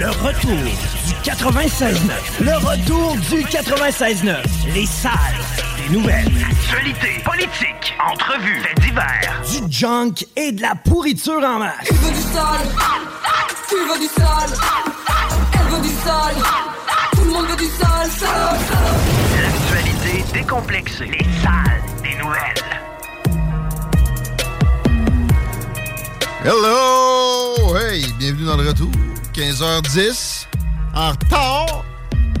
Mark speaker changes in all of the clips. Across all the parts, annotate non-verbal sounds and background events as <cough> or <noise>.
Speaker 1: le retour du 96.9. Le retour du 96.9. Les salles des nouvelles. Actualité, politique, entrevues, faits divers. Du junk et de la pourriture en masse.
Speaker 2: Tu veux du sale Tu veux du sale Elle veut du sale Tout le monde veut du sale, sale, sale.
Speaker 1: L'actualité décomplexée. Les salles des nouvelles.
Speaker 3: Hello! Hey, bienvenue dans le retour. 15h10. En retard.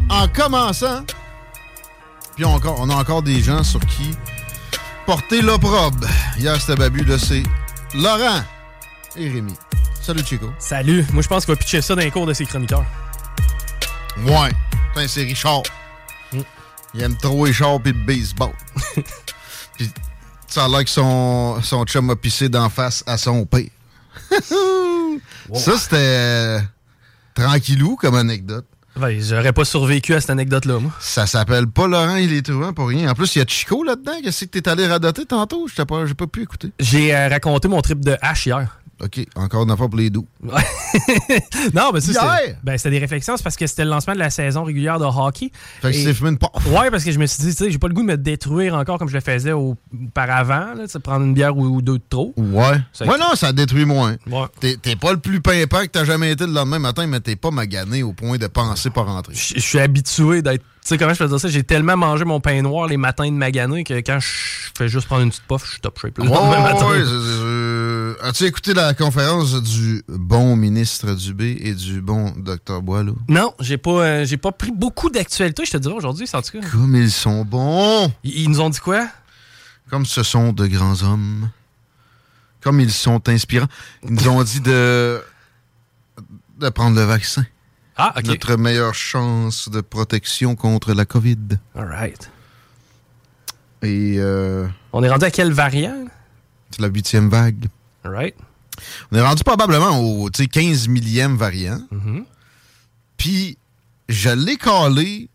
Speaker 3: En commençant. Puis on, encore- on a encore des gens sur qui porter l'opprobre. Hier, c'était Babu. Là, c'est Laurent et Rémi. Salut, Chico.
Speaker 4: Salut, moi je pense qu'on va pitcher ça dans les cours de ses chroniqueurs.
Speaker 3: Ouais. Putain, c'est Richard.
Speaker 4: Mm.
Speaker 3: Il aime trop Richard puis le baseball. <laughs> puis ça a l'air que son, son chum a pissé d'en face à son père. <laughs> Ça, c'était tranquillou comme anecdote.
Speaker 4: Ben, j'aurais pas survécu à cette anecdote-là, moi.
Speaker 3: Ça s'appelle pas Laurent, il est trouvant pour rien. En plus, il y a Chico là-dedans. Qu'est-ce que t'es allé radoter tantôt? J'ai pas, pas pu écouter.
Speaker 4: J'ai euh, raconté mon trip de hache hier.
Speaker 3: OK, encore une fois pour les doux. <laughs>
Speaker 4: non, mais ça, c'était ben, c'était des réflexions, c'est parce que c'était le lancement de la saison régulière de hockey.
Speaker 3: Fait que c'est fumé une porte.
Speaker 4: Ouais, parce que je me suis dit, tu sais, j'ai pas le goût de me détruire encore comme je le faisais au- auparavant, là, prendre une bière ou, ou deux de trop.
Speaker 3: Ouais.
Speaker 4: Ça-
Speaker 3: Ouais, non, ça détruit moins.
Speaker 4: Ouais.
Speaker 3: T'es, t'es pas le plus pimpant que t'as jamais été le lendemain matin, mais t'es pas magané au point de penser pas rentrer.
Speaker 4: Je suis habitué d'être. Tu sais, comment je peux dire ça? J'ai tellement mangé mon pain noir les matins de magané que quand je fais juste prendre une petite puff, je suis top shape. le lendemain matin.
Speaker 3: ouais, c'est- c'est- euh, As-tu écouté la conférence du bon ministre Dubé et du bon docteur Boileau?
Speaker 4: Non, j'ai pas, euh, j'ai pas pris beaucoup d'actualité, je te dirais aujourd'hui, en tout cas.
Speaker 3: Comme ils sont bons!
Speaker 4: Ils, ils nous ont dit quoi?
Speaker 3: Comme ce sont de grands hommes. Comme ils sont inspirants. Ils nous ont dit de, de prendre le vaccin.
Speaker 4: Ah, ok.
Speaker 3: Notre meilleure chance de protection contre la COVID.
Speaker 4: Alright.
Speaker 3: Et euh,
Speaker 4: On est rendu à quelle variant?
Speaker 3: c'est la huitième vague.
Speaker 4: Alright.
Speaker 3: On est rendu probablement au tu sais, 15 millième variant.
Speaker 4: Mhm.
Speaker 3: Puis, je l'ai calé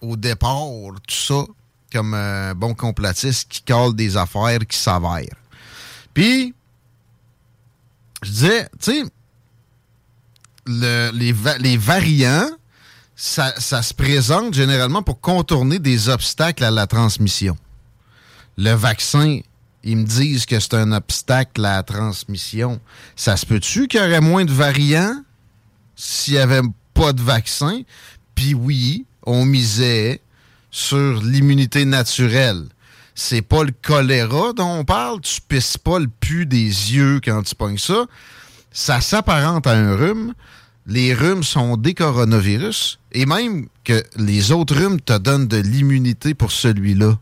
Speaker 3: au départ, tout ça, comme un bon complotiste qui cale des affaires qui s'avèrent. Puis, je disais, tu sais, le- les, va- les variants, ça, ça se présente généralement pour contourner des obstacles à la transmission. Le vaccin, ils me disent que c'est un obstacle à la transmission. Ça se peut-tu qu'il y aurait moins de variants s'il n'y avait pas de vaccin? Puis oui, on misait sur l'immunité naturelle. C'est pas le choléra dont on parle? Tu pisses pas le pu des yeux quand tu pognes ça. Ça s'apparente à un rhume. Les rhumes sont des coronavirus. Et même que les autres rhumes te donnent de l'immunité pour celui-là.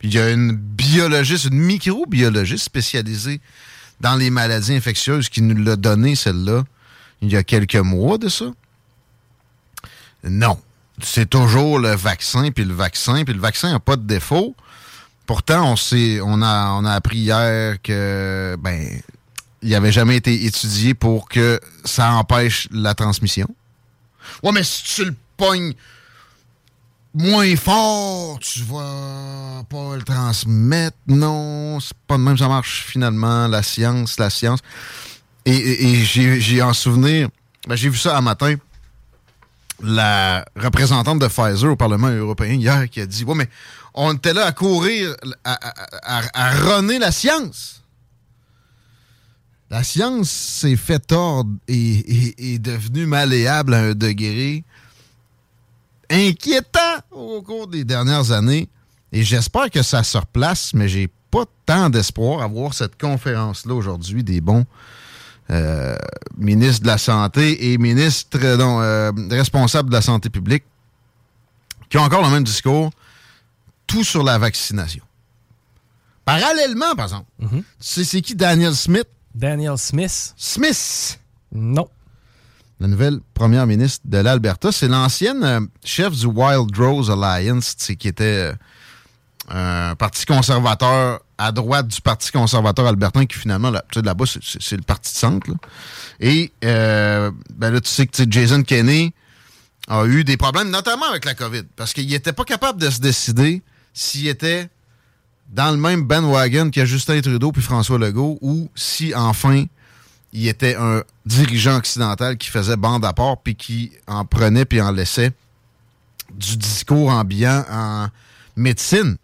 Speaker 3: Puis il y a une biologiste, une microbiologiste spécialisée dans les maladies infectieuses qui nous l'a donné, celle-là, il y a quelques mois de ça. Non. C'est toujours le vaccin, puis le vaccin, puis le vaccin n'a pas de défaut. Pourtant, on, on, a, on a appris hier que ben il n'avait jamais été étudié pour que ça empêche la transmission. Ouais, mais si tu le pognes moins fort, tu vas pas le transmettre. Non, c'est pas de même ça marche finalement, la science, la science. Et, et- et j'ai en souvenir, ben, j'ai vu ça un matin, la représentante de Pfizer au Parlement européen hier qui a dit Ouais, mais on était là à courir, à, à, runner la science. La science s'est fait tordre et est devenue malléable à un degré inquiétant au cours des dernières années. Et j'espère que ça se replace, mais j'ai pas tant d'espoir à voir cette conférence-là aujourd'hui des bons euh, ministres de la Santé et ministres non, euh, responsables de la santé publique qui ont encore le même discours, tout sur la vaccination. Parallèlement, par exemple,
Speaker 4: Mhm.
Speaker 3: tu sais c'est qui Daniel Smith?
Speaker 4: Daniel Smith.
Speaker 3: Smith!
Speaker 4: Non.
Speaker 3: La nouvelle première ministre de l'Alberta. C'est l'ancienne euh, chef du Wild Rose Alliance, qui était euh, un parti conservateur à droite du Parti conservateur albertain, qui finalement, là, là-bas, c'est- le parti de centre. Et euh, ben là, tu sais que Jason Kenney a eu des problèmes, notamment avec la COVID, parce qu'il n'était pas capable de se décider s'il était dans le même bandwagon que Justin Trudeau puis François Legault, ou si enfin il était un dirigeant occidental qui faisait bande à part puis qui en prenait puis en laissait du discours ambiant en médecine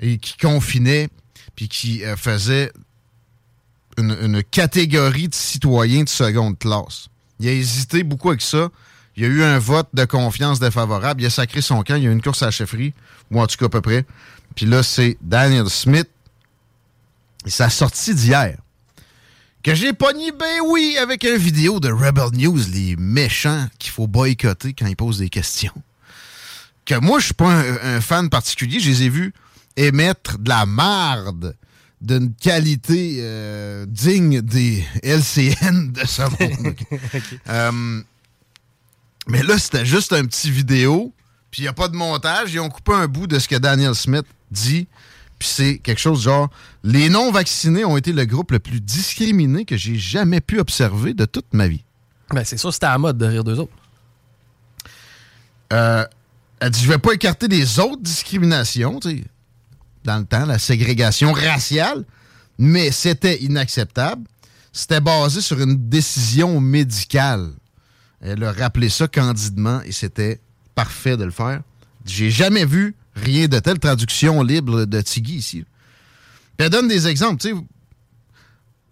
Speaker 3: et qui confinait puis qui euh, faisait une, catégorie de citoyens de seconde classe. Il a hésité beaucoup avec ça. Il y a eu un vote de confiance défavorable. Il a sacré son camp. Il y a eu une course à la chefferie, ou en tout cas à peu près. Puis là, c'est Daniel Smith. Et sa sortie d'hier que j'ai pogné, ben oui, avec une vidéo de Rebel News, les méchants qu'il faut boycotter quand ils posent des questions. Que moi, je suis pas un, un fan particulier, je les ai vus émettre de la marde d'une qualité euh, digne des LCN de ce monde. <laughs> Euh, mais là, c'était juste un petit vidéo, puis il n'y a pas de montage. Ils ont coupé un bout de ce que Daniel Smith dit, puis c'est quelque chose genre les non-vaccinés ont été le groupe le plus discriminé que j'ai jamais pu observer de toute ma vie.
Speaker 4: Ben, c'est sûr, c'était à la mode de rire d'eux autres.
Speaker 3: Euh, elle dit Je vais pas écarter les autres discriminations, tu sais, dans le temps, la ségrégation raciale, mais c'était inacceptable. C'était basé sur une décision médicale. Elle a rappelé ça candidement et c'était parfait de le faire. J'ai jamais vu rien de tel. Traduction libre de Tigui ici. Puis elle donne des exemples. Sais,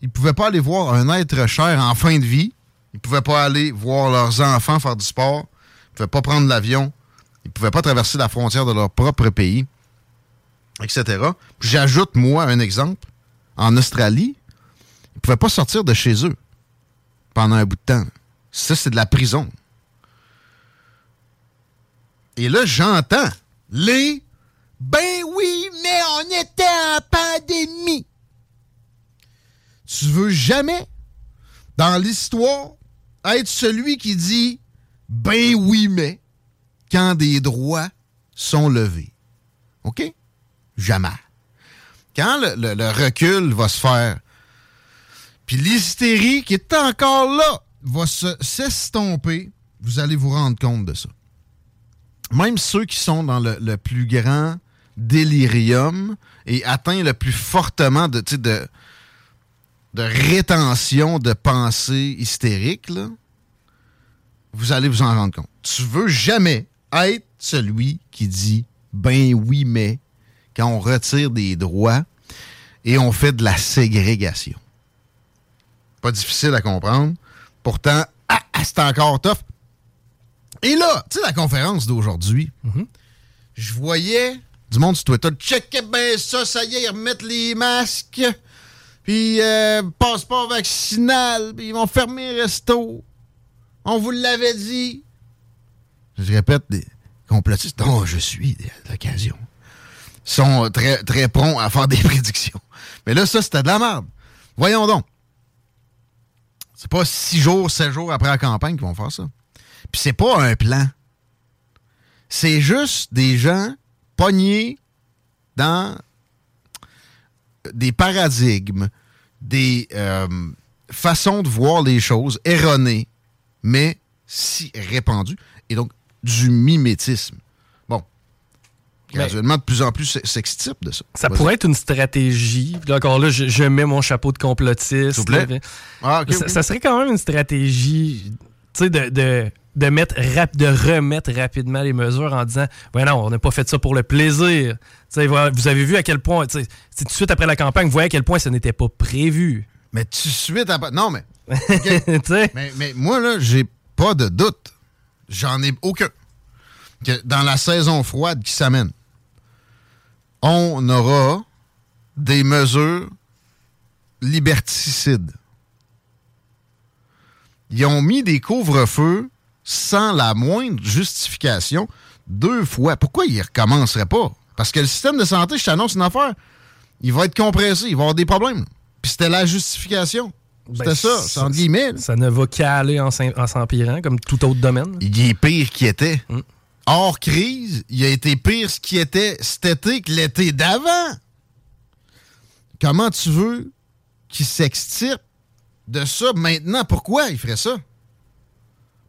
Speaker 3: ils pouvaient pas aller voir un être cher en fin de vie. Ils pouvaient pas aller voir leurs enfants faire du sport. Ils pouvaient pas prendre l'avion. Ils pouvaient pas traverser la frontière de leur propre pays, etc. J'ajoute, moi, un exemple. En Australie, ils pouvaient pas sortir de chez eux pendant un bout de temps. Ça, c'est de la prison. Et là, j'entends les Ben oui, mais on était en pandémie. Tu veux jamais, dans l'histoire, être celui qui dit Ben oui, mais quand des droits sont levés. OK? Jamais. Quand le, recul va se faire, puis l'hystérie qui est encore là va se s'estomper, vous allez vous rendre compte de ça. Même ceux qui sont dans le, plus grand délirium et atteints le plus fortement de, de, de rétention de pensée hystérique, vous allez vous en rendre compte. Tu veux jamais être celui qui dit ben oui, mais quand on retire des droits et on fait de la ségrégation. Pas difficile à comprendre. Pourtant, ah, ah, c'est encore tough. Et là, tu sais, la conférence d'aujourd'hui, je voyais du monde sur Twitter, checkez bien ça, ça y est, ils remettent les masques, puis euh, passeport vaccinal, puis ils vont fermer les restos. On vous l'avait dit. Je répète, des complotistes, dont je suis de l'occasion, sont très, très prompts à faire des <laughs> prédictions. Mais là, ça, c'était de la merde. Voyons donc. C'est pas six jours, sept jours après la campagne qu'ils vont faire ça. Puis c'est pas un plan. C'est juste des gens pognés dans des paradigmes, des euh, façons de voir les choses erronées, mais si répandues, et donc du mimétisme. Bon. Graduellement, de plus en plus, s'extype de ça.
Speaker 4: Ça pourrait être une stratégie. Puis là, encore là, je, je mets mon chapeau de complotiste.
Speaker 3: S'il vous plaît. Ah,
Speaker 4: ça, serait quand même une stratégie, sais, de, de, de, mettre rap- de remettre rapidement les mesures en disant Ouais, non, on n'a pas fait ça pour le plaisir. Vous avez vu à quel point, tu sais, c'est tout de suite après la campagne, vous voyez à quel point ça n'était pas prévu.
Speaker 3: Mais tu suite à... Non, mais... <laughs> Mais, mais moi, là, j'ai pas de doute. J'en ai aucun. Que dans la saison froide qui s'amène, on aura des mesures liberticides. Ils ont mis des couvre-feux sans la moindre justification deux fois. Pourquoi ils ne recommenceraient pas? Parce que le système de santé, je t'annonce une affaire, il va être compressé, il va avoir des problèmes. Puis c'était la justification. C'était
Speaker 4: Ben,
Speaker 3: ça, entre guillemets.
Speaker 4: Ça ne va qu'aller en s'empirant, comme tout autre domaine.
Speaker 3: il est pire qu'il était.
Speaker 4: Mm.
Speaker 3: Hors crise, il a été pire ce qui était cet été que l'été d'avant. Comment tu veux qu'il s'extirpe de ça maintenant? Pourquoi il ferait ça?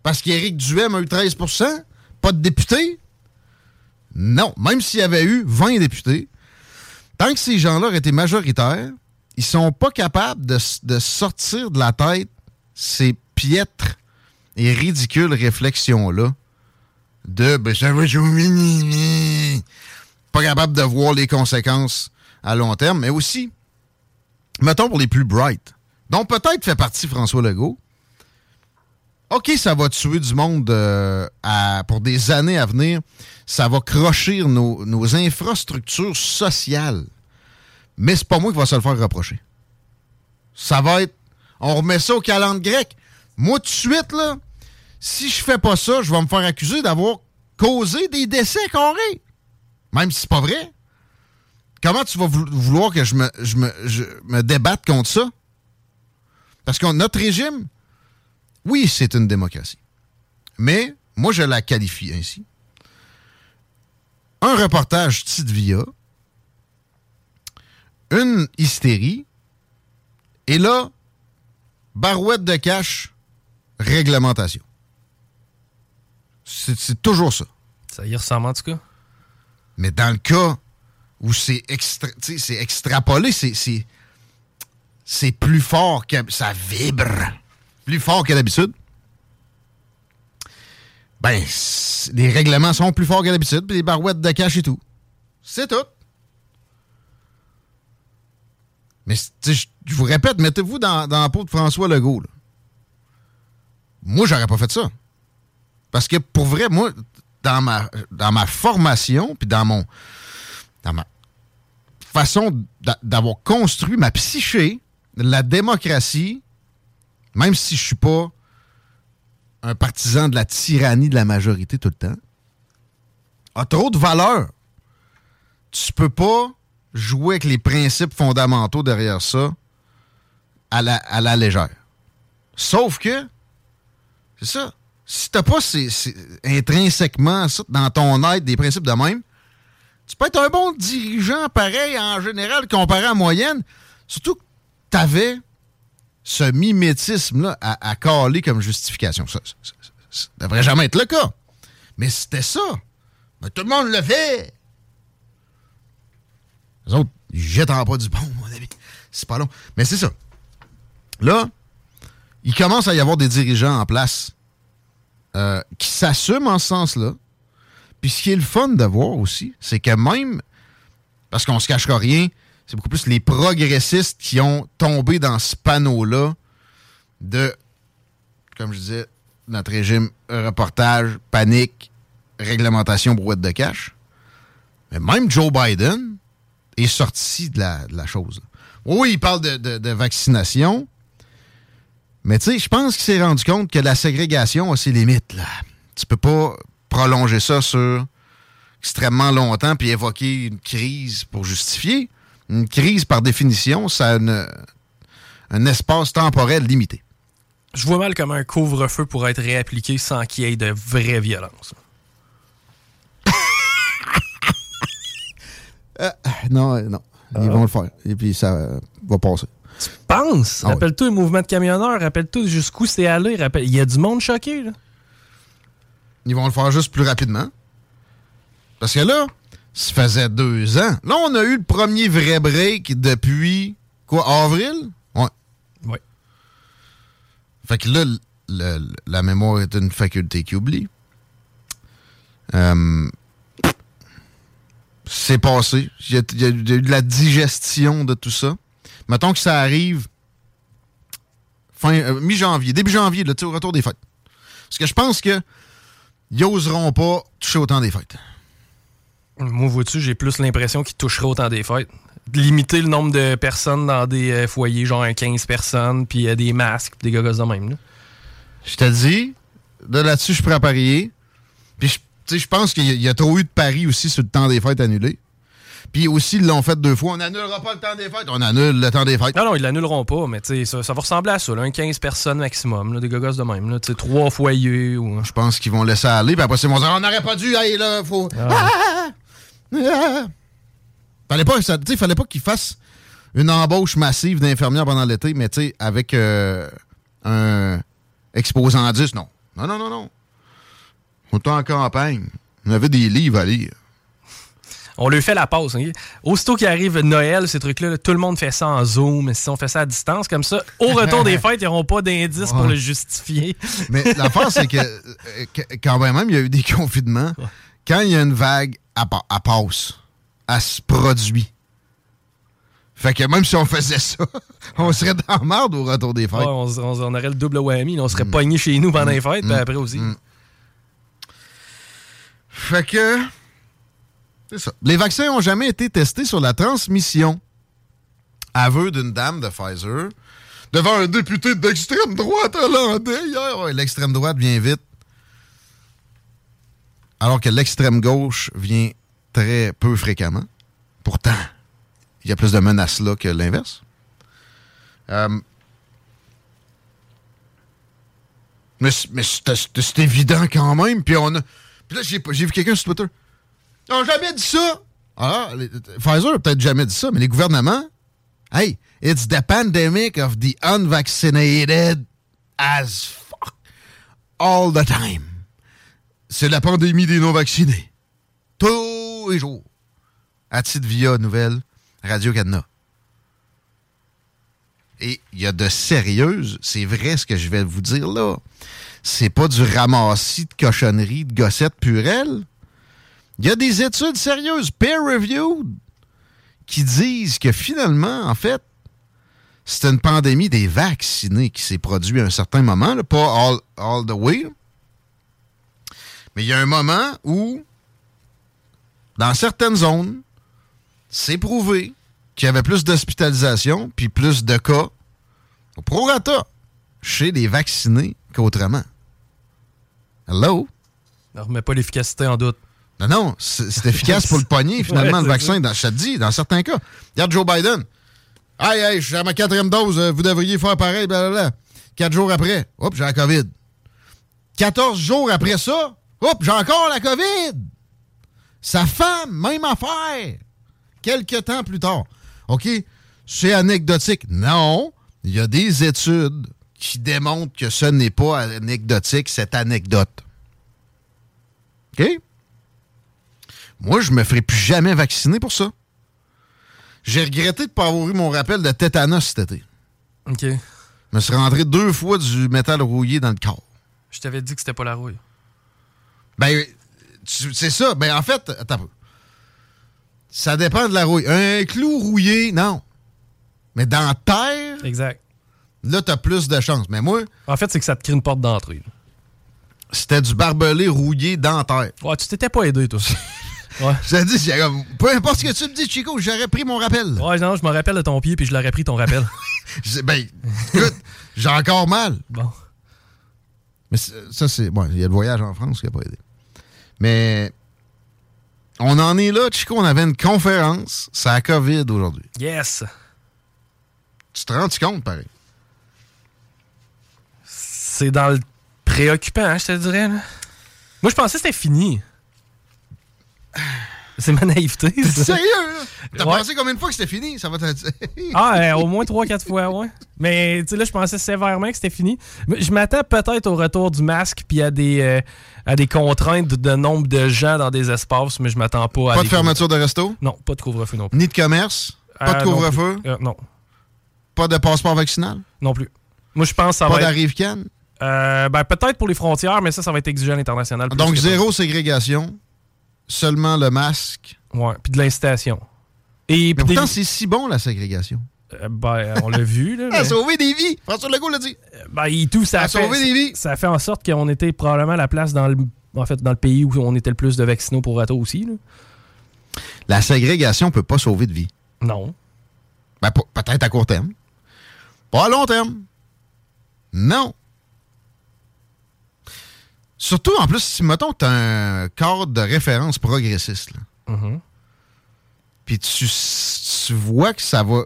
Speaker 3: Parce qu'Éric Duhem a eu 13% Pas de députés? Non. Même s'il y avait eu 20 députés, tant que ces gens-là auraient été majoritaires, ils sont pas capables de sortir de la tête ces piètres et ridicules réflexions-là de ben, ça va jouer. Pas capable de voir les conséquences à long terme, mais aussi, mettons pour les plus bright, dont peut-être fait partie François Legault. OK, ça va tuer du monde euh, pour des années à venir. Ça va crocher nos, infrastructures sociales. Mais c'est pas moi qui va se le faire reprocher. Ça va être. On remet ça au calendrier grec. Moi, tout de suite, là, si je fais pas ça, je vais me faire accuser d'avoir causé des décès carrés. Même si c'est pas vrai. Comment tu vas vou- vouloir que je me, je me, je me débatte contre ça? Parce que notre régime, oui, c'est une démocratie. Mais moi, je la qualifie ainsi. Un reportage titre via, une hystérie, et là, barouette de cash, réglementation. C'est toujours ça.
Speaker 4: Ça y ressemble en tout cas.
Speaker 3: Mais dans le cas où extra, c'est extrapolé, c'est, c'est, plus fort que. Ça vibre plus fort que d'habitude. Ben, les règlements sont plus forts que d'habitude, puis les barouettes de cash et tout. C'est tout. Mais, je vous répète, mettez-vous dans, dans la peau de François Legault. là. Moi, j'aurais pas fait ça. Parce que pour vrai, moi, dans ma, dans ma formation, puis dans mon. dans ma façon d'a- d'avoir construit ma psyché, la démocratie, même si je suis pas un partisan de la tyrannie de la majorité tout le temps, a trop de valeur. Tu peux pas jouer avec les principes fondamentaux derrière ça à la, légère. Sauf que, c'est ça. Si t'as pas intrinsèquement ça dans ton être des principes de même, tu peux être un bon dirigeant pareil en général comparé à la moyenne. Surtout que t'avais ce mimétisme-là à, à caler comme justification. Ça, ça, devrait jamais être le cas. Mais c'était ça. Mais tout le monde le fait. Les autres, ils jettent en pas du bon, mon ami. C'est pas long. Mais c'est ça. Là, il commence à y avoir des dirigeants en place euh, qui s'assument en ce sens-là. Puis ce qui est le fun de voir aussi, c'est que même, parce qu'on se cachera rien, c'est beaucoup plus les progressistes qui ont tombé dans ce panneau-là de, comme je disais, notre régime reportage, panique, réglementation, brouette de cash. Mais même Joe Biden est sorti de la, chose. Oui, il parle de vaccination, mais tu sais, je pense qu'il s'est rendu compte que la ségrégation a ses limites. Là. Tu peux pas prolonger ça sur extrêmement longtemps puis évoquer une crise pour justifier. Une crise, par définition, ça a une- un espace temporel limité.
Speaker 4: Je vois mal comment un couvre-feu pourrait être réappliqué sans qu'il y ait de vraie violence. <laughs>
Speaker 3: Non, euh, non. Ils vont le faire. Et puis ça euh, va passer.
Speaker 4: Pense!
Speaker 3: Ah ouais.
Speaker 4: Rappelle-toi le mouvement de camionneurs, rappelle-toi jusqu'où c'est allé. Rappelle... Il y a du monde choqué. Là.
Speaker 3: Ils vont le faire juste plus rapidement. Parce que là, ça faisait deux ans. Là, on a eu le premier vrai break depuis, quoi, avril? Ouais.
Speaker 4: Ouais.
Speaker 3: Fait que là, le- la mémoire est une faculté qui oublie. Euh, c'est passé. Il y, a, il y eu de la digestion de tout ça. Mettons que ça arrive fin euh, mi-janvier, début janvier, là, au retour des fêtes. Parce que je pense que ils oseront pas toucher autant des fêtes.
Speaker 4: Moi, vois-tu, j'ai plus l'impression qu'ils toucheraient autant des fêtes. Limiter le nombre de personnes dans des euh, foyers, genre 15 personnes, puis euh, des masques, puis des gars de même. Là.
Speaker 3: Je te dis, de là-dessus, je suis prêt à parier. Puis, je- tu sais, je pense qu'il y, a- il y a trop eu de paris aussi sur le temps des fêtes annulé. Puis aussi, ils l'ont fait deux fois. On n'annulera pas le temps des fêtes, on annule le temps des fêtes.
Speaker 4: Non, non, ils l'annuleront pas, mais tu sais, ça, ça va ressembler à ça, là, un 15 personnes maximum, là, des gars de même. Là, tu sais, trois foyers ou.
Speaker 3: Je pense qu'ils vont laisser aller. Puis après, c'est vont dire, on n'aurait pas dû, hey, là, faut. Ah! Ah! Fallait pas, ça- fallait pas qu'ils fassent une embauche massive d'infirmières pendant l'été, mais tu sais, avec euh, un exposant 10, non. Non, non, non, non. On est en campagne. On avait des livres à lire.
Speaker 4: On lui fait la pause. ok? Aussitôt qu'il arrive Noël, ces trucs-là, là, tout le monde fait ça en Zoom. Si on fait ça à distance, comme ça, au retour des <laughs> fêtes, ils n'auront pas d'indice pour le justifier.
Speaker 3: Mais l'affaire, c'est que, euh, que- quand même, il y a eu des <laughs> confinements. Quand il y a une vague, elle, pa- elle passe. Elle se produit. Fait que même si on faisait ça, <laughs> on serait dans la marde au retour des fêtes.
Speaker 4: Ouais, on, on- on aurait le double whammy. là, On serait pogné chez nous pendant les fêtes, puis après aussi.
Speaker 3: Fait que. C'est ça. Les vaccins ont jamais été testés sur la transmission. Aveu d'une dame de Pfizer devant un député d'extrême droite hollandais hier. Ouais, l'extrême droite vient vite. Alors que l'extrême gauche vient très peu fréquemment. Pourtant, il y a plus de menaces là que l'inverse. Euh, mais c'est évident quand même. Puis on a. Puis là, j'ai vu quelqu'un sur Twitter. Ils n'ont jamais dit ça. Ah, les- Pfizer a peut-être jamais dit ça, mais les gouvernements. Hey, it's the pandemic of the unvaccinated as fuck all the time. C'est la pandémie des non-vaccinés. Tous les jours. À titre via Nouvelle Radio Cadenas. Et il y a de sérieuses, c'est vrai ce que je vais vous dire là. C'est pas du ramassis de cochonneries, de gossettes purelles. Il y a des études sérieuses, peer-reviewed, qui disent que finalement, en fait, c'est une pandémie des vaccinés qui s'est produite à un certain moment, là, pas all, all the way. Mais il y a un moment où, dans certaines zones, c'est prouvé qu'il y avait plus d'hospitalisation puis plus de cas au prorata chez les vaccinés qu'autrement. Hello?
Speaker 4: Ne remets pas l'efficacité en doute.
Speaker 3: Non, non, c'est efficace pour le pogner, <laughs> finalement,
Speaker 4: Ouais,
Speaker 3: le vaccin. Dans, je te dis, dans certains cas. Regarde Joe Biden. Hey, hey, je suis à ma quatrième dose, euh, vous devriez faire pareil, blablabla. Quatre jours après, hop, j'ai la COVID. 14 jours après ça, hop, j'ai encore la COVID. Sa femme, même affaire. Quelques temps plus tard. OK? C'est anecdotique. Non, il y a des études qui démontrent que ce n'est pas anecdotique, cette anecdote. OK? Moi, je me ferai plus jamais vacciner pour ça. J'ai regretté de ne pas avoir eu mon rappel de tétanos cet été.
Speaker 4: OK.
Speaker 3: Je me suis rentré deux fois du métal rouillé dans le corps.
Speaker 4: Je t'avais dit que c'était pas la rouille.
Speaker 3: Ben, c'est ça. Ben, en fait, attends un peu. Ça dépend de la rouille. Un clou rouillé, non. Mais dans terre,
Speaker 4: Exact.
Speaker 3: là, t'as plus de chance. Mais moi,
Speaker 4: En fait, c'est que ça te crée une porte d'entrée.
Speaker 3: c'était du barbelé rouillé dans terre.
Speaker 4: Ouais, tu t'étais pas aidé, toi. <laughs> ouais.
Speaker 3: J'ai comme, peu importe ce que tu me dis, Chico, j'aurais pris mon rappel.
Speaker 4: Ouais, non, je me rappelle de ton pied, puis je l'aurais pris ton rappel. <laughs>
Speaker 3: Ben, écoute, j'ai encore mal.
Speaker 4: bon.
Speaker 3: Mais ça, c'est. Bon, il y a le voyage en France qui n'a pas aidé. Mais. On en est là, Chico. On avait une conférence. C'est la COVID aujourd'hui.
Speaker 4: Yes!
Speaker 3: Tu te rends compte, pareil?
Speaker 4: C'est dans le préoccupant, hein, je te dirais. là. Moi, je pensais que c'était fini. C'est ma naïveté.
Speaker 3: T'es sérieux? T'as
Speaker 4: Ouais.
Speaker 3: pensé combien de fois que c'était fini? Ça va te. <laughs>
Speaker 4: Ah, euh, au moins 3-4 fois, ouais. Mais tu sais, là, je pensais sévèrement que c'était fini. Je m'attends peut-être au retour du masque puis à des, euh, à des contraintes de nombre de gens dans des espaces, mais je m'attends pas à.
Speaker 3: Pas
Speaker 4: des
Speaker 3: de fermeture de resto?
Speaker 4: Non, pas de couvre-feu non plus.
Speaker 3: Ni de commerce? Pas
Speaker 4: Euh,
Speaker 3: de
Speaker 4: non
Speaker 3: couvre-feu?
Speaker 4: Euh, non,
Speaker 3: Pas de passeport vaccinal?
Speaker 4: non plus. Moi, je pense que ça
Speaker 3: Pas
Speaker 4: va être.
Speaker 3: d'arrive-can?
Speaker 4: Euh, ben, peut-être pour les frontières, mais ça, ça va être exigeant à l'international.
Speaker 3: Donc, zéro ségrégation. Seulement le masque.
Speaker 4: ça. Ouais, puis de l'incitation. Et
Speaker 3: Mais
Speaker 4: puis des-
Speaker 3: pourtant, c'est si bon, la ségrégation.
Speaker 4: Euh, ben, on l'a vu. Là, <laughs>
Speaker 3: a
Speaker 4: mais-
Speaker 3: sauvé des vies. François Legault l'a dit.
Speaker 4: Ben, et tout, ça
Speaker 3: a
Speaker 4: a, fait,
Speaker 3: sauvé des vies.
Speaker 4: ça a fait en sorte qu'on était probablement à la place dans le, en fait, dans le pays où on était le plus de vaccinaux pour auto aussi. là.
Speaker 3: La ségrégation peut pas sauver de vie.
Speaker 4: Non.
Speaker 3: Ben, pe- peut-être à court terme. Pas à long terme. Non. Surtout, en plus, si, mettons, tu un cadre de référence progressiste, là,
Speaker 4: Mhm.
Speaker 3: puis tu, tu vois que ça va...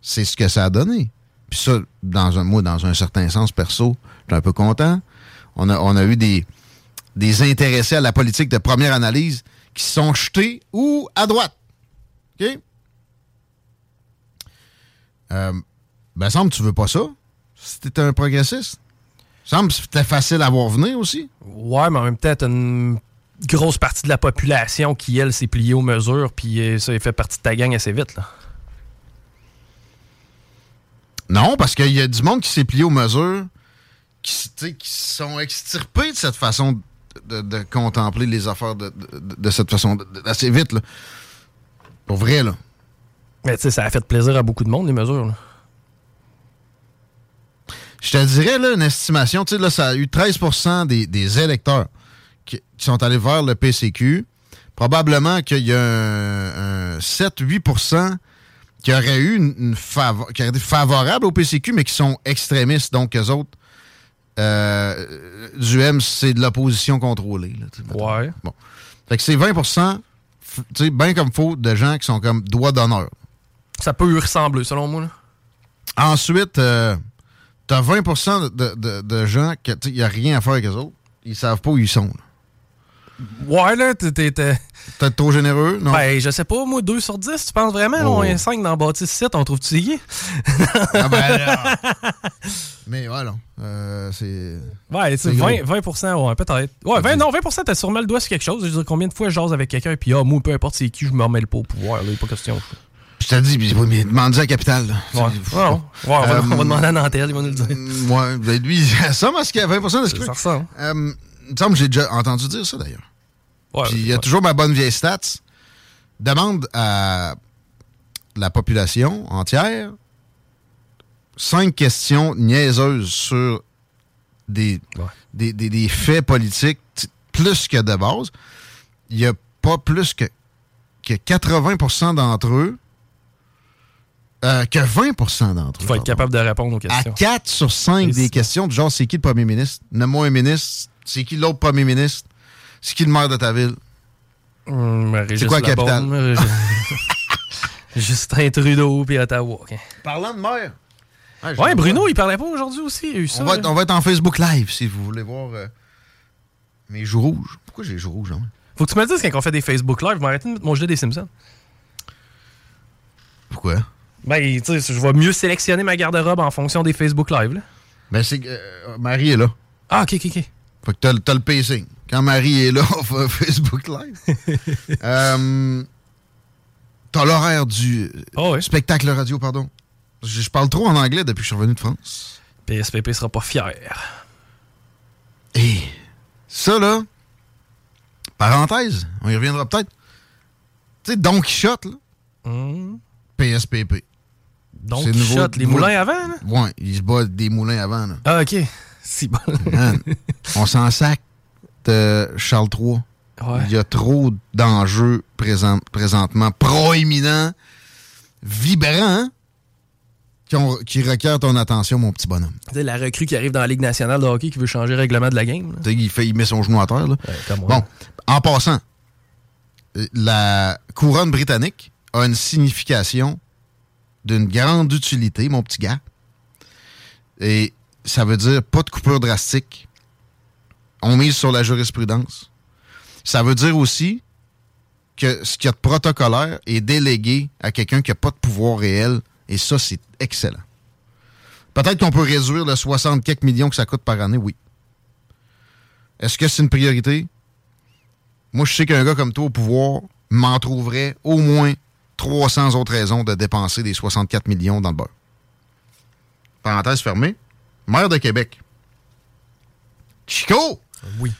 Speaker 3: C'est ce que ça a donné. Puis ça, dans un, moi, dans un certain sens perso, je suis un peu content. On a, on a eu des, des intéressés à la politique de première analyse qui se sont jetés ou à droite. OK? Euh, ben, semble que tu veux pas ça. Si t'es un progressiste. Semble que c'était facile à voir venir aussi.
Speaker 4: Ouais, mais en même temps, t'as une grosse partie de la population qui, elle, s'est pliée aux mesures, puis euh, ça, il fait partie de ta gang assez vite. Là.
Speaker 3: Non, parce qu'il y a du monde qui s'est plié aux mesures, qui, qui sont extirpés de cette façon de, de contempler les affaires de, de- de cette façon, assez vite. Là. Pour vrai, là.
Speaker 4: Mais tu sais, ça a fait plaisir à beaucoup de monde, les mesures. là.
Speaker 3: Je te dirais, là, une estimation, tu sais, là, ça a eu 13 des, des électeurs qui, qui sont allés vers le PCQ. Probablement qu'il y a un, un 7-8 qui auraient eu une, qui auraient été favorables au PCQ, mais qui sont extrémistes. Donc, eux autres, euh, du M, c'est de l'opposition contrôlée. Là.
Speaker 4: Ouais.
Speaker 3: Bon. Fait que c'est 20 f- tu sais, bien comme faut, de gens qui sont comme doigt d'honneur.
Speaker 4: Ça peut y ressembler, selon moi. Là.
Speaker 3: Ensuite, euh, t'as 20 de, de- de gens qui n'y a rien à faire avec eux autres. Ils savent pas où ils sont. là.
Speaker 4: Ouais, là, t'es-
Speaker 3: Peut-être trop généreux, non?
Speaker 4: Ben, je sais pas, moi, 2 sur 10, tu penses vraiment?
Speaker 3: Oh.
Speaker 4: On est 5 dans bâtisse 7, on trouve-tu qui?
Speaker 3: Ah ben. <laughs> Mais voilà. Euh, c'est.
Speaker 4: Ouais, tu sais,
Speaker 3: C'est gros.
Speaker 4: 20, 20 ouais, peut-être. Ouais, 20, non, 20% t'as sûrement le doigt sur quelque chose. Je veux dire, combien de fois je jase avec quelqu'un, puis ah, moi, peu importe c'est qui, je me remets le pas au pouvoir, là, y a pas question.
Speaker 3: Je te dis, mais, oui, mais demande à la capitale. là.
Speaker 4: Ouais,
Speaker 3: C'est-
Speaker 4: ouais, ouais, on, va,
Speaker 3: Euh,
Speaker 4: on va demander à Nantel, il va nous le dire. <laughs>
Speaker 3: Ouais, ben lui, ça, parce qu'il y a 20 de ce qu'il
Speaker 4: Ça ressemble.
Speaker 3: Euh, il me semble que j'ai déjà entendu dire ça, d'ailleurs. Puis il y a toujours ma bonne vieille stats. Demande à la population entière cinq questions niaiseuses sur des, des, des- des faits politiques plus que de base. Il n'y a pas plus que, que 80% d'entre eux, euh, que 20% d'entre eux.
Speaker 4: Il faut être capable de répondre aux
Speaker 3: À
Speaker 4: questions.
Speaker 3: 4 sur 5
Speaker 4: Et
Speaker 3: des
Speaker 4: c'est-
Speaker 3: questions du genre c'est qui le premier ministre? Nomme-moi un ministre. C'est qui l'autre premier ministre? C'est qui le maire de ta ville?
Speaker 4: Hum, Régis
Speaker 3: quoi la capitale? <laughs>
Speaker 4: Justin Trudeau, puis Ottawa. ok.
Speaker 3: Parlant de maire.
Speaker 4: Ouais, Bruno, il parlait pas aujourd'hui aussi. Il y a eu ça.
Speaker 3: On va, être, on va être en Facebook Live si vous voulez voir euh, mes joues rouges. Pourquoi j'ai les joues rouges? Hein?
Speaker 4: Faut que tu me dises quand on fait des Facebook Live, je vais arrêter de mon gilet des Simpsons.
Speaker 3: Pourquoi?
Speaker 4: Ben, tu sais, je vais mieux sélectionner ma garde-robe en fonction des Facebook Live. Là.
Speaker 3: Ben, c'est que euh, Marie est là.
Speaker 4: Ah, ok, ok, ok.
Speaker 3: Fait que t'as, le- t'as le pacing. Quand Marie est là, <laughs> on fait un Facebook Live. <laughs> Euh, t'as l'horaire du
Speaker 4: Ah ouais.
Speaker 3: spectacle radio, pardon. Je, je parle trop en anglais depuis que je suis revenu de France.
Speaker 4: PSPP sera pas fier.
Speaker 3: Et ça, là, parenthèse, on y reviendra peut-être. Tu sais, Don Quichotte, là. PSPP.
Speaker 4: Donc,
Speaker 3: C'est nouveau-
Speaker 4: shot, les
Speaker 3: nouveau-
Speaker 4: moulins avant, là?
Speaker 3: Ouais, il se bat des moulins avant, là.
Speaker 4: Ah, ok. <laughs> Si bon.
Speaker 3: Man, on s'en sac de Charles III.
Speaker 4: Ouais.
Speaker 3: Il y a trop d'enjeux présent- présentement proéminents, vibrants, hein, qui, ont- qui requièrent ton attention, mon petit bonhomme.
Speaker 4: Tu sais, la recrue qui arrive dans la Ligue nationale de hockey qui veut changer le règlement de la game. là.
Speaker 3: Tu sais, il, fait, il met son genou à terre. Là.
Speaker 4: Ouais.
Speaker 3: Bon, en passant, la couronne britannique a une signification d'une grande utilité, mon petit gars. Et ça veut dire pas de coupure drastique. On mise sur la jurisprudence. Ça veut dire aussi que ce qu'il y a de protocolaire est délégué à quelqu'un qui n'a pas de pouvoir réel. Et ça, c'est excellent. Peut-être qu'on peut réduire le 60 quelques millions que ça coûte par année, oui. Est-ce que c'est une priorité? Moi, je sais qu'un gars comme toi au pouvoir m'en trouverait au moins 300 autres raisons de dépenser des 64 millions dans le beurre. Parenthèse fermée. Maire de Québec. Chico!
Speaker 4: Oui.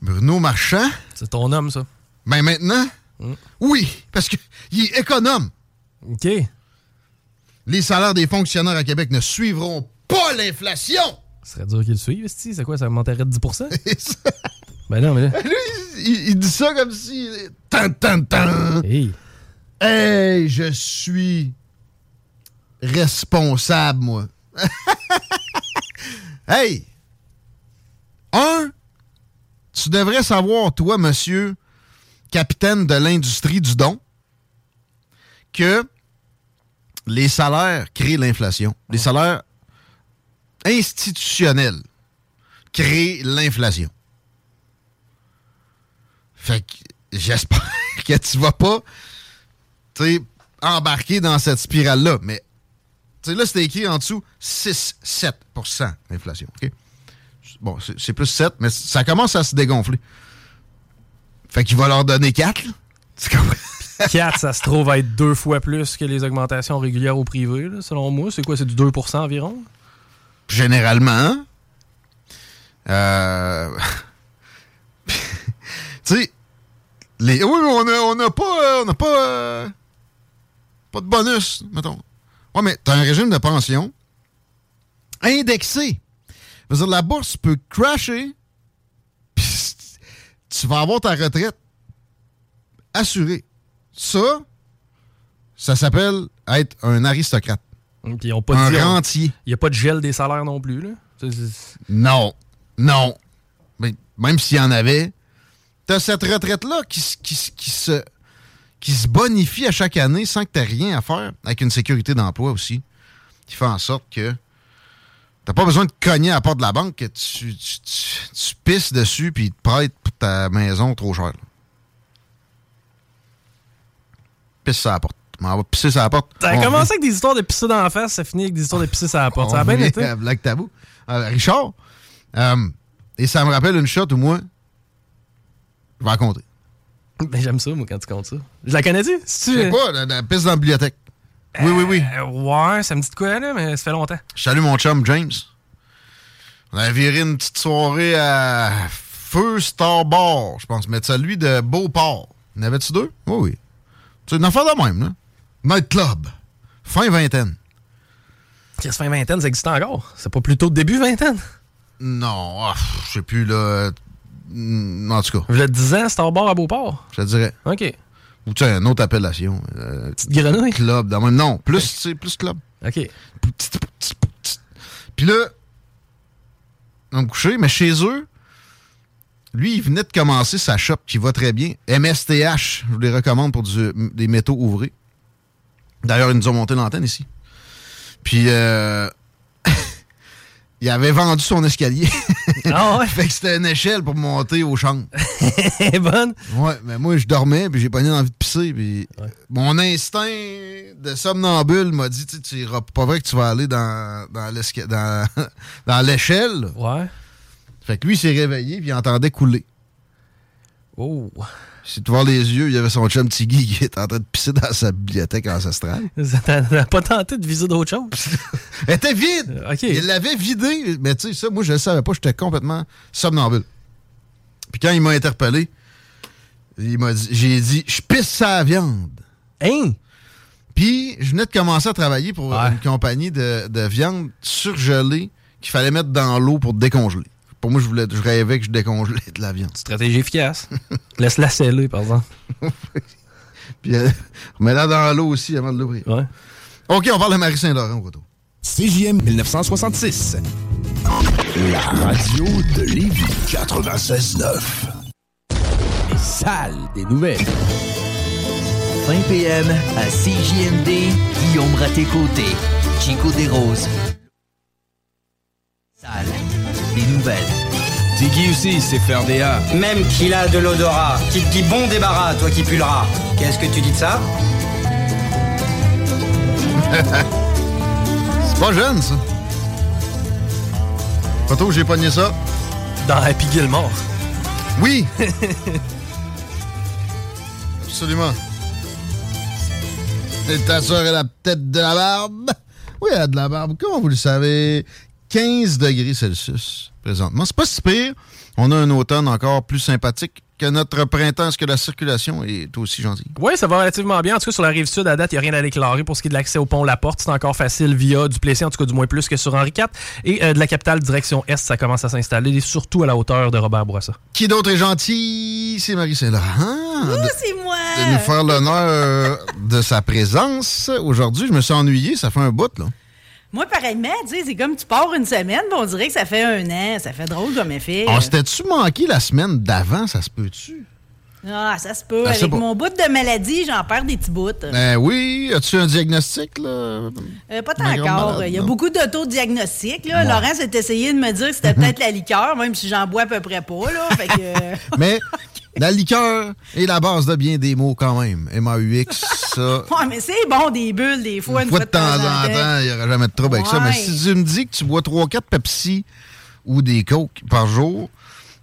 Speaker 3: Bruno Marchand?
Speaker 4: C'est ton homme, ça.
Speaker 3: Ben maintenant,
Speaker 4: Mm.
Speaker 3: oui, parce qu'il <laughs> est économe.
Speaker 4: OK.
Speaker 3: Les salaires des fonctionnaires à Québec ne suivront pas l'inflation.
Speaker 4: Ce serait dur qu'ils le suivent, c'est quoi, ça monterait de 10%? <laughs> ben non, mais là...
Speaker 3: Lui, il, il dit ça comme si... Tan, tan, tan.
Speaker 4: Hey.
Speaker 3: Hey, je suis responsable, moi. <laughs> hey! Un, tu devrais savoir, toi, monsieur capitaine de l'industrie du don, que les salaires créent l'inflation. Les salaires institutionnels créent l'inflation. Fait que j'espère <laughs> que tu vas pas tu sais, embarquer dans cette spirale-là. Mais là, c'était écrit en dessous 6-7% d'inflation. Bon, c'est plus 7, mais ça commence à se dégonfler. Fait qu'il va leur donner 4. là. Tu comprends?
Speaker 4: 4, ça se trouve à être deux fois plus que les augmentations régulières au privé, là, selon moi. C'est quoi, c'est du 2% environ?
Speaker 3: Généralement. Euh... <laughs> tu sais, les... oui, mais on n'a on a pas, euh, on a pas, euh, pas de bonus, mettons. Ouais, mais t'as un régime de pension indexé. Je veux dire, la bourse peut crasher, puis <laughs> tu vas avoir ta retraite assurée. Ça, ça s'appelle être un aristocrate.
Speaker 4: Puis ils ont pas
Speaker 3: Un
Speaker 4: dit-
Speaker 3: rentier.
Speaker 4: Il n'y a pas de gel des salaires non plus, là.
Speaker 3: Non. Non. Mais même s'il y en avait, t'as cette retraite-là qui se, qui se bonifie à chaque année sans que t'aies rien à faire, avec une sécurité d'emploi aussi, qui fait en sorte que t'as pas besoin de cogner à la porte de la banque, que tu, tu, tu- tu pisses dessus puis te prêtent pour ta maison trop cher. là. Pisse sur la porte. M'en va pisser sur la porte.
Speaker 4: Ça a
Speaker 3: On
Speaker 4: commencé avec des histoires de pisser dans la face, ça finit avec des histoires de pisser sur la porte. Ça a
Speaker 3: on
Speaker 4: bien été.
Speaker 3: à Black Tabou. Euh, Richard, euh, et ça me rappelle une shot où moi, je vais la compter. <laughs>
Speaker 4: Ben, j'aime ça, moi, quand tu comptes ça. Je la connais-tu?
Speaker 3: Je sais pas, la, la piste dans la bibliothèque. Oui, oui, oui.
Speaker 4: Euh, ouais, ça me dit de quoi, là, mais ça fait longtemps.
Speaker 3: Je salue mon chum James. On avait viré une petite soirée à Feu Star Bar, je pense, mais celui de Beauport. En avait-tu deux? Oui, oui. C'est une affaire de même, là. Night Club. Fin vingtaine.
Speaker 4: Chris fin vingtaine, ça existe encore? C'est pas plutôt début vingtaine?
Speaker 3: Non, ah, je sais plus, là. Mm, En tout cas,
Speaker 4: Vous êtes 10 ans, Star Bar à Beauport?
Speaker 3: je te dirais.
Speaker 4: OK.
Speaker 3: Ou tu sais, une autre appellation. euh,
Speaker 4: Petite grenouille?
Speaker 3: club, dans le même. Non, plus, tu sais, plus club.
Speaker 4: OK.
Speaker 3: Puis là, on me coucher, mais chez eux, lui, il venait de commencer sa shop qui va très bien. MSTH, je vous les recommande pour du- des métaux ouvrés. D'ailleurs, ils nous ont monté l'antenne ici. Puis, euh, <laughs> il avait vendu son escalier. <laughs>
Speaker 4: Ah ouais? <laughs>
Speaker 3: fait que c'était une échelle pour monter aux chambres. <laughs>
Speaker 4: Bonne?
Speaker 3: Ouais, mais moi, je dormais, puis j'ai pas envie de pisser, puis
Speaker 4: Ouais.
Speaker 3: mon instinct de somnambule m'a dit, tu iras pas vrai que tu vas aller dans, dans l'esca- dans, <laughs> dans l'échelle.
Speaker 4: Ouais.
Speaker 3: Fait que lui, il s'est réveillé, puis il entendait couler.
Speaker 4: Oh.
Speaker 3: Si tu vois les yeux, il y avait son chum Tiggy qui était en train de pisser dans sa bibliothèque ancestrale. <laughs>
Speaker 4: T'as pas tenté de viser d'autres choses? <laughs>
Speaker 3: Elle était vide!
Speaker 4: OK.
Speaker 3: Il l'avait vidée, mais tu sais, ça, moi, je le savais pas, j'étais complètement somnambule. Puis quand il m'a interpellé, il m'a dit, j'ai dit, je pisse sa viande.
Speaker 4: Hein?
Speaker 3: Puis, je venais de commencer à travailler pour
Speaker 4: Ouais.
Speaker 3: une compagnie de, de viande surgelée qu'il fallait mettre dans l'eau pour décongeler. Pour moi, je, voulais, je rêvais que je décongelais de la viande.
Speaker 4: Stratégie efficace. Laisse-la sceller, par exemple. <laughs>
Speaker 3: Puis, euh, remets-la dans l'eau aussi avant de l'ouvrir.
Speaker 4: Ouais.
Speaker 3: OK, on parle de Marie-Saint-Laurent au retour.
Speaker 1: CJM 1966. La radio de Lévis 96.9. Les salles des nouvelles.
Speaker 5: 20 PM à CJMD, Guillaume Raté-Côté, Chico des Roses. Salle des nouvelles.
Speaker 1: Tiggy aussi, c'est faire des A.
Speaker 6: Même qu'il a de l'odorat, qui te dit bon débarras, toi qui pulleras. Qu'est-ce que tu dis de ça? <laughs>
Speaker 3: C'est pas jeune, ça. Photo, j'ai pogné ça.
Speaker 4: Dans Happy Gilmore.
Speaker 3: Oui! <laughs> Absolument. Et ta soeur, elle a peut-être de la barbe? Oui, elle a de la barbe. Comment vous le savez? 15 degrés Celsius présentement. C'est pas si pire. On a un automne encore plus sympathique que notre printemps, est-ce que la circulation est aussi gentille?
Speaker 4: Oui, ça va relativement bien. En tout cas, sur la rive sud, à date, il n'y a rien à déclarer pour ce qui est de l'accès au pont La Porte. C'est encore facile via Duplessis, en tout cas du moins plus que sur Henri IV. Et euh, de la capitale direction Est, ça commence à s'installer, surtout à la hauteur de Robert Bourassa.
Speaker 3: Qui d'autre est gentil? C'est Marie Saint-Laurent.
Speaker 7: Oh, c'est moi!
Speaker 3: De nous faire l'honneur de sa présence. Aujourd'hui, je me suis ennuyé, ça fait un bout, là.
Speaker 7: Moi, pareillement, tu sais, c'est comme tu pars une semaine, on dirait que ça fait un an. Ça fait drôle comme effet.
Speaker 3: On s'était-tu manqué la semaine d'avant, ça se peut-tu?
Speaker 7: Ah, ça se peut. Avec mon bout de maladie, j'en perds des petits bouts.
Speaker 3: Ben oui. As-tu un diagnostic, là?
Speaker 7: Euh, pas tant encore. Il y a beaucoup d'autodiagnostics, là. Laurent s'est essayé de me dire que c'était <laughs> peut-être la liqueur, même si j'en bois à peu près pas, là. Fait que... <laughs>
Speaker 3: Mais la liqueur est la base de bien des mots quand même. M-A-U-X, <laughs> ça.
Speaker 7: ouais, mais c'est bon des bulles des fois. Une, fois, de temps, en temps,
Speaker 3: il n'y aura jamais de trouble avec ça. Mais si tu me dis que tu bois 3-4 Pepsi ou des Coke par jour,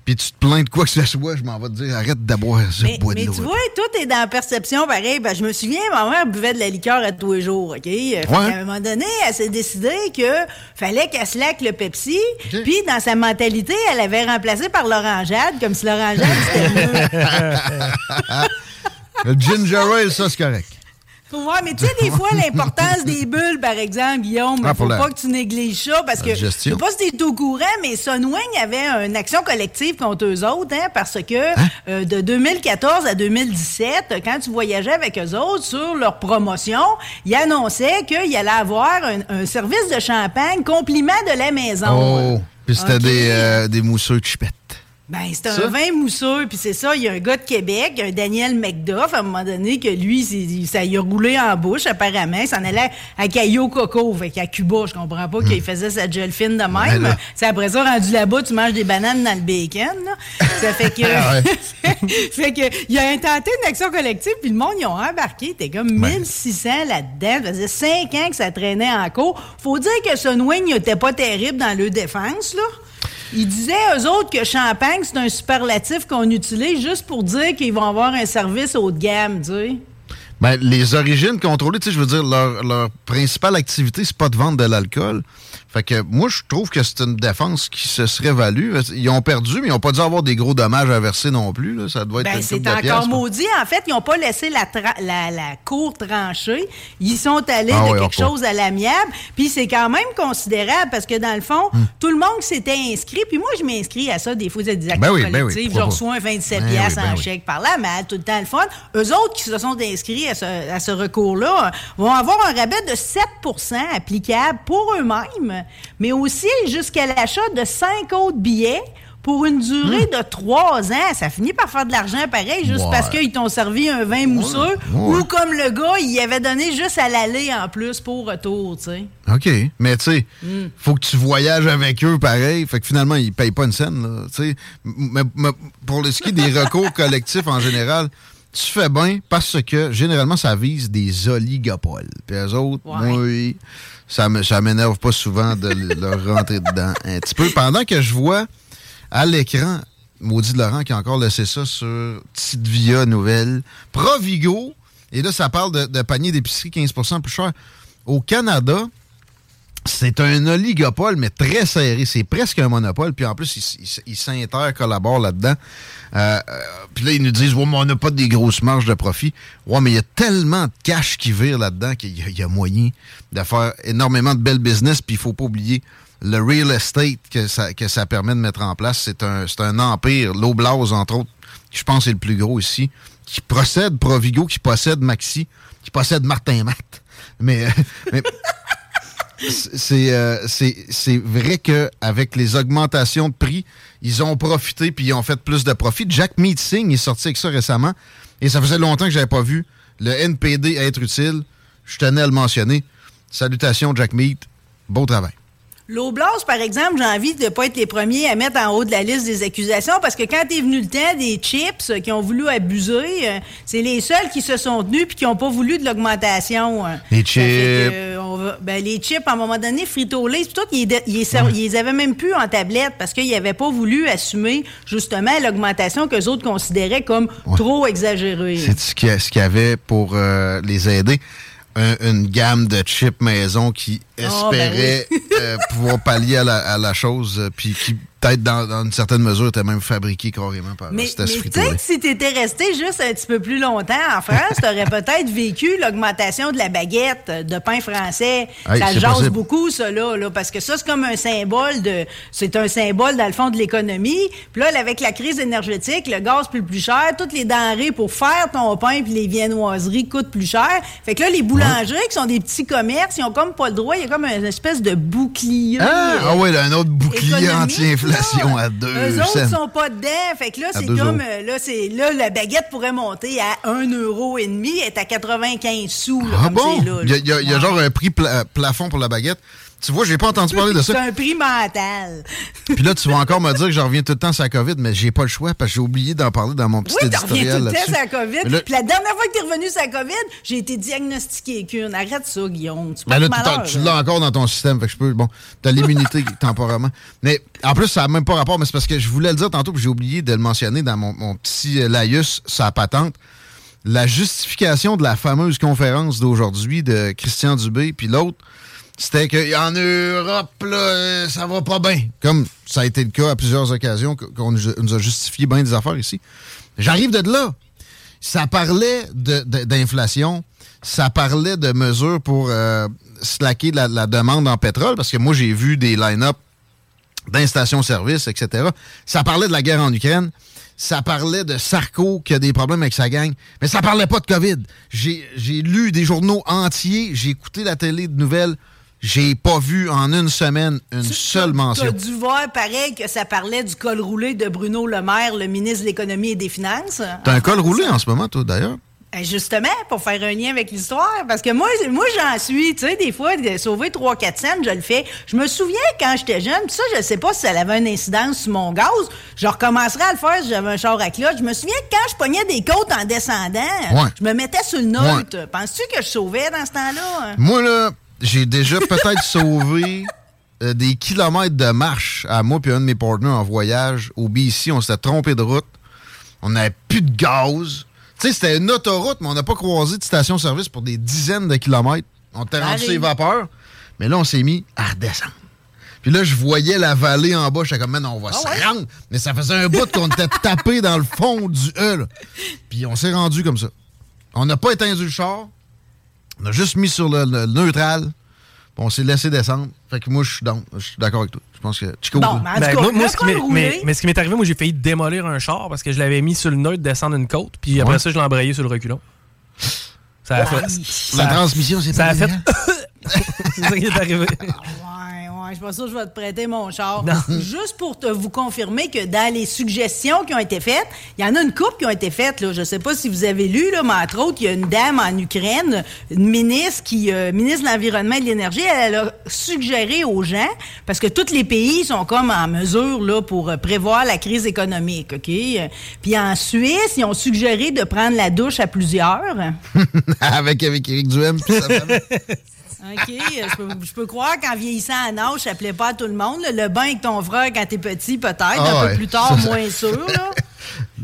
Speaker 3: puis tu te plains de quoi que ce soit, je m'en vais te dire arrête d'aboire ce bois de
Speaker 7: Mais tu vois, tout est dans la perception pareil. Ben, je me souviens, ma mère buvait de la liqueur à tous les jours, OK? À un moment donné, elle s'est décidée que fallait qu'elle se laque le Pepsi. Puis dans sa mentalité, elle avait remplacé par l'orangeade, comme si l'orangeade c'était mieux. <laughs>
Speaker 3: le ginger ale, ça c'est correct.
Speaker 7: Ouais, mais tu sais, des fois, l'importance des bulles, par exemple, Guillaume, il ah, faut pas que tu négliges ça parce que. Je sais pas si t'es au courant, mais Sunwing avait une action collective contre eux autres, hein, parce que hein? euh, de 2014 à 2017, quand tu voyageais avec eux autres sur leur promotion, ils annonçaient qu'il allait avoir un, service de champagne compliment de la maison.
Speaker 3: Oh, puis c'était des, euh, des mousseux chipettes.
Speaker 7: Ben, c'est un vin mousseux, puis c'est ça, il y a un gars de Québec, un Daniel McDuff, à un moment donné, que lui, ça y a roulé en bouche, apparemment. Il s'en allait à Caillou Coco, fait qu'à Cuba, je comprends pas qu'il hmm. faisait sa gel fine de même. c'est après ça, rendu là-bas, tu manges des bananes dans le bacon, là. Ça fait que... <laughs> Ah <laughs> fait que, il a intenté une action collective, puis le monde, ils ont embarqué. T'es comme 1600 là-dedans. Ça faisait 5 ans que ça traînait en cours. Faut dire que Sunwing, il était pas terrible dans le défense, là. Ils disaient, eux autres, que champagne, c'est un superlatif qu'on utilise juste pour dire qu'ils vont avoir un service haut de gamme, tu sais.
Speaker 3: Ben, les origines contrôlées, tu sais, je veux dire, leur, leur principale activité, c'est pas de vendre de l'alcool. Fait que moi, je trouve que c'est une défense qui se serait value. Ils ont perdu, mais ils n'ont pas dû avoir des gros dommages à verser non plus. Là. Ça doit être ben,
Speaker 7: C'est encore maudit. En fait, ils n'ont pas laissé la, la, la, cour trancher. Ils sont allés ah de quelque chose à l'amiable. Puis c'est quand même considérable parce que dans le fond, hmm. tout le monde s'était inscrit. Puis moi, je m'inscris à ça. Des fois, des actions ben ben je reçois un 27 ben piastres en chèque par là, mais tout le temps le fun. Eux autres qui se sont inscrits à ce, à ce recours-là vont avoir un rabais de 7% applicable pour eux-mêmes mais aussi jusqu'à l'achat de cinq autres billets pour une durée hmm. de trois ans. Ça finit par faire de l'argent pareil, juste parce qu'ils t'ont servi un vin mousseux, ou comme le gars, il avait donné juste à l'aller en plus pour retour, tu sais.
Speaker 3: OK. Mais tu sais, hmm. faut que tu voyages avec eux pareil. Fait que finalement, ils payent pas une scène, là. Mais, pour le ski des recours <laughs> collectifs en général, tu fais bien parce que généralement, ça vise des oligopoles. Puis eux autres, oui ça m'énerve pas souvent de leur rentrer dedans un petit peu. Pendant que je vois à l'écran, Maudit Laurent qui a encore laissé ça sur Petite Via Nouvelle, Provigo, et là, ça parle de, de panier d'épicerie 15% plus cher. Au Canada, c'est un oligopole, mais très serré. C'est presque un monopole. Puis en plus, ils il, s'intercollaborent là-dedans. Euh, euh, puis là, ils nous disent, ouais, mais on n'a pas des grosses marges de profit. Ouais, mais il y a tellement de cash qui vire là-dedans qu'il y, a moyen de faire énormément de belles business. Puis il faut pas oublier le real estate que ça, que ça permet de mettre en place. C'est un, un empire. L'Oblaz, entre autres, je pense c'est le plus gros ici, qui possède Provigo, qui possède Maxi, qui possède Martin Matt. Mais, mais euh, c'est vrai qu'avec les augmentations de prix, ils ont profité puis ils ont fait plus de profit. Jack Meeting est sorti avec ça récemment et ça faisait longtemps que j'avais pas vu le NPD être utile. Je tenais à le mentionner. Salutations, Jack Meat. Beau travail.
Speaker 7: L'Oblast, par exemple, j'ai envie de ne pas être les premiers à mettre en haut de la liste des accusations parce que quand est venu le temps des chips qui ont voulu abuser, euh, c'est les seuls qui se sont tenus puis qui n'ont pas voulu de l'augmentation.
Speaker 3: Euh. Les chips.
Speaker 7: Euh, ben, les chips, à un moment donné, Frito-Lay, tout, ils, les avaient même plus en tablette parce qu'ils n'avaient pas voulu assumer justement l'augmentation que les autres considéraient comme trop exagérée.
Speaker 3: C'est ce qu'il y avait pour les aider. une gamme de chips maison qui espérait
Speaker 7: ben <laughs>
Speaker 3: euh, pouvoir pallier à la, à la chose, euh, puis qui peut-être dans, dans une certaine mesure était même fabriqué carrément par
Speaker 7: Mais, mais peut-être si tu étais resté juste un petit peu plus longtemps en France, tu aurais <laughs> peut-être vécu l'augmentation de la baguette de pain français.
Speaker 3: Hey,
Speaker 7: ça jase
Speaker 3: possible.
Speaker 7: beaucoup, ça, là, là, parce que ça, c'est comme un symbole de. C'est un symbole, dans le fond, de l'économie. Puis là, avec la crise énergétique, le gaz plus plus cher, toutes les denrées pour faire ton pain puis les viennoiseries coûtent plus cher. Fait que là, les boulangers, qui sont des petits commerces, ils ont comme pas le droit, comme une espèce de bouclier.
Speaker 3: Ah,
Speaker 7: euh,
Speaker 3: ah ouais, là, un autre bouclier anti-inflation à deux
Speaker 7: Eux autres
Speaker 3: cents.
Speaker 7: sont pas dedans. Fait que là, c'est comme,
Speaker 3: euros.
Speaker 7: euh, là, c'est, là, la baguette pourrait monter à 1,5 euro et demi, est à 95 sous, là,
Speaker 3: Ah bon? Il y a, y y genre un prix pla- plafond pour la baguette. Tu vois, j'ai pas entendu parler de
Speaker 7: C'est
Speaker 3: ça.
Speaker 7: un prix mental.
Speaker 3: Puis là, tu vas encore me dire que je reviens tout le temps sur la COVID, mais j'ai pas le choix parce que j'ai oublié d'en parler dans mon petit
Speaker 7: Oui, t'en reviens
Speaker 3: éditorial
Speaker 7: tout le temps sur la COVID.
Speaker 3: Là-
Speaker 7: Puis la dernière fois que t'es revenu sur la COVID, j'ai été diagnostiqué qu'une. Arrête ça, Guillaume. Tu
Speaker 3: Ben là,
Speaker 7: malheur,
Speaker 3: tu l'as encore dans ton système, fait que je peux. Bon, t'as l'immunité <laughs> temporairement. Mais en plus, ça n'a même pas rapport, mais c'est parce que je voulais le dire tantôt, puis j'ai oublié de le mentionner dans mon, mon petit euh, laïus, sa patente. La justification de la fameuse conférence d'aujourd'hui de Christian Dubé, puis l'autre, c'était qu'en Europe, là, euh, ça va pas bien. Comme ça a été le cas à plusieurs occasions, qu'on nous a- justifié bien des affaires ici. J'arrive de là. Ça parlait d'inflation, ça parlait de mesures pour euh, slacker la, demande en pétrole, parce que moi, j'ai vu des line-up d'un station-service, etc. Ça parlait de la guerre en Ukraine. Ça parlait de Sarko qui a des problèmes avec sa gang. Mais ça parlait pas de COVID. J'ai lu des journaux entiers, j'ai écouté la télé de nouvelles. J'ai pas vu en une semaine une seule mention.
Speaker 7: T'as dû voir pareil que ça parlait du col roulé de Bruno Le Maire, le ministre de l'Économie et des Finances.
Speaker 3: T'as un col roulé en ce moment, toi, d'ailleurs?
Speaker 7: Eh, Justement, pour faire un lien avec l'histoire, parce que moi, moi j'en suis, tu sais, des fois, de sauver 3-4 cents, je le fais. Je me souviens quand j'étais jeune, pis ça, je sais pas si ça avait une incidence sur mon gaz, je recommencerais à le faire si j'avais un char à cloche. Je me souviens que quand je pognais des côtes en descendant,
Speaker 3: Ouais.
Speaker 7: je me mettais sur le neutre. Penses-tu que je sauvais dans ce temps-là?
Speaker 3: Moi, là, j'ai déjà peut-être <laughs> sauvé euh, des kilomètres de marche à moi et un de mes partenaires en voyage. Au BC, on s'était trompé de route. On n'avait plus de gaz. Tu sais, c'était une autoroute, mais on n'a pas croisé de station-service pour des dizaines de kilomètres. On était rendu sur les vapeurs. Mais là, on s'est mis à redescendre. Puis là, je voyais la vallée en bas. J'étais comme, man, on va se rendre. Mais ça faisait un bout qu'on était tapé dans le fond du E. là. <laughs> Puis on s'est rendu comme ça. On n'a pas éteint le char. On a juste mis sur le, le neutral. puis on s'est laissé descendre. Fait que moi, je suis down. Je suis d'accord avec toi. Je pense que. Chico,
Speaker 7: Bon,
Speaker 3: toi?
Speaker 7: mais
Speaker 4: Ben, moi, ce qui m'est-
Speaker 7: roulé-
Speaker 4: mais, mais ce qui m'est arrivé, moi, j'ai failli démolir un char parce que je l'avais mis sur le neutre, descendre une côte, puis après
Speaker 3: Ouais.
Speaker 4: ça, je l'ai embrayé sur le reculon. Ça a fait.
Speaker 3: La
Speaker 4: ça a-
Speaker 3: transmission, c'est
Speaker 4: Ça
Speaker 3: pas
Speaker 4: a fait. <laughs> C'est ça qui est arrivé.
Speaker 7: Je suis pas sûr que je vais te prêter mon char.
Speaker 4: Non. <laughs>
Speaker 7: Juste pour te, vous confirmer que dans les suggestions qui ont été faites, il y en a une couple qui ont été faites. Là. Je sais pas si vous avez lu, là, mais entre autres, il y a une dame en Ukraine, une ministre qui, euh, ministre de l'Environnement et de l'Énergie, elle a suggéré aux gens, parce que tous les pays sont comme en mesure là, pour euh, prévoir la crise économique, OK? Puis en Suisse, ils ont suggéré de prendre la douche à plusieurs. <laughs>
Speaker 3: avec, avec Eric Duhem. puis. <laughs>
Speaker 7: OK, je peux, je peux croire qu'en vieillissant en âge, ça plaît pas à tout le monde. là. Le bain avec ton frère quand t'es petit, peut-être.
Speaker 3: Ah
Speaker 7: un
Speaker 3: ouais.
Speaker 7: peu plus tard, <laughs> moins sûr. Là.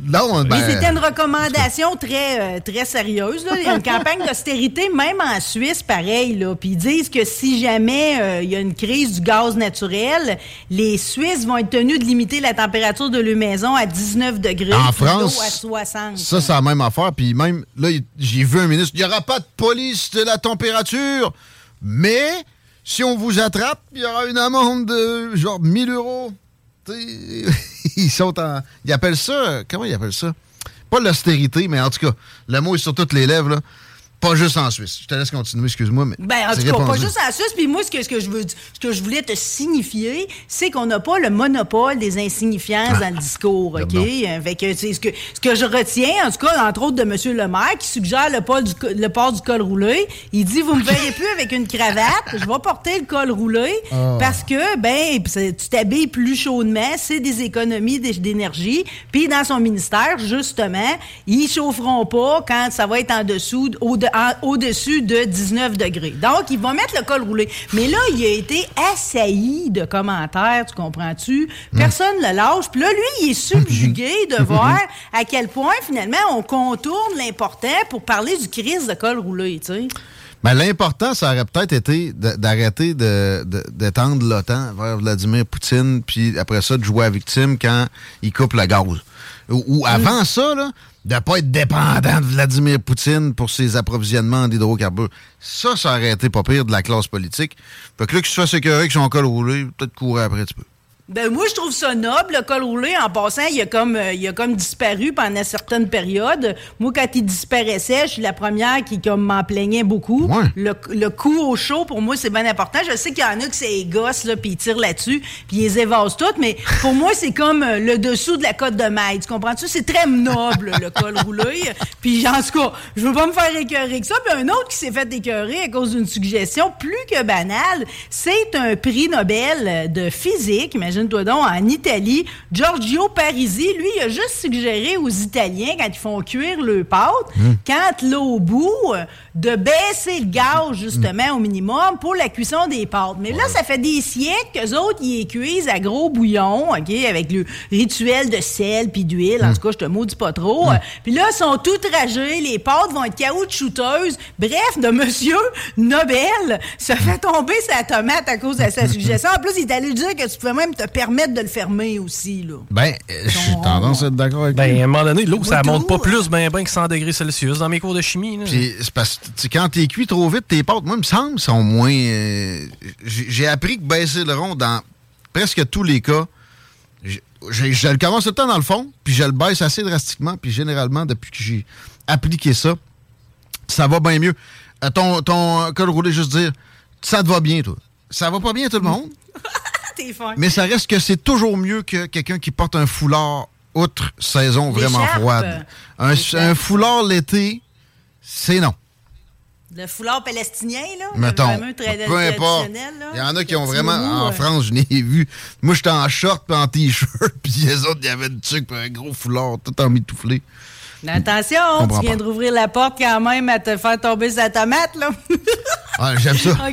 Speaker 3: non, ben.
Speaker 7: Mais c'était une recommandation très, euh, très sérieuse. Là. Il y a une campagne d'austérité, même en Suisse, pareil. Là. Puis ils disent que si jamais euh, il y a une crise du gaz naturel, les Suisses vont être tenus de limiter la température de leur maison à 19 degrés.
Speaker 3: En France,
Speaker 7: à 60.
Speaker 3: Ça, c'est la même affaire. Puis même, là, j'ai vu un ministre. Il n'y aura pas de police de la température. Mais si on vous attrape, il y aura une amende de genre 1000 euros. <laughs> Ils sont en. Ils appellent ça. Comment ils appellent ça? Pas l'austérité, mais en tout cas, le mot est sur toutes les lèvres, là. Pas juste en Suisse. Je te laisse continuer, excuse-moi, mais.
Speaker 7: Ben, en tout cas, pas juste en Suisse. Puis moi, ce que, ce que je veux, ce que je voulais te signifier, c'est qu'on n'a pas le monopole des insignifiances dans le discours, OK? Euh, Fait que, ce que, ce que je retiens, en tout cas, entre autres de M. Le Maire, qui suggère le port du, le port du col roulé. Il dit, vous me verrez plus avec une cravate, je vais porter le col roulé
Speaker 3: Ah.
Speaker 7: parce que, ben, tu t'habilles plus chaudement, c'est des économies d'é- d'énergie. Puis dans son ministère, justement, ils chaufferont pas quand ça va être en dessous, de- au- de- au-dessus de 19 degrés. Donc, ils vont mettre le col roulé. Mais là, il a été assailli de commentaires, tu comprends-tu? Personne ne le lâche. Puis là, lui, il est subjugué <laughs> de voir à quel point, finalement, on contourne l'important pour parler du crise de col roulé, tu sais.
Speaker 3: Mais l'important, ça aurait peut-être été d'arrêter d'étendre l'OTAN vers Vladimir Poutine, puis après ça, de jouer à victime quand il coupe le gaz. Ou, avant ça, là, de ne pas être dépendant de Vladimir Poutine pour ses approvisionnements d'hydrocarbures. Ça, ça aurait été pas pire de la classe politique. Fait que là, qu'il se fasse écœurer avec son col roulé, peut-être courir après un petit peu.
Speaker 7: Ben moi je trouve ça noble le col roulé en passant il a comme euh, il a comme disparu pendant certaines périodes. Moi quand il disparaissait, je suis la première qui comme m'en plaignait beaucoup. Le, le, coup au chaud pour moi c'est bien important. Je sais qu'il y en a qui c'est gosses là puis ils tirent là-dessus puis ils évasent toutes mais pour moi c'est comme euh, le dessous de la côte de maille. Tu comprends-tu? C'est très noble le col roulé. Puis en tout cas, je veux pas me faire écœurer que ça. Puis un autre qui s'est fait écœurer à cause d'une suggestion plus que banale, c'est un prix Nobel de physique. Mais imagine-toi donc, en Italie, Giorgio Parisi, lui, il a juste suggéré aux Italiens, quand ils font cuire le pâte, hmm. quand l'eau au bout, de baisser le gaz, justement, au minimum pour la cuisson des pâtes. Mais là, ça fait des siècles qu'eux autres, ils cuisent à gros bouillon, OK, avec le rituel de sel puis d'huile. En hmm. tout cas, je te maudis pas trop. Hmm. Puis là, ils sont toutes ragées, les pâtes vont être caoutchouteuses. Bref, de monsieur Nobel se fait tomber sa tomate à cause de sa suggestion. En plus, il est allé dire que tu pouvais même te permettre de le fermer aussi, là.
Speaker 3: Ben, je suis tendance à être d'accord avec
Speaker 4: Ben, à un moment donné, l'eau, ça monte pas plus ben, ben que 100 degrés Celsius dans mes cours de chimie.
Speaker 3: Puis, c'est parce que quand t'es cuit trop vite, tes pâtes, moi, il me semble, sont moins... Euh, j'ai appris que baisser le rond, dans presque tous les cas, je, le commence tout le temps dans le fond, puis je le baisse assez drastiquement, puis généralement, depuis que j'ai appliqué ça, ça va bien mieux. Euh, ton, ton col roulé, juste dire, ça te va bien, toi? Ça va pas bien, tout le monde? <laughs> Mais ça reste que c'est toujours mieux que quelqu'un qui porte un foulard outre saison vraiment froide. Un, foulard l'été, c'est non.
Speaker 7: Le foulard palestinien, là.
Speaker 3: Mettons. peu importe. Il y en a qui ont vraiment. En France, je n'ai vu. Moi, j'étais en short et en t-shirt, <laughs> puis les autres, il y avait une truc, un gros foulard, tout en mitouflé.
Speaker 7: Attention, tu viens d'ouvrir la porte quand même à te faire tomber sa tomate, là. <laughs>
Speaker 3: Ah, j'aime ça. <laughs> <laughs>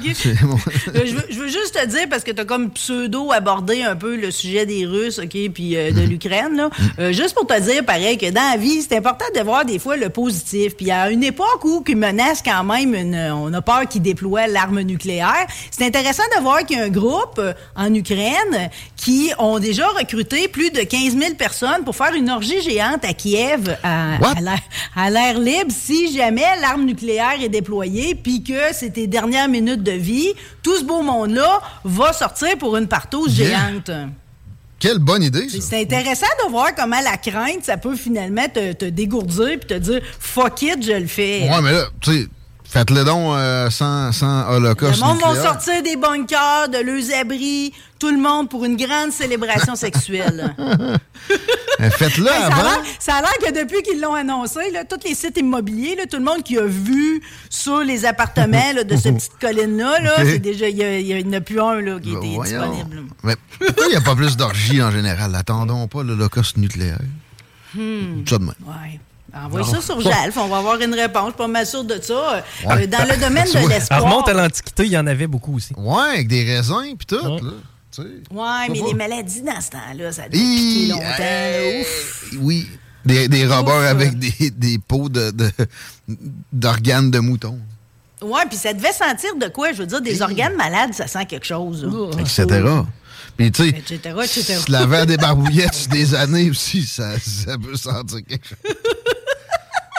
Speaker 7: Euh, je, veux, juste te dire, parce que tu as comme pseudo abordé un peu le sujet des Russes, OK, puis euh, de mm-hmm. l'Ukraine, là. Mm-hmm. Euh, juste pour te dire, pareil, que dans la vie, c'est important de voir des fois le positif. Puis à une époque où qui menace quand même, une, on a peur qu'ils déploient l'arme nucléaire, c'est intéressant de voir qu'il y a un groupe en Ukraine qui ont déjà recruté plus de 15 000 personnes pour faire une orgie géante à Kiev à l'air libre si jamais l'arme nucléaire est déployée, puis que c'était dernières minutes de vie, tout ce beau monde-là va sortir pour une partouze géante.
Speaker 3: Quelle bonne idée,
Speaker 7: ça. C'est intéressant de voir comment la crainte, ça peut finalement te, dégourdir puis te dire fuck it, je le fais.
Speaker 3: Ouais, mais là, tu sais, faites-le donc euh, sans, sans holocauste.
Speaker 7: Le monde va sortir des bunkers, de leurs abris, tout le monde pour une grande célébration sexuelle.
Speaker 3: Faites-le avant.
Speaker 7: Ça a l'air que depuis qu'ils l'ont annoncé, là, tous les sites immobiliers, là, tout le monde qui a vu sur les appartements de cette petite colline-là, c'est déjà, il n'y en a plus un là, qui était disponible.
Speaker 3: Mais pourquoi il n'y a pas plus d'orgie en général? Attendons pas l'Holocauste nucléaire.
Speaker 7: Hmm. Ça de même. Ouais. Envoyez ça sur Jalf, on va avoir une réponse. Pas mal sûr de ça. Euh, dans le domaine de <laughs> l'espoir.
Speaker 4: remonte à l'Antiquité, il y en avait beaucoup aussi.
Speaker 3: Ouais, avec des raisins puis tout. Là.
Speaker 7: Ouais, mais les maladies dans ce temps-là, ça piquer longtemps. Ouf.
Speaker 3: Oui, des, des robots avec des, des peaux d'organes de, de mouton.
Speaker 7: Ouais, puis ça devait sentir de quoi? Je veux dire, des organes malades, ça sent quelque chose.
Speaker 3: Etc. Puis, tu sais, se laver à des barbouillettes <laughs> des années aussi, ça, ça peut sentir quelque chose. <laughs>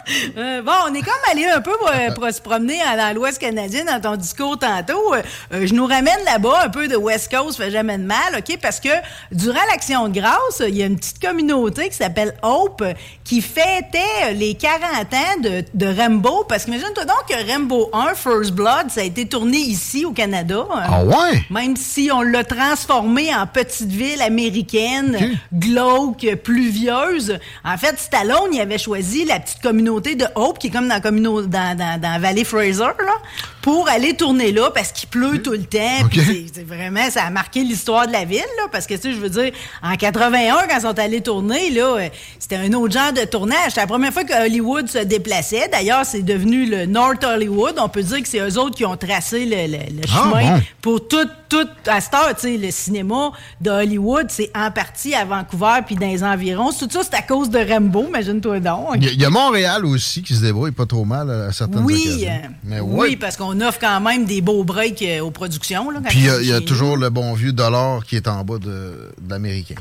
Speaker 3: <laughs>
Speaker 7: Euh, bon, on est comme allé un peu pour, se promener dans l'Ouest canadien dans ton discours tantôt. Euh, euh, je nous ramène là-bas un peu de West Coast, fait jamais de mal, OK? Parce que durant l'Action de grâce, il y a une petite communauté qui s'appelle Hope qui fêtait les 40 ans de, de Rambo. Parce que imagine-toi donc que Rambo 1, First Blood, ça a été tourné ici au Canada.
Speaker 3: Ah ouais?
Speaker 7: Même si on l'a transformé en petite ville américaine, glauque, pluvieuse. En fait, Stallone, il avait choisi la petite communauté de Hope, qui est comme dans, dans, dans, dans Valley Fraser, là, pour aller tourner là parce qu'il pleut tout le temps. C'est vraiment, ça a marqué l'histoire de la ville, là, parce que, tu sais, je veux dire, en 81, quand ils sont allés tourner, là, euh, c'était un autre genre de tournage. C'était la première fois que Hollywood se déplaçait. D'ailleurs, c'est devenu le North Hollywood. On peut dire que c'est eux autres qui ont tracé le, ah, chemin pour tout, tout, à cette heure, tu sais, le cinéma de Hollywood, c'est en partie à Vancouver puis dans les environs. Tout ça, c'est à cause de Rambo, imagine-toi donc.
Speaker 3: Il y, a Montréal aussi qui se débrouille pas trop mal à certaines
Speaker 7: oui, occasions. Mais oui, parce qu'on on offre quand même des beaux breaks euh, aux productions. Là,
Speaker 3: Puis il y a, toujours le bon vieux dollar qui est en bas de, l'américain.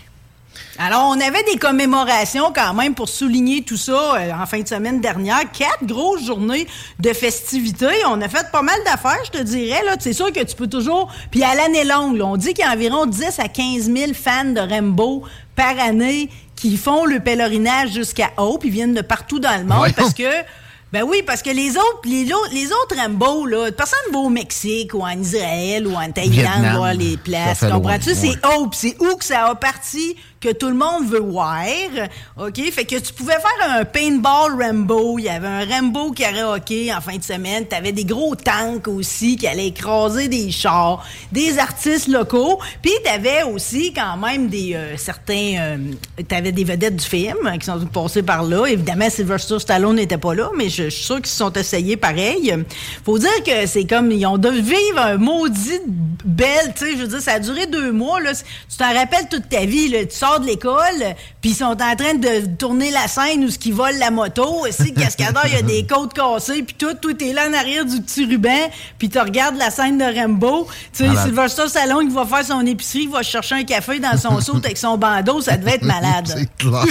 Speaker 7: Alors, on avait des commémorations quand même pour souligner tout ça euh, en fin de semaine dernière. Quatre grosses journées de festivités. On a fait pas mal d'affaires, je te dirais. Là. C'est sûr que tu peux toujours... Puis à l'année longue, on dit qu'il y a environ 10 à 15 000 fans de Rainbow par année qui font le pèlerinage jusqu'à Hope. Ils viennent de partout dans le monde parce que ben oui, parce que les autres, les, les autres Rambo, là, personne ne va au Mexique ou en Israël ou en Thaïlande voir les places. Comprends-tu? C'est Hope. C'est où que ça a parti que tout le monde veut voir. OK? Fait que tu pouvais faire un paintball Rambo. Il y avait un Rambo karaoké en fin de semaine. Tu avais des gros tanks aussi qui allaient écraser des chars, des artistes locaux. Puis tu avais aussi quand même des euh, certains... Euh, tu avais des vedettes du film qui sont passées par là. Évidemment, Sylvester Stallone n'était pas là, mais je, suis sûr qu'ils se sont essayés pareil. Faut dire que c'est comme... Ils ont dû vivre un maudit belle, tu sais, je veux dire, ça a duré deux mois, là. Tu t'en rappelles toute ta vie, là. Tu de l'école, puis ils sont en train de tourner la scène où ce qui volent la moto. Ici, cascadeur, il y a des côtes cassées, puis tout, tout est là en arrière du petit ruban, puis tu regardes la scène de Rambo. Tu sais, Sylvester Stallone qui va faire son épicerie, il va chercher un café dans son <laughs> saut avec son bandeau, ça devait être malade.
Speaker 3: C'est clair.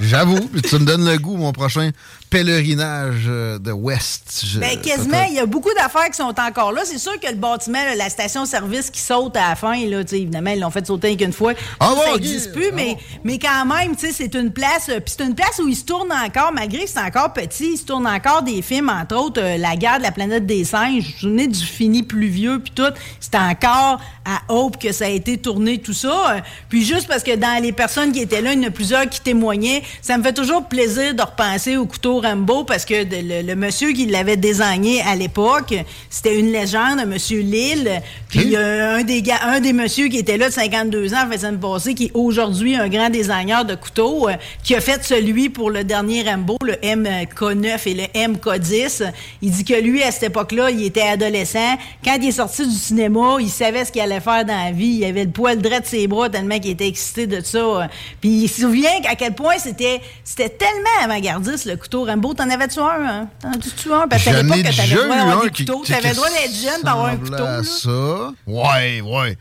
Speaker 3: J'avoue, tu me donnes le goût, mon prochain pèlerinage euh, de West.
Speaker 7: Ben, quasiment, il y a beaucoup d'affaires qui sont encore là. C'est sûr que le bâtiment, la station-service qui saute à la fin, là, évidemment, ils l'ont fait sauter qu'une fois. Ah, ça n'existe plus, mais, ah mais quand même, c'est une place. Euh, puis c'est une place où il se tourne encore, malgré que c'est encore petit, il se tourne encore des films, entre autres, euh, La guerre de la planète des singes. Je me du fini pluvieux, puis tout? C'est encore à Hope que ça a été tourné, tout ça. Puis juste parce que dans les personnes qui étaient là, il y en a plusieurs qui témoignaient, ça me fait toujours plaisir de repenser au couteau Rambo parce que le, monsieur qui l'avait désigné à l'époque, c'était une légende, monsieur Lille. Puis euh, un des gars, un des monsieur qui était là de 52 ans, faisait une passée, qui est aujourd'hui un grand designer de couteaux, euh, qui a fait celui pour le dernier Rambo, le MK9 et le MK10. Il dit que lui, à cette époque-là, il était adolescent. Quand il est sorti du cinéma, il savait ce qu'il allait faire dans la vie. Il avait le poil droit de ses bras tellement qu'il était excité de ça. Puis il se souvient à quel point c'était, c'était tellement avant-gardiste, le couteau Rambo, t'en avais-tu un? Hein? T'en as-tu un? Parce qu'à l'époque, t'avais le droit d'avoir des couteaux. T'avais le droit d'être jeune d'avoir un couteau. Là.
Speaker 3: ça. Ouais, ouais.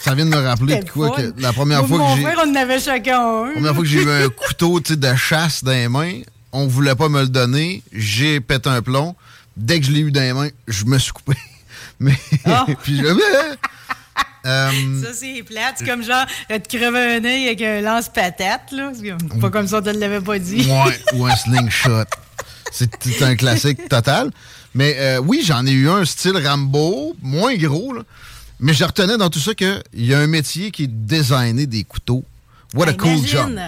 Speaker 3: ça vient de me rappeler de quoi que la première fois que j'ai.
Speaker 7: on en avait chacun un.
Speaker 3: La première fois que j'ai eu un couteau de chasse dans les mains, on voulait pas me le donner. J'ai pété un plomb. Dès que je l'ai eu dans les mains, je me suis coupé. <laughs> Mais. Oh. <laughs> puis je.
Speaker 7: Euh, ça, c'est plate. C'est comme genre, te crever un œil avec un lance-patate, là. C'est pas comme ça, on te l'avait pas dit.
Speaker 3: Ouais, ou un slingshot. C'est un classique total. Mais euh, oui, j'en ai eu un style Rambo, moins gros, là. Mais je retenais dans tout ça qu'il y a un métier qui est designer des couteaux. What a cool job.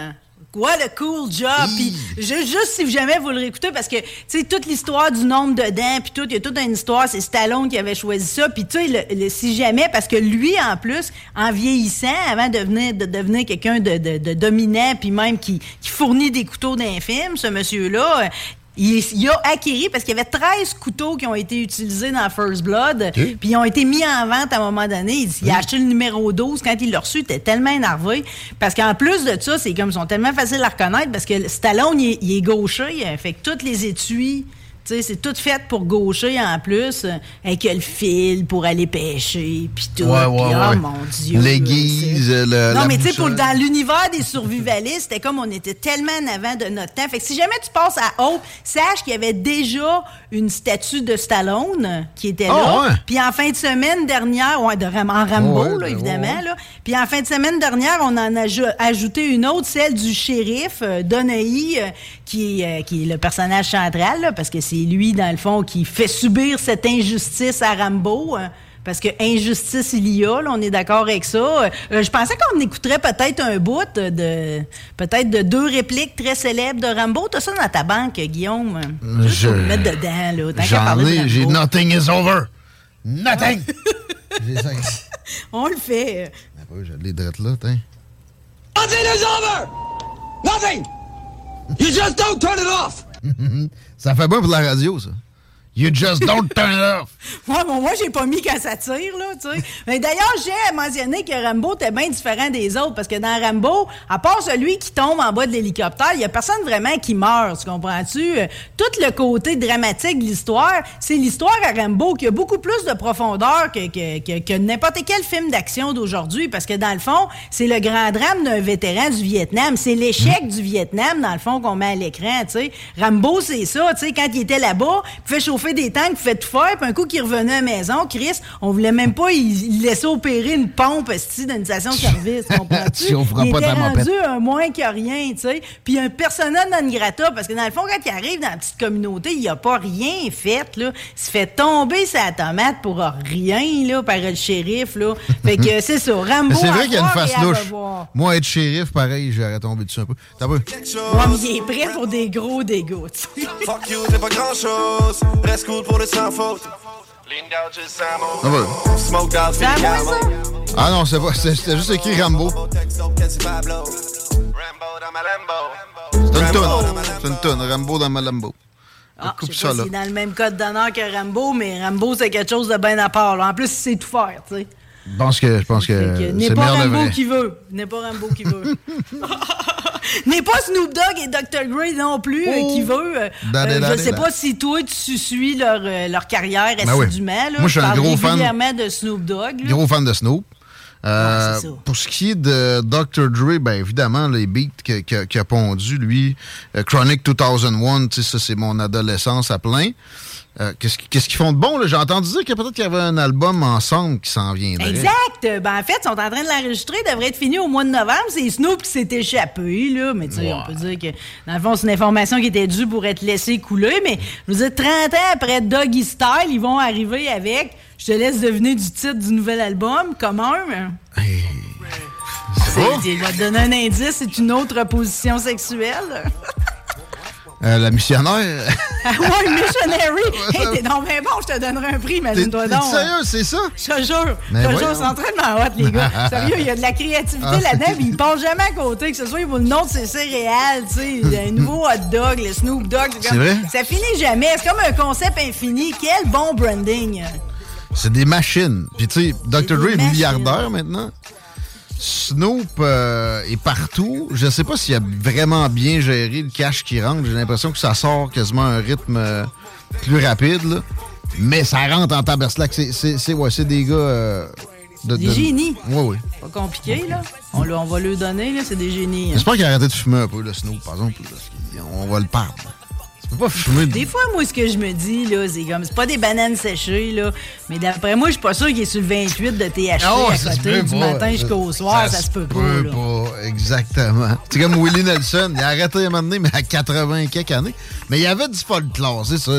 Speaker 7: What a cool job! Puis juste si jamais vous le réécoutez, parce que, tu sais, toute l'histoire du nombre de dents, puis tout, il y a toute une histoire, c'est Stallone qui avait choisi ça. Puis tu sais, le, si jamais, parce que lui, en plus, en vieillissant, avant de devenir, de devenir quelqu'un de, de, dominant, puis même qui, qui fournit des couteaux d'infime, ce monsieur-là, il, a acquis, parce qu'il y avait 13 couteaux qui ont été utilisés dans First Blood, puis ils ont été mis en vente à un moment donné. Il, a acheté le numéro 12. Quand il l'a reçu, il était tellement énervé. Parce qu'en plus de ça, c'est comme ils sont tellement faciles à reconnaître, parce que Stallone, il, il est gaucher, fait que toutes les étuis c'est tout fait pour gaucher en plus, euh, avec le fil pour aller pêcher, puis tout.
Speaker 3: Ouais, ouais, oh mon Dieu. L'aiguise, le.
Speaker 7: Non, mais tu sais, dans l'univers des survivalistes, c'était comme on était tellement en avant de notre temps. Fait que si jamais tu passes à Hope, sache qu'il y avait déjà une statue de Stallone qui était là. Ah, puis en fin de semaine dernière, ouais, de en Rambo, là, ben évidemment, là. Puis en fin de semaine dernière, on en a ajouté une autre, celle du shérif euh, euh qui, euh, qui est le personnage central, là, parce que c'est lui, dans le fond, qui fait subir cette injustice à Rambo. Hein, parce que injustice il y a, là, on est d'accord avec ça. Euh, je pensais qu'on écouterait peut-être un bout de peut-être de deux répliques très célèbres de Rambo. T'as ça dans ta banque, Guillaume. Je vais le mettre dedans, là.
Speaker 3: J'en ai, j'ai Nothing is over. Nothing!
Speaker 7: j'ai ça. <laughs> On le fait.
Speaker 3: Ah, je l'ai drette là, tiens.
Speaker 1: Nothing is over! Nothing! You just don't turn it off! <laughs>
Speaker 3: ça fait bon pour la radio, ça. You just don't turn it off. <laughs>
Speaker 7: moi, bon, moi j'ai pas mis quand ça tire, là, tu sais. Mais d'ailleurs, j'ai mentionné que Rambo était bien différent des autres, parce que dans Rambo, à part celui qui tombe en bas de l'hélicoptère, il y a personne vraiment qui meurt, tu comprends-tu? Euh, Tout le côté dramatique de l'histoire, c'est l'histoire à Rambo qui a beaucoup plus de profondeur que, que, que, que n'importe quel film d'action d'aujourd'hui, parce que dans le fond, c'est le grand drame d'un vétéran du Vietnam. C'est l'échec du Vietnam, dans le fond, qu'on met à l'écran, tu sais. Rambo, c'est ça, tu sais, quand il était là-bas, il pouvait chauffer des tanks, il fait tout faire, puis un coup qu'il revenait à la maison, Chris, on voulait même pas il, laisser opérer une pompe esti, d'une station-service, comprends-tu? <laughs> Il
Speaker 3: pas
Speaker 7: était rendu un moins que rien, tu sais. Puis un personnage non grata, parce que dans le fond, quand il arrive dans la petite communauté, il a pas rien fait, là. Il se fait tomber sa tomate pour rien, là, par le shérif, là. Fait que c'est ça, <laughs> Rambo
Speaker 3: c'est vrai qu'il y a une face louche. Moi, être shérif, pareil, j'aurais tombé dessus un peu. T'as peu.
Speaker 7: Il est prêt pour des gros dégâts, tu sais.
Speaker 8: Fuck you, c'est pas grand Reste cool pour le sans faute.
Speaker 3: Ah bah.
Speaker 8: Smoke out,
Speaker 7: C'est à moi, ça?
Speaker 3: Ah non, c'est pas. c'est- C'était juste écrit Rambo. C'est une toune. C'est une toune. Rambo dans ma Lambo.
Speaker 7: Ah,
Speaker 3: Coupe
Speaker 7: je sais
Speaker 3: ça,
Speaker 7: pas
Speaker 3: là.
Speaker 7: s'il est dans le même code d'honneur que Rambo, mais Rambo, c'est quelque chose de bien à part. là. En plus, il sait tout faire, tu sais.
Speaker 3: Je pense que, je pense que
Speaker 7: N'est pas Rambo qui veut. N'est pas Rambo qui veut. <laughs> N'est pas Snoop Dogg et Dr. Dre non plus euh,
Speaker 3: Oh.
Speaker 7: qui veut. Euh, euh, je sais pas si toi, tu suis leur, leur carrière
Speaker 3: Ben oui.
Speaker 7: assidûment. là.
Speaker 3: Moi, je suis un gros fan.
Speaker 7: de Snoop Dogg. là.
Speaker 3: Gros fan de Snoop. Euh,
Speaker 7: Ouais,
Speaker 3: pour ce qui est de Dr. Dre, ben évidemment, les beats qu'il a pondu, lui, Chronic 2001, tu sais, ça, c'est mon adolescence à plein. Euh, Qu'est-ce qu'ils font de bon? là? J'ai entendu dire que peut-être qu'il y avait un album ensemble qui s'en viendrait.
Speaker 7: Exact. Ben, en fait, ils sont en train de l'enregistrer. Il devrait être fini au mois de novembre. C'est Snoop qui s'est échappé, là. Mais tu sais, on peut dire que, dans le fond, c'est une information qui était due pour être laissée couler. Mais, je veux dire, 30 ans après Doggy Style, ils vont arriver avec, je te laisse deviner du titre du nouvel album, comme un. mais- C'est- Je vais te donner un indice, c'est une autre position sexuelle. <laughs>
Speaker 3: Euh, la missionnaire.
Speaker 7: ah ouais, missionary! <laughs> hey, t'es donc bien bon, je te donnerai un prix, imagine-toi donc.
Speaker 3: sérieux, c'est ça?
Speaker 7: Je te jure,
Speaker 3: Mais
Speaker 7: je te jure, c'est entraînement hot, les gars. <laughs> Sérieux, il y a de la créativité
Speaker 3: Ah.
Speaker 7: là-dedans, puis il passe jamais à côté, que ce soit pour le nom de ses céréales, tu sais, il y a un nouveau hot dog, le Snoop Dogg.
Speaker 3: C'est
Speaker 7: comme-
Speaker 3: vrai?
Speaker 7: Ça finit jamais, c'est comme un concept infini. Quel bon branding!
Speaker 3: C'est des machines. Puis tu sais, Dr. Dre est milliardaire maintenant. Snoop euh, est partout. Je sais pas s'il a vraiment bien géré le cash qui rentre. J'ai l'impression que ça sort quasiment à un rythme euh, plus rapide. là. Mais ça rentre en taberslac. C'est ouais, des gars... euh, de,
Speaker 7: Des génies.
Speaker 3: Oui, oui.
Speaker 7: Pas compliqué, là. On, on va le donner, là, c'est des génies. hein.
Speaker 3: J'espère qu'il a arrêté de fumer un peu, le Snoop, par exemple. qu'on va le perdre. Tu peux pas fumer...
Speaker 7: Des fois, moi, ce que je me dis, là, c'est comme, c'est pas des bananes séchées, là, mais d'après moi, je suis pas sûr qu'il est sur le 28 de THC
Speaker 3: Oh,
Speaker 7: à
Speaker 3: ça se
Speaker 7: côté
Speaker 3: peut
Speaker 7: du
Speaker 3: pas.
Speaker 7: matin jusqu'au soir, ça, se peut pas, là.
Speaker 3: pas, exactement. C'est comme Willie Nelson. Il a arrêté à un moment donné, mais à 80 et quelques années. Mais il y avait du folklore, c'est ça.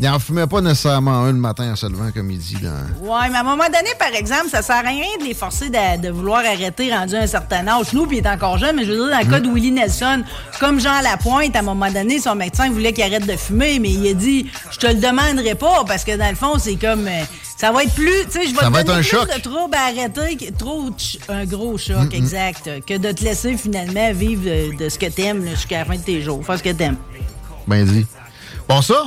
Speaker 3: Il en fumait pas nécessairement un le matin en se levant, comme il dit. Dans...
Speaker 7: Ouais, mais à un moment donné, par exemple, ça sert à rien de les forcer de, de vouloir arrêter rendu à un certain âge. Snoop, il est encore jeune, mais je veux dire, dans le cas de Willie Nelson, comme Jean Lapointe, à un moment donné, son médecin voulait qu'il arrête de fumer, mais il a dit, je te le demanderai pas, parce que dans le fond, c'est comme, euh, ça va être plus, tu sais, je vais
Speaker 3: Ça
Speaker 7: te
Speaker 3: va être
Speaker 7: donner
Speaker 3: un
Speaker 7: plus
Speaker 3: choc.
Speaker 7: de troubles à arrêter, trop un gros choc, exact, que de te laisser finalement vivre de, de ce que t'aimes jusqu'à la fin de tes jours, faire ce que t'aimes.
Speaker 3: Ben dit. Bon, ça,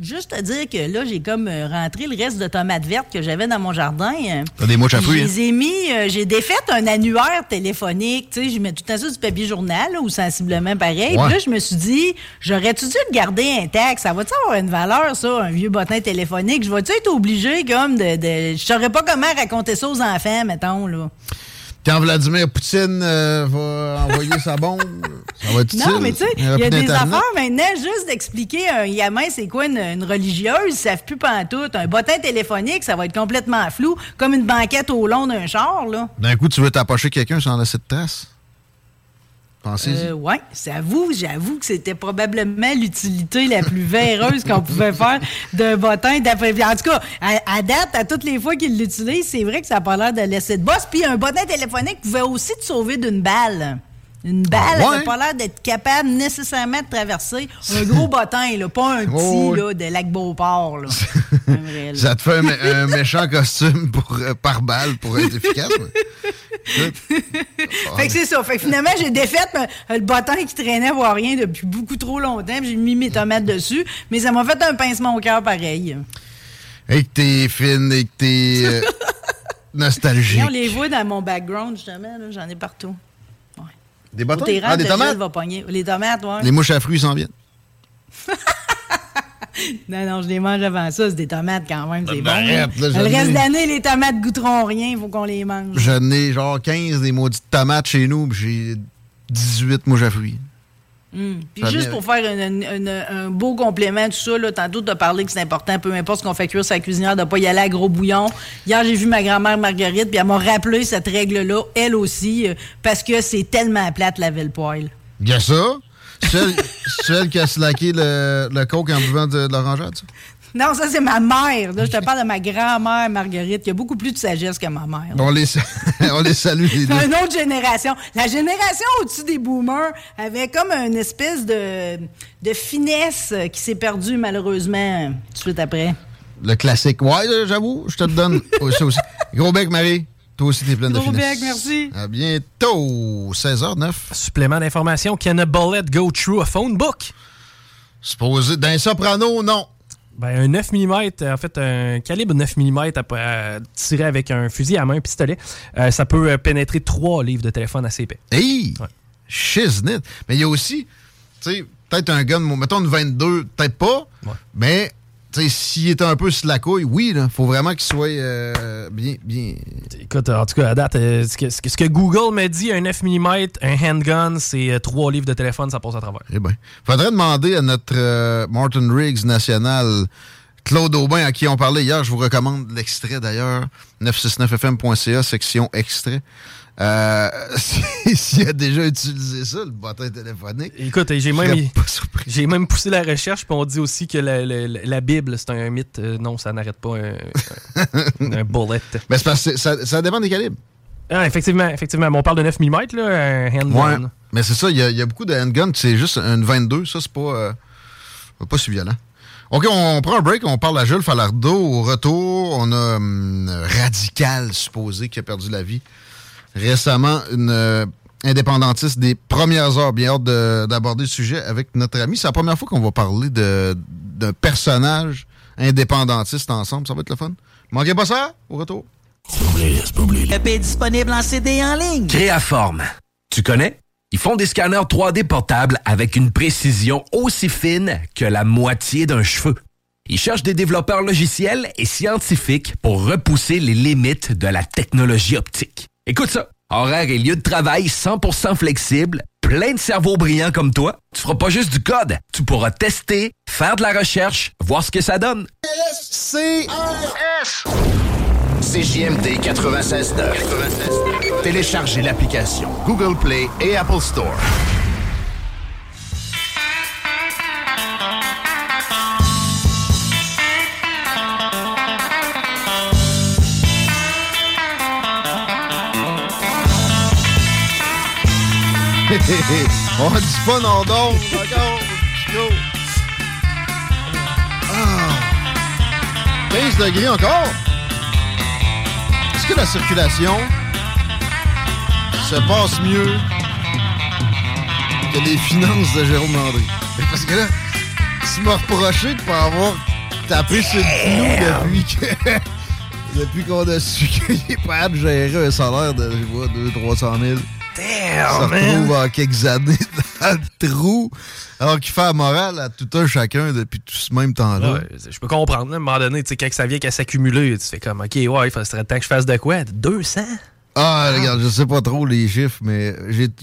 Speaker 7: Juste te dire que là, j'ai comme euh, rentré le reste de tomates vertes que j'avais dans mon jardin. euh,
Speaker 3: T'as des mouches à
Speaker 7: puis
Speaker 3: fruits,
Speaker 7: Je
Speaker 3: hein?
Speaker 7: les ai mis, euh, j'ai défait un annuaire téléphonique. Tu sais, je mets tout le temps ça du papier journal, là, ou sensiblement pareil.
Speaker 3: Ouais.
Speaker 7: Puis là, je me suis dit, j'aurais-tu dû le garder intact? Ça va-tu avoir une valeur, ça, un vieux bottin téléphonique? Je vais-tu être obligé, comme, de. de je saurais pas comment raconter ça aux enfants, mettons, là.
Speaker 3: Quand Vladimir Poutine euh, va envoyer sa bombe, ça va être utile.
Speaker 7: Non, mais tu sais, il y a des affaires maintenant, juste d'expliquer à un gamin c'est quoi une, une religieuse, ils savent plus pantoute. Un bottin téléphonique, ça va être complètement flou, comme une banquette au long d'un char, là.
Speaker 3: D'un coup, tu veux t'approcher quelqu'un sans laisser de traces? Pensez-y.
Speaker 7: Euh, ouais, j'avoue, j'avoue que c'était probablement l'utilité la plus véreuse qu'on pouvait faire d'un bottin d'après. En tout cas, à, à date, à toutes les fois qu'il l'utilise, c'est vrai que ça n'a pas l'air de laisser de bosse. Puis un bottin téléphonique pouvait aussi te sauver d'une balle. Une balle,
Speaker 3: Ah ouais?
Speaker 7: n'a pas l'air d'être capable nécessairement de traverser un gros <laughs> bottin, là, pas un petit
Speaker 3: Oh,
Speaker 7: là, de lac Beauport. Là. <laughs> Vrai.
Speaker 3: Ça te fait un, mé- un méchant costume pour, euh, par balle pour être efficace. <laughs>
Speaker 7: Fait que c'est ça. Fait que finalement, j'ai défait le bâton qui traînait voir rien depuis beaucoup trop longtemps. J'ai mis mes tomates dessus. Mais ça m'a fait un pincement au cœur pareil.
Speaker 3: Et que t'es fine et que t'es euh, nostalgique.
Speaker 7: on les voit dans mon background, justement. J'en ai partout.
Speaker 3: Des bâtons? Ah, des tomates?
Speaker 7: Les tomates, ouais.
Speaker 3: Les mouches à fruits s'en viennent. <laughs>
Speaker 7: non, non, je les mange avant ça. C'est des tomates quand même. C'est bon. le reste de l'année, les tomates goûteront rien. Il faut qu'on les mange.
Speaker 3: J'en ai genre 15 des maudites tomates chez nous. J'ai 18 mouches à fruits.
Speaker 7: Hmm. Puis juste pour faire un, beau complément, tout ça, là, tantôt, tu as parlé que c'est important, peu importe ce qu'on fait cuire sa cuisinière, de ne pas y aller à gros bouillon. Hier, j'ai vu ma grand-mère Marguerite, puis elle m'a rappelé cette règle-là, elle aussi, euh, parce que c'est tellement plate laver le poêle.
Speaker 3: Bien ça. Celle, celle qui a slacké le, le coke en buvant de, de l'orangeade, ça?
Speaker 7: Non, ça, c'est ma mère. je te parle de ma grand-mère, Marguerite, qui a beaucoup plus de sagesse que ma mère.
Speaker 3: On les, <laughs> on les salue, les deux.
Speaker 7: Une autre génération. La génération au-dessus des boomers avait comme une espèce de, de finesse qui s'est perdue, malheureusement, tout de suite après.
Speaker 3: Le classique. Ouais, j'avoue, je te le donne. <laughs> ça aussi. Gros bec, Marie. Toi aussi, t'es pleine de finesse.
Speaker 7: Gros bec, merci.
Speaker 3: À bientôt. 16h09.
Speaker 4: Supplément d'information. Can a bullet go through a phone book?
Speaker 3: Supposé. D'un soprano, non.
Speaker 4: Ben, un 9 mm, en fait, un calibre 9 mm à, tirer avec un fusil à main, un pistolet, euh, ça peut euh, pénétrer trois livres de téléphone assez épais.
Speaker 3: Hey! Ouais. Mais il y a aussi, tu sais, peut-être un gun, mettons une 22, peut-être pas, mais s'il est un peu sur la couille, oui, il faut vraiment qu'il soit euh, bien, bien.
Speaker 4: Écoute, en tout cas, à date, ce, que, ce, que, Google m'a dit, un 9 mm, un handgun, c'est trois livres de téléphone, ça passe à travers.
Speaker 3: Eh bien. Faudrait demander à notre Martin Riggs national, Claude Aubin, à qui on parlait hier. Je vous recommande l'extrait d'ailleurs, 969fm.ca, section extrait. Euh, <laughs> S'il a déjà utilisé ça, le bâton téléphonique.
Speaker 4: Écoute, j'ai même, j'ai même poussé la recherche, puis on dit aussi que la, la, Bible, c'est un mythe. Euh, non, ça n'arrête pas un, un, bullet. <laughs>
Speaker 3: Mais c'est parce que ça, ça dépend des calibres.
Speaker 4: Ah, effectivement, effectivement. on parle de 9 mm, là, un handgun.
Speaker 3: Ouais, mais c'est ça, il y, a beaucoup de handguns, c'est juste une 22. Ça, c'est pas, euh, pas si violent. OK, on prend un break, on parle à Jules Falardeau. Au retour, on a hum, Radical, supposé, qui a perdu la vie récemment une euh, indépendantiste des premières heures. Bien hâte d'aborder le sujet avec notre ami. C'est la première fois qu'on va parler d'un personnage indépendantiste ensemble. Ça va être le fun. Manquez pas ça au retour.
Speaker 5: Le disponible en CD en ligne.
Speaker 9: Créaforme. Tu connais? Ils font des scanners 3D portables avec une précision aussi fine que la moitié d'un cheveu. Ils cherchent des développeurs logiciels et scientifiques pour repousser les limites de la technologie optique. Écoute ça. Horaire et lieu de travail 100% flexible, plein de cerveaux brillants comme toi. Tu feras pas juste du code, tu pourras tester, faire de la recherche, voir ce que ça donne.
Speaker 3: C-R-S
Speaker 9: CJMD 96.9. Téléchargez l'application Google Play et Apple Store.
Speaker 3: On dit pas non donc, Chico. Ah. 15 degrés encore. Est-ce que la circulation se passe mieux que les finances de Jérôme Landry? Parce que là, tu m'as reproché de pas avoir tapé sur le clou depuis que... <laughs> depuis qu'on a su qu'il est pas de gérer un salaire de, je vois, 200-300 000.
Speaker 4: Damn,
Speaker 3: ça retrouve en quelques années <laughs> dans le trou. Alors qu'il fait la morale à tout un chacun depuis tout ce même temps-là.
Speaker 4: je peux comprendre. à un moment donné, quand ça vient qu'à s'accumuler, tu fais comme, OK, ouais, il faudrait temps que je fasse de quoi? 200?
Speaker 3: Ah, regarde, je sais pas trop les chiffres, mais j'ai... <laughs>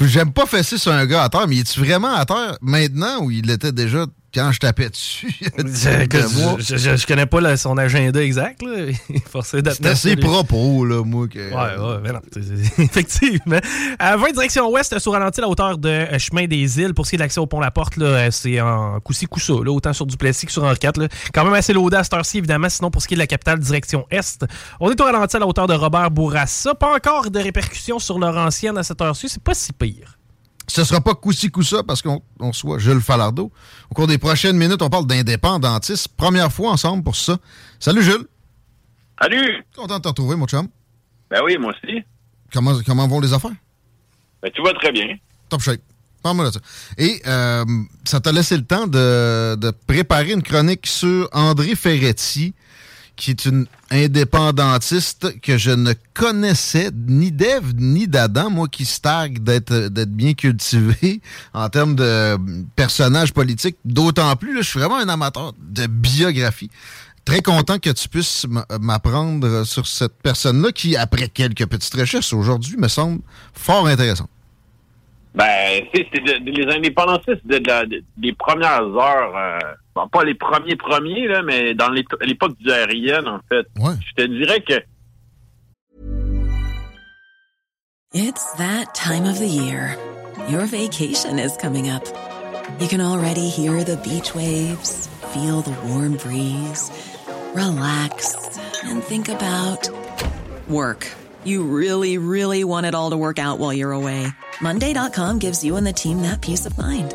Speaker 3: J'aime pas fesser sur un gars à terre, mais il est-tu vraiment à terre maintenant ou il était déjà quand je tapais dessus. <laughs>
Speaker 4: je, je, connais pas son agenda exact. Là. <laughs>
Speaker 3: C'est assez propos, là, moi. Que...
Speaker 4: Ouais, ouais, mais non. <laughs> Effectivement. À 20 direction ouest, sur ralenti, la hauteur de euh, chemin des îles. Pour ce qui est de l'accès au pont La Porte, euh, c'est en coussi coussa, là, autant sur Duplessis que sur Henri IV. Là. Quand même assez loadé à cette heure-ci, évidemment. Sinon, pour ce qui est de la capitale, direction est, on est au ralenti à la hauteur de Robert Bourassa. Pas encore de répercussions sur Laurentienne à cette heure-ci. C'est pas si pire.
Speaker 3: Ce sera pas coussa parce qu'on soit Jules Falardeau. Au cours des prochaines minutes, on parle d'indépendantisme. Première fois ensemble pour ça. Salut Jules.
Speaker 10: Salut.
Speaker 3: Content de te retrouver, mon chum.
Speaker 10: Ben oui, moi aussi.
Speaker 3: Comment, comment vont les affaires?
Speaker 10: Ben, tout va très bien.
Speaker 3: Top shape. Parle-moi de ça. Et euh, ça t'a laissé le temps de, de, préparer une chronique sur André Ferretti, qui est une indépendantiste que je ne connaissais ni d'Ève ni d'Adam, moi qui stagne d'être bien cultivé en termes de personnage politique. D'autant plus, je suis vraiment un amateur de biographie. Très content que tu puisses m'apprendre sur cette personne-là qui, après quelques petites recherches aujourd'hui, me semble fort intéressante.
Speaker 10: Ben, c'est les indépendantistes de, des premières heures, euh, pas les premiers premiers, là, mais dans l'époque du RIN, en fait.
Speaker 3: Ouais.
Speaker 10: Je te dirais que.
Speaker 11: It's that time of the year. Your vacation is coming up. You can already hear the beach waves, feel the warm breeze, relax, and think about work. You really, really want it all to work out while you're away. Monday.com gives you and the team that peace of mind.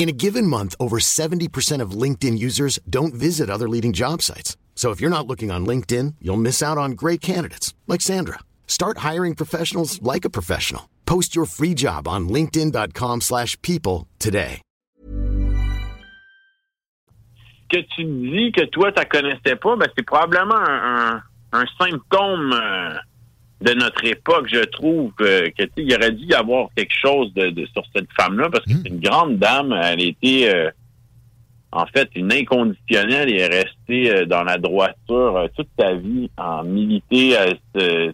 Speaker 12: In a given month, over 70% of LinkedIn users don't visit other leading job sites. So if you're not looking on LinkedIn, you'll miss out on great candidates like Sandra. Start hiring professionals like a professional. Post your free job on linkedin.com/people today.
Speaker 10: Que tu dis que toi tu connaissais pas, ben c'est probablement un, un, un symptôme euh, de notre époque, je trouve que il aurait dû y avoir quelque chose de, sur cette femme-là parce que c'est une grande dame. Elle était euh, en fait une inconditionnelle et est restée euh, dans la droiture euh, toute sa vie en militer. Euh,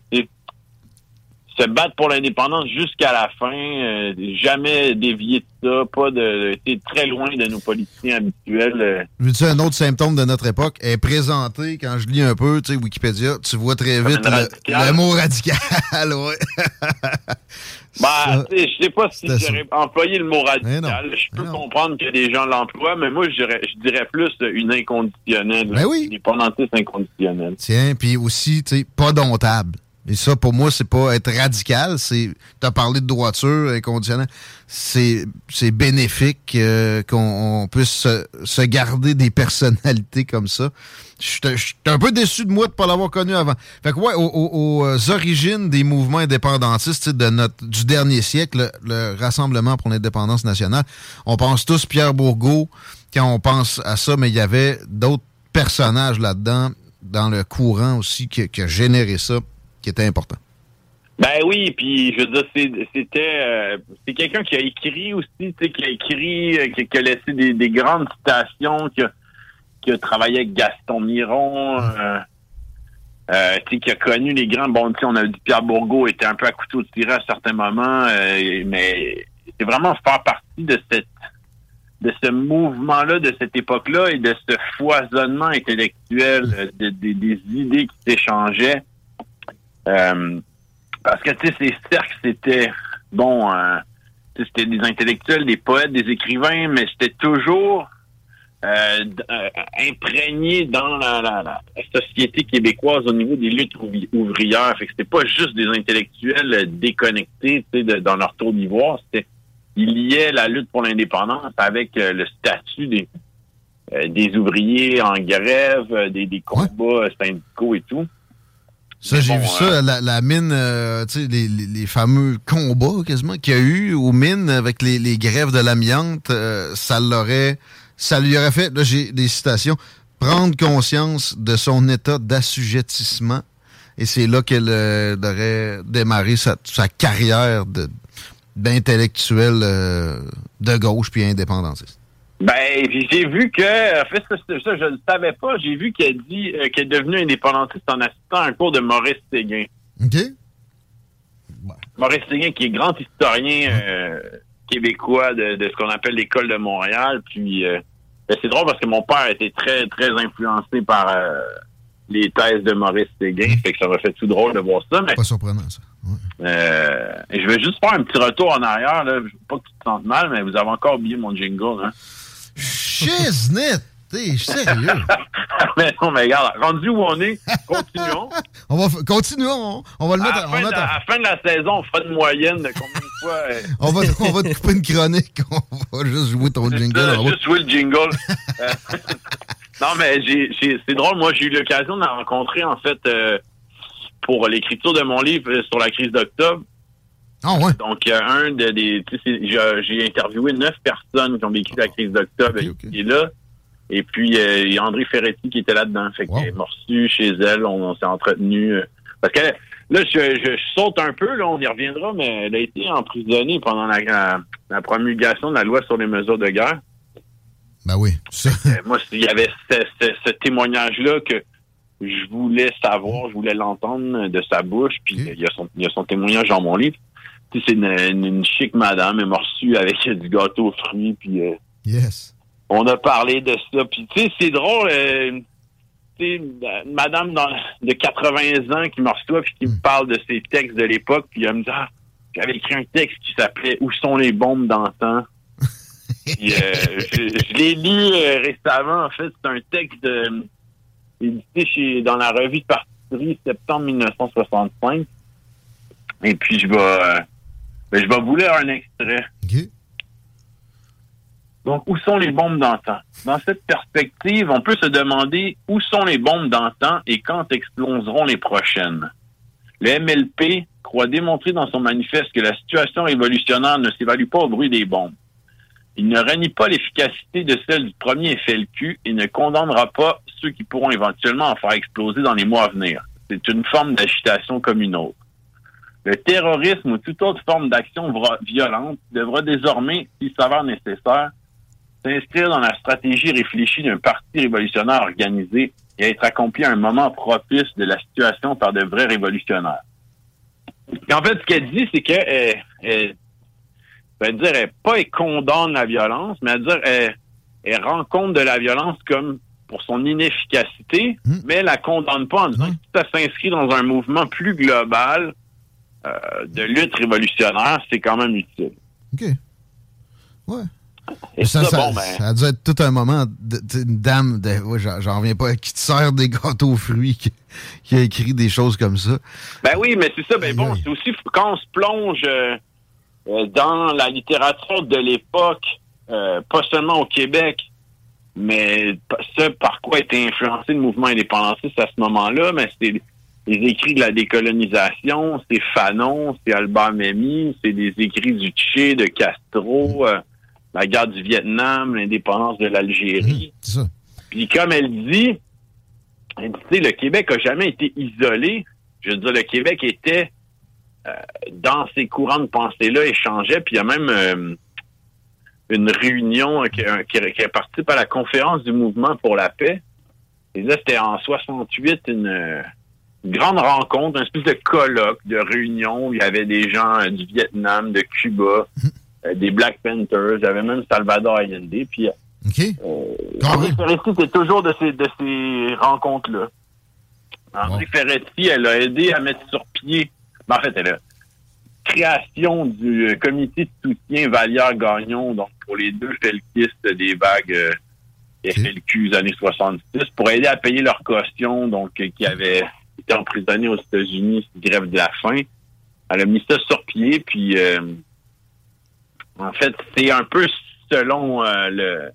Speaker 10: se battre pour l'indépendance jusqu'à la fin, euh, jamais dévier de ça, pas de, de très loin de nos politiciens habituels. Euh.
Speaker 3: Je dis un autre symptôme de notre époque? Est présenté quand je lis un peu, tu sais, Wikipédia, tu vois très vite le, mot radical, <laughs> ouais. <laughs>
Speaker 10: bah, je sais pas si j'aurais employé le mot radical. Je peux comprendre que des gens l'emploient, mais moi, je dirais, plus une inconditionnelle.
Speaker 3: Ben oui.
Speaker 10: Une indépendantiste inconditionnelle.
Speaker 3: Tiens, puis aussi, tu sais, pas domptable. Et ça, pour moi, c'est pas être radical. C'est, t'as parlé de droiture inconditionnelle. C'est, c'est bénéfique euh, qu'on puisse se, garder des personnalités comme ça. Je suis un peu déçu de moi de pas l'avoir connu avant. Fait que ouais, aux, euh, origines des mouvements indépendantistes de notre du dernier siècle, le, Rassemblement pour l'indépendance nationale, on pense tous Pierre Bourgault quand on pense à ça, mais il y avait d'autres personnages là-dedans dans le courant aussi qui, qui a généré ça qui était important.
Speaker 10: Ben oui, puis je veux dire, c'était euh, c'est quelqu'un qui a écrit aussi, qui a écrit, euh, qui, a laissé des, grandes citations, qui a, travaillé avec Gaston Miron, euh, qui a connu les grands. Bon, on a dit Pierre Bourgault était un peu à couteau tiré à certains moments, mais c'est vraiment faire partie de ce mouvement-là, de cette époque-là et de ce foisonnement intellectuel des idées qui s'échangeaient. Euh, parce que, tu sais, ces cercles, c'était, bon, euh, c'était des intellectuels, des poètes, des écrivains, mais c'était toujours euh, euh, imprégné dans la, la, société québécoise au niveau des luttes ouvrières. Fait que c'était pas juste des intellectuels déconnectés, tu sais, dans leur tour d'ivoire. C'était, il liait la lutte pour l'indépendance avec le statut des, des ouvriers en grève, des, des combats syndicaux et tout.
Speaker 3: Ça, j'ai vu ça, euh, la, mine, euh, tu sais, les, fameux combats quasiment qu'il y a eu aux mines avec les, grèves de l'amiante, euh, ça l'aurait, ça lui aurait fait, là j'ai des citations, prendre conscience de son état d'assujettissement. Et c'est là qu'elle aurait démarré sa, carrière d'intellectuelle de gauche puis indépendantiste.
Speaker 10: Ben, j'ai vu que, en fait, ça, ça je ne savais pas, j'ai vu qu'elle dit euh, qu'elle est devenue indépendantiste en assistant à un cours de Maurice Séguin.
Speaker 3: OK.
Speaker 10: Maurice Séguin, qui est grand historien euh, québécois de, ce qu'on appelle l'école de Montréal. Puis, euh, ben, c'est drôle parce que mon père était très, très influencé par les thèses de Maurice Séguin. Fait que ça m'a fait tout drôle de voir ça. Mais,
Speaker 3: pas surprenant, ça.
Speaker 10: Euh, je vais juste faire un petit retour en arrière. Là. Je veux pas que tu te sentes mal, mais vous avez encore oublié mon jingle. Hein?
Speaker 3: Shiznit! T'es sérieux? <laughs>
Speaker 10: mais non, mais regarde, rendu où on est, continuons. <laughs>
Speaker 3: on va continuons. On va le mettre
Speaker 10: à, la fin, de, à la fin de la saison, on fera une moyenne de combien de fois. Euh, <laughs>
Speaker 3: on, va, on va te couper une chronique. On va juste jouer ton jingle.
Speaker 10: on va juste jouer le jingle. Euh, non, mais c'est drôle. Moi, j'ai eu l'occasion de la rencontrer, en fait, euh, pour l'écriture de mon livre sur la crise d'octobre.
Speaker 3: Ah ouais.
Speaker 10: Donc, un des. J'ai interviewé neuf personnes qui ont vécu la crise d'octobre et là. Et puis, euh, il y a André Ferretti qui était là-dedans. Fait wow. m'a reçu chez elle. On, s'est entretenu. Euh, parce que là, je, je, saute un peu, là, on y reviendra, mais elle a été emprisonnée pendant la, la, promulgation de la loi sur les mesures de guerre.
Speaker 3: Ben oui.
Speaker 10: Euh, moi, il y avait ce, ce, ce témoignage-là que je voulais savoir, je voulais l'entendre de sa bouche. Puis y il y a son témoignage dans mon livre. C'est une, une, une, chic madame, elle m'a reçu avec <laughs> du gâteau aux fruits. Puis, euh,
Speaker 3: yes
Speaker 10: on a parlé de ça. Puis, tu sais, c'est drôle. Euh, tu sais, madame dans, de 80 ans qui me reçoit puis qui me parle de ses textes de l'époque. Puis, elle me dit, ah, j'avais écrit un texte qui s'appelait Où sont les bombes d'antan? puis, euh, <laughs> je, je l'ai lu euh, récemment. En fait, c'est un texte de, édité chez, dans la revue de partie septembre 1965. Et puis, je vais, ben, je vais vous lire un extrait.
Speaker 3: Okay.
Speaker 10: Donc, où sont les bombes d'antan? Dans cette perspective, on peut se demander où sont les bombes d'antan et quand exploseront les prochaines. Le MLP croit démontrer dans son manifeste que la situation révolutionnaire ne s'évalue pas au bruit des bombes. Il ne renie pas l'efficacité de celle du premier FLQ et ne condamnera pas ceux qui pourront éventuellement en faire exploser dans les mois à venir. C'est une forme d'agitation comme une autre. Le terrorisme ou toute autre forme d'action violente devra désormais, s'il s'avère nécessaire, s'inscrire dans la stratégie réfléchie d'un parti révolutionnaire organisé et être accompli à un moment propice de la situation par de vrais révolutionnaires. Et en fait, ce qu'elle dit, c'est qu'elle elle, elle, dire, elle, pas elle condamne la violence, mais elle dire, elle, elle rend compte de la violence comme pour son inefficacité, mmh. mais elle la condamne pas en disant que ça s'inscrit dans un mouvement plus global euh, de lutte révolutionnaire, c'est quand même utile.
Speaker 3: OK. Ouais. Et ça, ça, ben... ça, a dû être tout un moment, de, de, une dame, de, ouais, j'en reviens pas, qui te sert des gâteaux aux fruits, qui, qui, a écrit des choses comme ça.
Speaker 10: Ben oui, mais c'est ça, ben bon, c'est aussi quand on se plonge euh, dans la littérature de l'époque, euh, pas seulement au Québec, mais ce par quoi était influencé le mouvement indépendantiste à ce moment-là, mais c'est les écrits de la décolonisation, c'est Fanon, c'est Albert Memmi, c'est des écrits du Tché, de Castro, mmh. euh, la guerre du Vietnam, l'indépendance de l'Algérie.
Speaker 3: Mmh,
Speaker 10: Puis comme elle dit, elle dit, le Québec a jamais été isolé. Je veux dire, le Québec était euh, dans ces courants de pensée-là, échangeait, puis il y a même euh, une réunion qui, qui, qui, participe à la conférence du mouvement pour la paix. Et là, c'était en 68 une, une, grande rencontre, une espèce de colloque, de réunion où il y avait des gens euh, du Vietnam, de Cuba. Mmh des Black Panthers, il y avait même Salvador Allende. Puis, euh, Ferretti, c'est toujours de ces, de ces rencontres-là. André bon. Ferretti, elle a aidé à mettre sur pied, ben, en fait, elle a création du comité de soutien Vallière-Gagnon, donc pour les deux felkistes des vagues euh, FLQ des années 66, pour aider à payer leur caution, donc qui avaient été emprisonnés aux États-Unis, grève de la faim. Elle a mis ça sur pied, puis euh, en fait, c'est un peu selon euh, le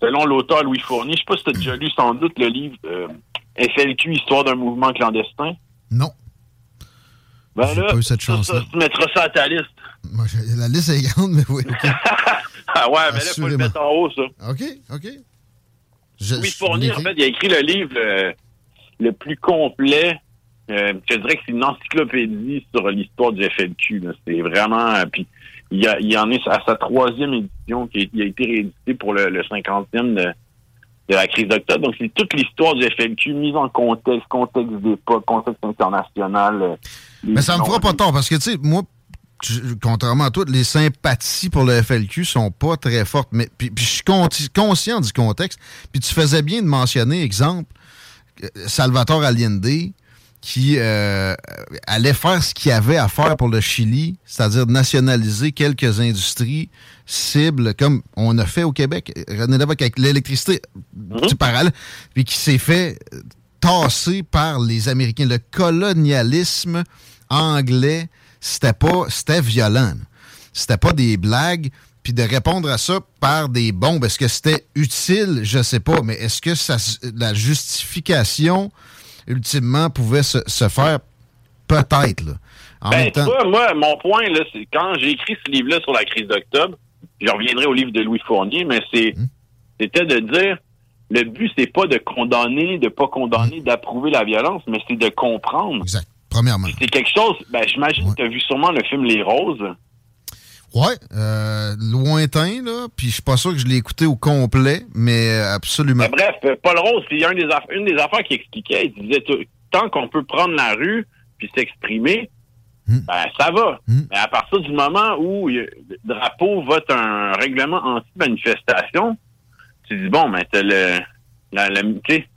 Speaker 10: selon l'auteur Louis Fournier. Je sais pas si tu as déjà lu sans doute le livre euh, FLQ, Histoire d'un mouvement clandestin.
Speaker 3: Non.
Speaker 10: Ben là, pas eu cette chance ça, tu mettras ça à ta liste.
Speaker 3: Moi, la liste est grande, mais oui. Okay. <laughs>
Speaker 10: ah ouais, mais là, il faut le mettre en haut, ça.
Speaker 3: OK, OK.
Speaker 10: Je, Louis Fournier, en fait, il a écrit le livre le, plus complet. Euh, je dirais que c'est une encyclopédie sur l'histoire du FLQ. C'est vraiment... Puis il, y en est à sa troisième édition qui a, été réédité pour le, 50e de, la crise d'octobre. Donc, c'est toute l'histoire du FLQ mise en contexte, contexte d'époque, contexte international. Euh,
Speaker 3: Mais ça me fera pas tort parce que, tu sais, moi, contrairement à toi, les sympathies pour le FLQ sont pas très fortes. Mais puis je suis conscient du contexte. Puis tu faisais bien de mentionner, exemple, Salvatore Allende, qui euh, allait faire ce qu'il y avait à faire pour le Chili, c'est-à-dire nationaliser quelques industries cibles, comme on a fait au Québec, René Lévesque avec l'électricité, du parallèle, puis qui s'est fait tasser par les Américains. Le colonialisme anglais, c'était pas, c'était violent. C'était pas des blagues. Puis de répondre à ça par des bombes, est-ce que c'était utile? Je sais pas, mais est-ce que ça, la justification ultimement pouvait se, faire? Peut-être. Là.
Speaker 10: En ben, même temps... moi, mon point, là, c'est quand j'ai écrit ce livre-là sur la crise d'octobre, je reviendrai au livre de Louis Fournier, mais c'est hmm. c'était de dire le but, c'est pas de condamner, de pas condamner, hmm. d'approuver la violence, mais c'est de comprendre.
Speaker 3: Exact. Premièrement.
Speaker 10: C'est quelque chose. Ben, j'imagine que tu as vu sûrement le film Les Roses.
Speaker 3: Ouais, euh, lointain, là. Puis je suis pas sûr que je l'ai écouté au complet, mais euh, absolument.
Speaker 10: Ben, bref, Paul Rose, c'est une des, une des affaires qu'il expliquait. Il disait tant qu'on peut prendre la rue puis s'exprimer, hmm. ben ça va. Hmm. Mais à partir du moment où le drapeau vote un règlement anti-manifestation, tu dis bon, mais c'est le, la,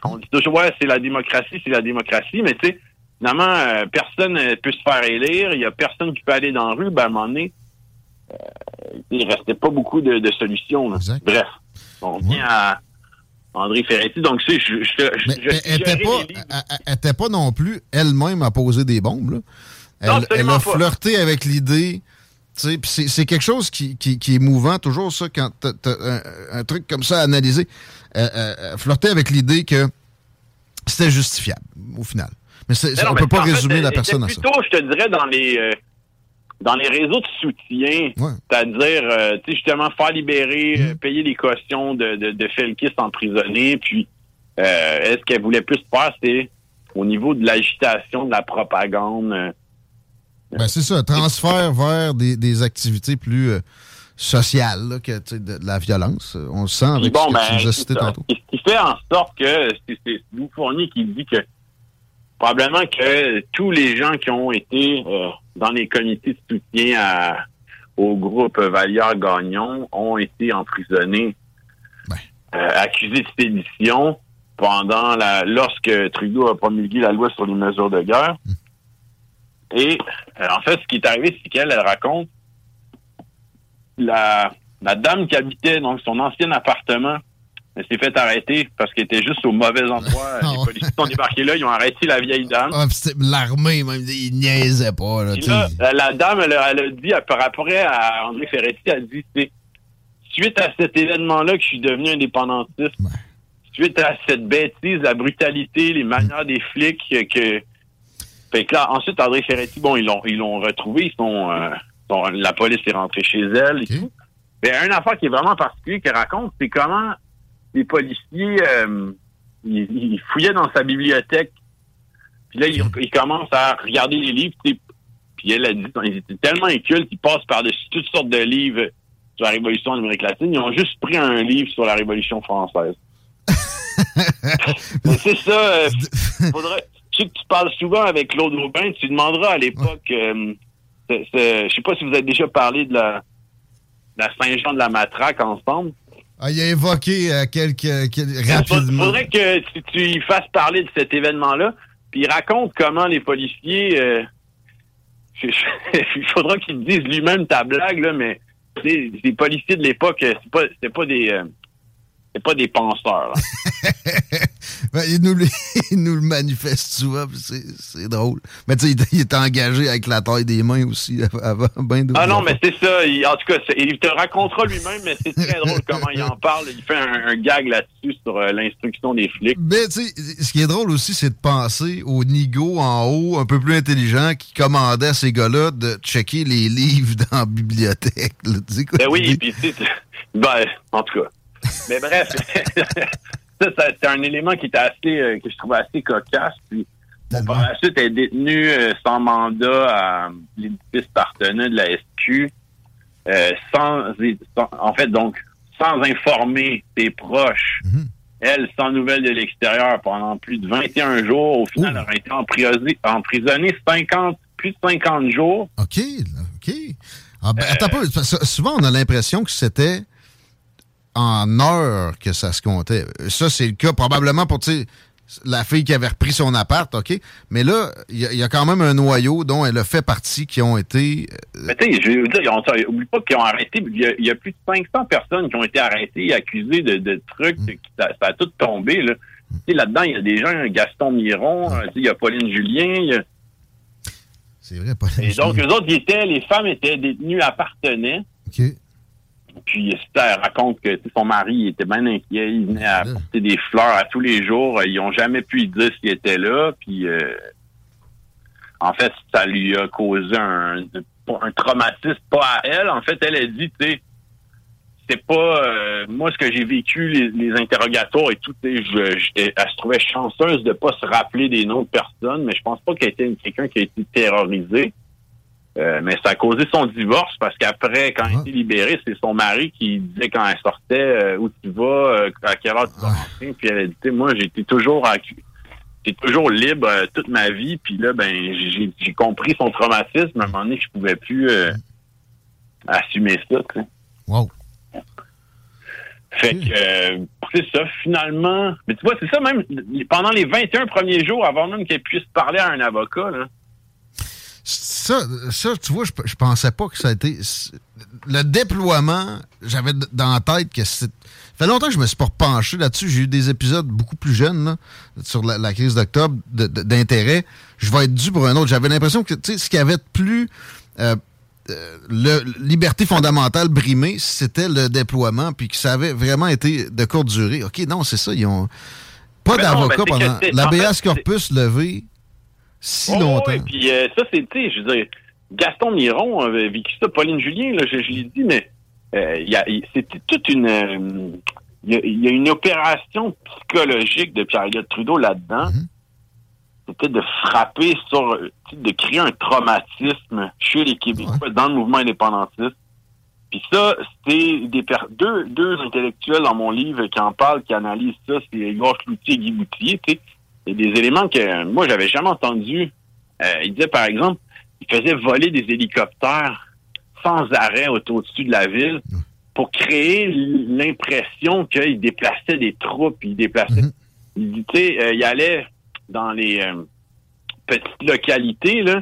Speaker 10: on dit toujours ouais, c'est la démocratie, c'est la démocratie, mais tu sais, finalement, euh, personne ne peut se faire élire, il y a personne qui peut aller dans la rue, ben à un moment donné euh, il restait pas beaucoup de, solutions. Bref, on vient à André Ferretti. Donc, tu sais, je,
Speaker 3: elle n'était pas, non plus elle-même à poser des bombes. Elle, a flirté avec l'idée. C'est quelque chose qui, est mouvant, toujours ça, quand tu as, un, truc comme ça à analyser. Euh, flirter avec l'idée que c'était justifiable, au final. Mais, on ne peut pas résumer la personne à ça.
Speaker 10: Plutôt, je te dirais, dans les, euh, dans les réseaux de soutien, c'est-à-dire, euh, tu sais, justement, faire libérer, euh, mmh. payer les cautions de, de, de Felkis emprisonné, puis euh, est-ce qu'elle voulait plus faire, c'est au niveau de l'agitation, de la propagande.
Speaker 3: ben, c'est ça, transfert vers des, des activités plus sociales que de, la violence. On le sent avec ce que ben, tu nous as cité tantôt.
Speaker 10: Ce qui fait en sorte que c'est vous Fournier qui dit que probablement que tous les gens qui ont été dans les comités de soutien au groupe Vallière-Gagnon ont été emprisonnés, euh, accusés de sédition pendant la lorsque Trudeau a promulgué la loi sur les mesures de guerre. Hmm. Et euh, en fait, ce qui est arrivé, c'est qu'elle elle raconte la, la dame qui habitait donc son ancien appartement elle s'est fait arrêter parce qu'elle était juste au mauvais endroit. <laughs> Ah les policiers sont débarqués là, ils ont arrêté la vieille dame.
Speaker 3: Ah, L'armée, même, ils niaisaient pas. Là,
Speaker 10: la dame, elle, a dit, par rapport à André Ferretti, elle a dit, c'est suite à cet événement-là que je suis devenu indépendantiste. Suite à cette bêtise, la brutalité, les manières des flics que... Fait que là, ensuite, André Ferretti, bon, ils l'ont ils l'ont retrouvé, ils sont, euh, la police est rentrée chez elle et tout. Mais un affaire qui est vraiment particulier qu'elle raconte, c'est comment les policiers, euh, ils, fouillaient dans sa bibliothèque. Puis là, ils, commencent à regarder les livres. Puis elle a dit, ils étaient tellement incultes qu'ils passent par-dessus toutes sortes de livres sur la Révolution en Amérique latine. Ils ont juste pris un livre sur la Révolution française. <laughs> c'est ça. Euh, <laughs> faudrait, je sais que tu parles souvent avec Claude Aubin. Tu demanderas à l'époque... Euh, je sais pas si vous avez déjà parlé de la, de la Saint-Jean de la Matraque ensemble.
Speaker 3: Ah, il a évoqué euh, quelques, rapidement.
Speaker 10: Il faudrait que tu, tu fasses parler de cet événement-là, puis il raconte comment les policiers. Euh, <laughs> il faudra qu'il dise lui-même ta blague là, mais les policiers de l'époque, c'est pas, pas des, euh, c'est pas des penseurs. <laughs>
Speaker 3: ben, il, nous, <laughs> il, nous, le manifeste souvent, c'est drôle. Mais tu sais, il, est engagé avec la taille des mains aussi <laughs> avant. Ben
Speaker 10: ah non, mais c'est ça. en tout cas, il te racontera lui-même, mais c'est très drôle comment il en parle. Il fait un, gag là-dessus sur euh, l'instruction des flics.
Speaker 3: Mais tu sais, ce qui est drôle aussi, c'est de penser au nigo en haut, un peu plus intelligent, qui commandait à ces gars-là de checker les livres dans la bibliothèque.
Speaker 10: ben oui, puis tu sais, ben, en tout cas. Mais bref, <laughs> ça, c'est un élément qui était assez, euh, que je trouvais assez cocasse. Puis, par la suite, elle est détenue euh, sans mandat à l'édifice partenaire de la SQ, euh, sans, en fait, donc, sans informer ses proches. Mhm. Elle, sans nouvelles de l'extérieur pendant plus de 21 jours. Au final, elle a été emprisonnée, emprisonnée 50, plus de 50 jours.
Speaker 3: OK, OK. Ah, ben, attends peu. Souvent, on a l'impression que c'était en heures que ça se comptait. Ça, c'est le cas probablement pour, la fille qui avait repris son appart, OK? Mais là, il y, a quand même un noyau dont elle a fait partie qui ont été.
Speaker 10: Euh, Mais tu sais, je veux dire, on, oublie pas qu'ils ont arrêté. Il y, a plus de 500 personnes qui ont été arrêtées, accusées de, trucs. Mm. ça, a tout tombé, là. Là-dedans, il y a des gens, Gaston Miron, il y a Pauline Julien.
Speaker 3: C'est vrai, Pauline
Speaker 10: Et donc, eux autres, étaient, les femmes étaient détenues, appartenaient.
Speaker 3: OK.
Speaker 10: Puis elle raconte que son mari était bien inquiet. Il venait apporter des fleurs à tous les jours. Ils n'ont jamais pu dire s'il était là. Puis euh, en fait, ça lui a causé un, un traumatisme, pas à elle. En fait, elle a dit, tu sais, c'est pas euh, moi ce que j'ai vécu, les, interrogatoires et tout. Je, je, elle se trouvait chanceuse de pas se rappeler des noms de personnes, mais je pense pas qu'elle était quelqu'un qui a été terrorisé. Euh, mais ça a causé son divorce parce qu'après, quand elle a été libérée, c'est son mari qui disait quand elle sortait euh, où tu vas, euh, à quelle heure tu vas rentrer. Puis elle a dit, moi, j'étais toujours j'étais toujours libre toute ma vie. Puis là, ben, j'ai compris son traumatisme. À un moment donné, je pouvais plus assumer ça. Tu sais.
Speaker 3: Wow.
Speaker 10: Fait que c'est ça, finalement. Mais tu vois, c'est ça même pendant les 21 premiers jours, avant même qu'elle puisse parler à un avocat, là
Speaker 3: ça, ça, tu vois, je, je pensais pas que ça a été. Le déploiement, j'avais dans la tête que c'est. Ça fait longtemps que je me suis pas repenché là-dessus. J'ai eu des épisodes beaucoup plus jeunes sur la, crise d'octobre d'intérêt. Je vais être dû pour un autre. J'avais l'impression que ce qui avait de plus euh, euh, le, liberté fondamentale brimée, c'était le déploiement, puis que ça avait vraiment été de courte durée. OK, non, c'est ça. Ils ont pas d'avocat pendant. L'ABS corpus levé si longtemps.
Speaker 10: Et puis euh, ça, c'est, tu sais, je veux dire, Gaston Miron avait vécu ça, Pauline Julien, là, je, l'ai dit, mais euh, c'était toute une... Euh, il y, a une opération psychologique de Pierre-Éliott Trudeau là-dedans. Mm-hmm. C'était de frapper sur, de créer un traumatisme chez les Québécois dans le mouvement indépendantiste. Puis ça, c'était des deux, deux intellectuels dans mon livre qui en parlent, qui analysent ça, c'est Igor Cloutier et Guy Boutier, tu sais il y a des éléments que moi, j'avais jamais entendus. Euh, il disait, par exemple, il faisait voler des hélicoptères sans arrêt au-dessus de la ville pour créer l'impression qu'il déplaçait des troupes, il déplaçait... Il dit, tu sais, euh, il allait dans les euh, petites localités, là,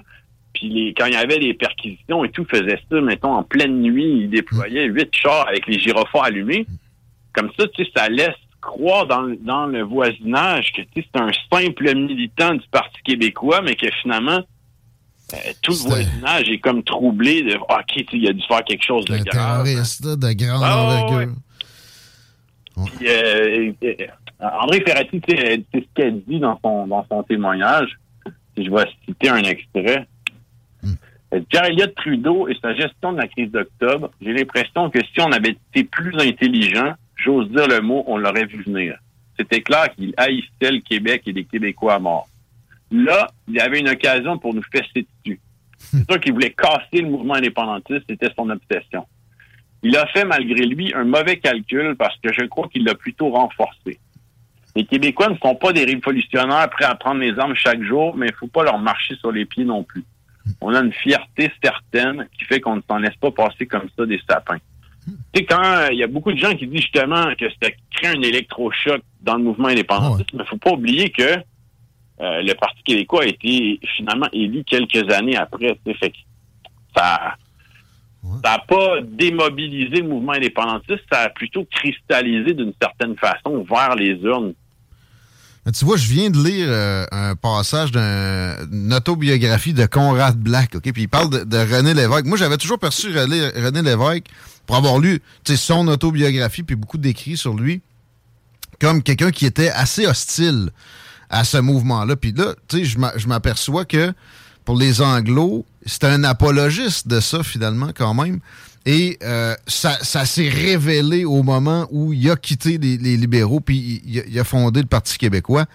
Speaker 10: puis les, quand il y avait des perquisitions et tout, il faisait ça, mettons, en pleine nuit, il déployait huit chars avec les gyrophares allumés. Comme ça, tu sais, ça laisse croire dans, dans le voisinage que c'est un simple militant du Parti québécois, mais que finalement, euh, tout le voisinage est comme troublé de ah, OK, il a dû faire quelque chose de grave.
Speaker 3: terroriste de grande ah,
Speaker 10: euh, euh, André Ferrati, c'est ce qu'elle dit dans son, dans son témoignage. Je vais citer un extrait. Hmm. Pierre-Éliott Trudeau et sa gestion de la crise d'octobre, j'ai l'impression que si on avait été plus intelligent, j'ose dire le mot, on l'aurait vu venir. C'était clair qu'il haïssait le Québec et les Québécois à mort. Là, il y avait une occasion pour nous fesser dessus. <laughs> C'est sûr qu'il voulait casser le mouvement indépendantiste, c'était son obsession. Il a fait, malgré lui, un mauvais calcul parce que je crois qu'il l'a plutôt renforcé. Les Québécois ne sont pas des révolutionnaires prêts à prendre les armes chaque jour, mais il ne faut pas leur marcher sur les pieds non plus. On a une fierté certaine qui fait qu'on ne s'en laisse pas passer comme ça des sapins. Tu sais, quand euh, il y a beaucoup de gens qui disent justement que ça crée un électrochoc dans le mouvement indépendantiste, mais il ne faut pas oublier que euh, le Parti québécois a été finalement élu quelques années après. Fait ça n'a pas démobilisé le mouvement indépendantiste, ça a plutôt cristallisé d'une certaine façon vers les urnes.
Speaker 3: tu vois, je viens de lire euh, un passage d'une autobiographie de Conrad Black, OK? Puis il parle de, René Lévesque. Moi, j'avais toujours perçu René, René Lévesque pour avoir lu son autobiographie puis beaucoup d'écrits sur lui, comme quelqu'un qui était assez hostile à ce mouvement-là. Puis là, je m'aperçois que pour les Anglos, c'était un apologiste de ça, finalement, quand même. Et euh, ça, s'est révélé au moment où il a quitté les, libéraux, puis il, a fondé le Parti québécois.